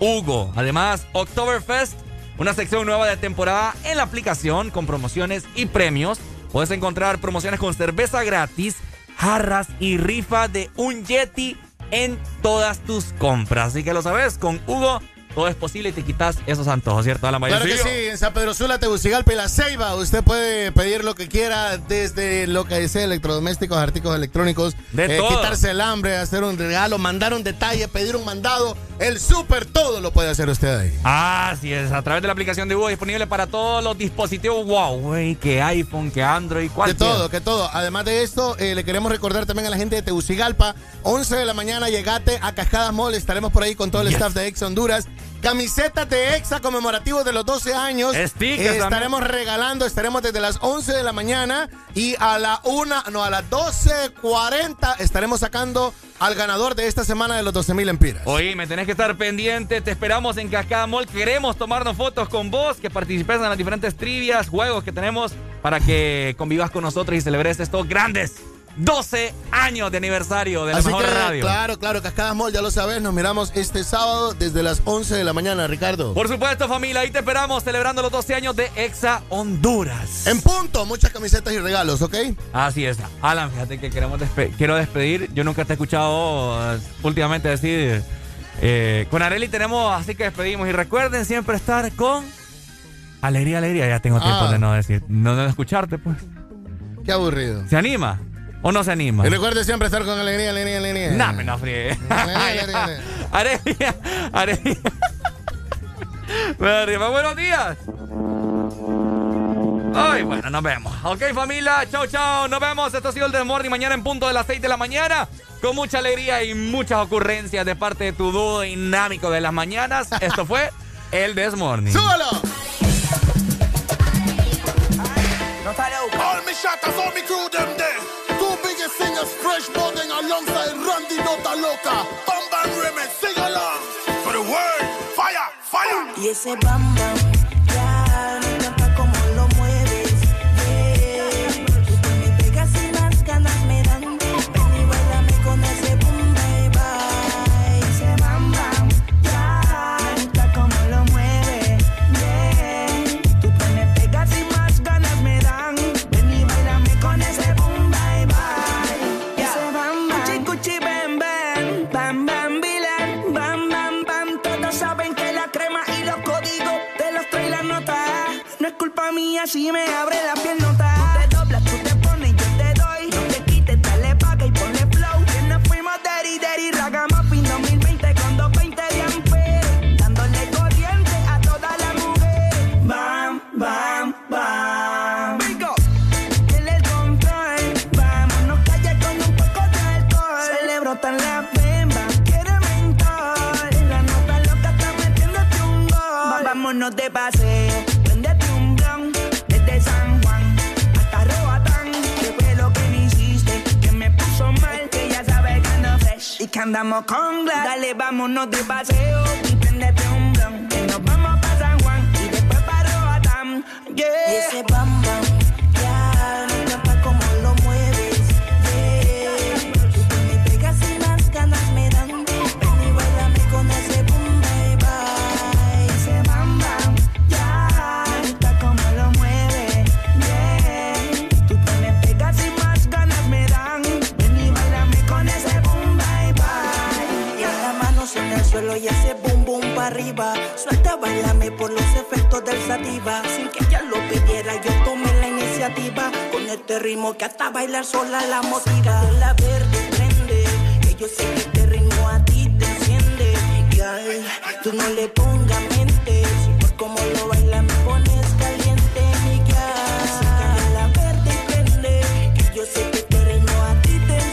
Hugo. Además, Oktoberfest, una sección nueva de temporada en la aplicación con promociones y premios. Puedes encontrar promociones con cerveza gratis, jarras y rifa de un Yeti en todas tus compras. Así que lo sabes, con Hugo todo es posible y te quitas esos antojos, ¿cierto? A la Claro que sí, en San Pedro Sula, Tegucigalpa y La Ceiba. Usted puede pedir lo que quiera, desde lo que desee, electrodomésticos, artículos electrónicos, De eh, todo. quitarse el hambre, hacer un regalo, mandar un detalle, pedir un mandado. El súper todo lo puede hacer usted ahí. Así es, a través de la aplicación de Hugo disponible para todos los dispositivos Huawei, que iPhone, que Android, Que cualquiera. todo, que todo. Además de esto, eh, le queremos recordar también a la gente de Tegucigalpa, 11 de la mañana, llegate a Cascadas Mall, estaremos por ahí con todo el staff de Exa Honduras. Camisetas de Exa conmemorativos de los 12 años. Stickers Eh, también. estaremos regalando, estaremos desde las 11 de la mañana y a la 1, no, a las 12.40 estaremos sacando al ganador de esta semana de los 12 mil empiras. Oye, me tenés que estar pendiente. Te esperamos en Cascada Mall. Queremos tomarnos fotos con vos, que participes en las diferentes trivias, juegos que tenemos para que convivas con nosotros y celebres estos grandes 12 años de aniversario de la Así mejor que, radio. claro, claro, Cascadas Mall, ya lo sabes, nos miramos este sábado desde las 11 de la mañana, Ricardo. Por supuesto, familia, ahí te esperamos celebrando los 12 años de Exa Honduras. En punto, muchas camisetas y regalos, ¿ok? Así es. Alan, fíjate que queremos despe- quiero despedir. Yo nunca te he escuchado eh, últimamente decir. eh, con Areli tenemos, así que despedimos. Y recuerden siempre estar con alegría, alegría. Ya tengo tiempo Ah. de no decir, no de escucharte, pues. Qué aburrido. ¿Se anima o no se anima? Y recuerde siempre estar con alegría, alegría, alegría. No, me no friegue. Alegría, alegría. Bueno, <laughs> arriba, buenos días. Ay, bueno, nos vemos. Ok, familia, chao, chao. Nos vemos. Esto ha sido el Desmorning mañana en punto de las 6 de la mañana. Con mucha alegría y muchas ocurrencias de parte de tu dúo dinámico de las mañanas. Esto fue el Desmorning. ¡Súbalo! All me all me crew them Fresh Bowden alongside Randy Nota Loca. Bam Bam Remix, sing along. For the world, fire, fire. Y ese bam bam, Mía si me abre la piel. Tú te doblas, tú te pones, yo te doy. No te quites, dale paga y ponle flow. Que nos fuimos daddy daddy ragamuffin 2020 con 220 de amper. Dándole corriente a todas las mujeres. Bam, bam, bam. Bingo. Tiene el control. Vámonos calle con un poco de alcohol. Se le brotan las bembas. Quiere mentor. La nota loca está metiéndote un gol. Vámonos de paseo. Y que andamos con glass. Dale, vámonos de paseo. Y prendete un blon. Que nos vamos para San Juan. Y después para Roatán. Yeah. Y ese bam suelo y ese boom boom para arriba. Suelta, bailame por los efectos del sativa. Sin que ella lo pidiera, yo tomé la iniciativa. Con este ritmo que hasta bailar sola la motiva. La verde prende, que yo sé que este ritmo a ti te enciende. Y tú no le pones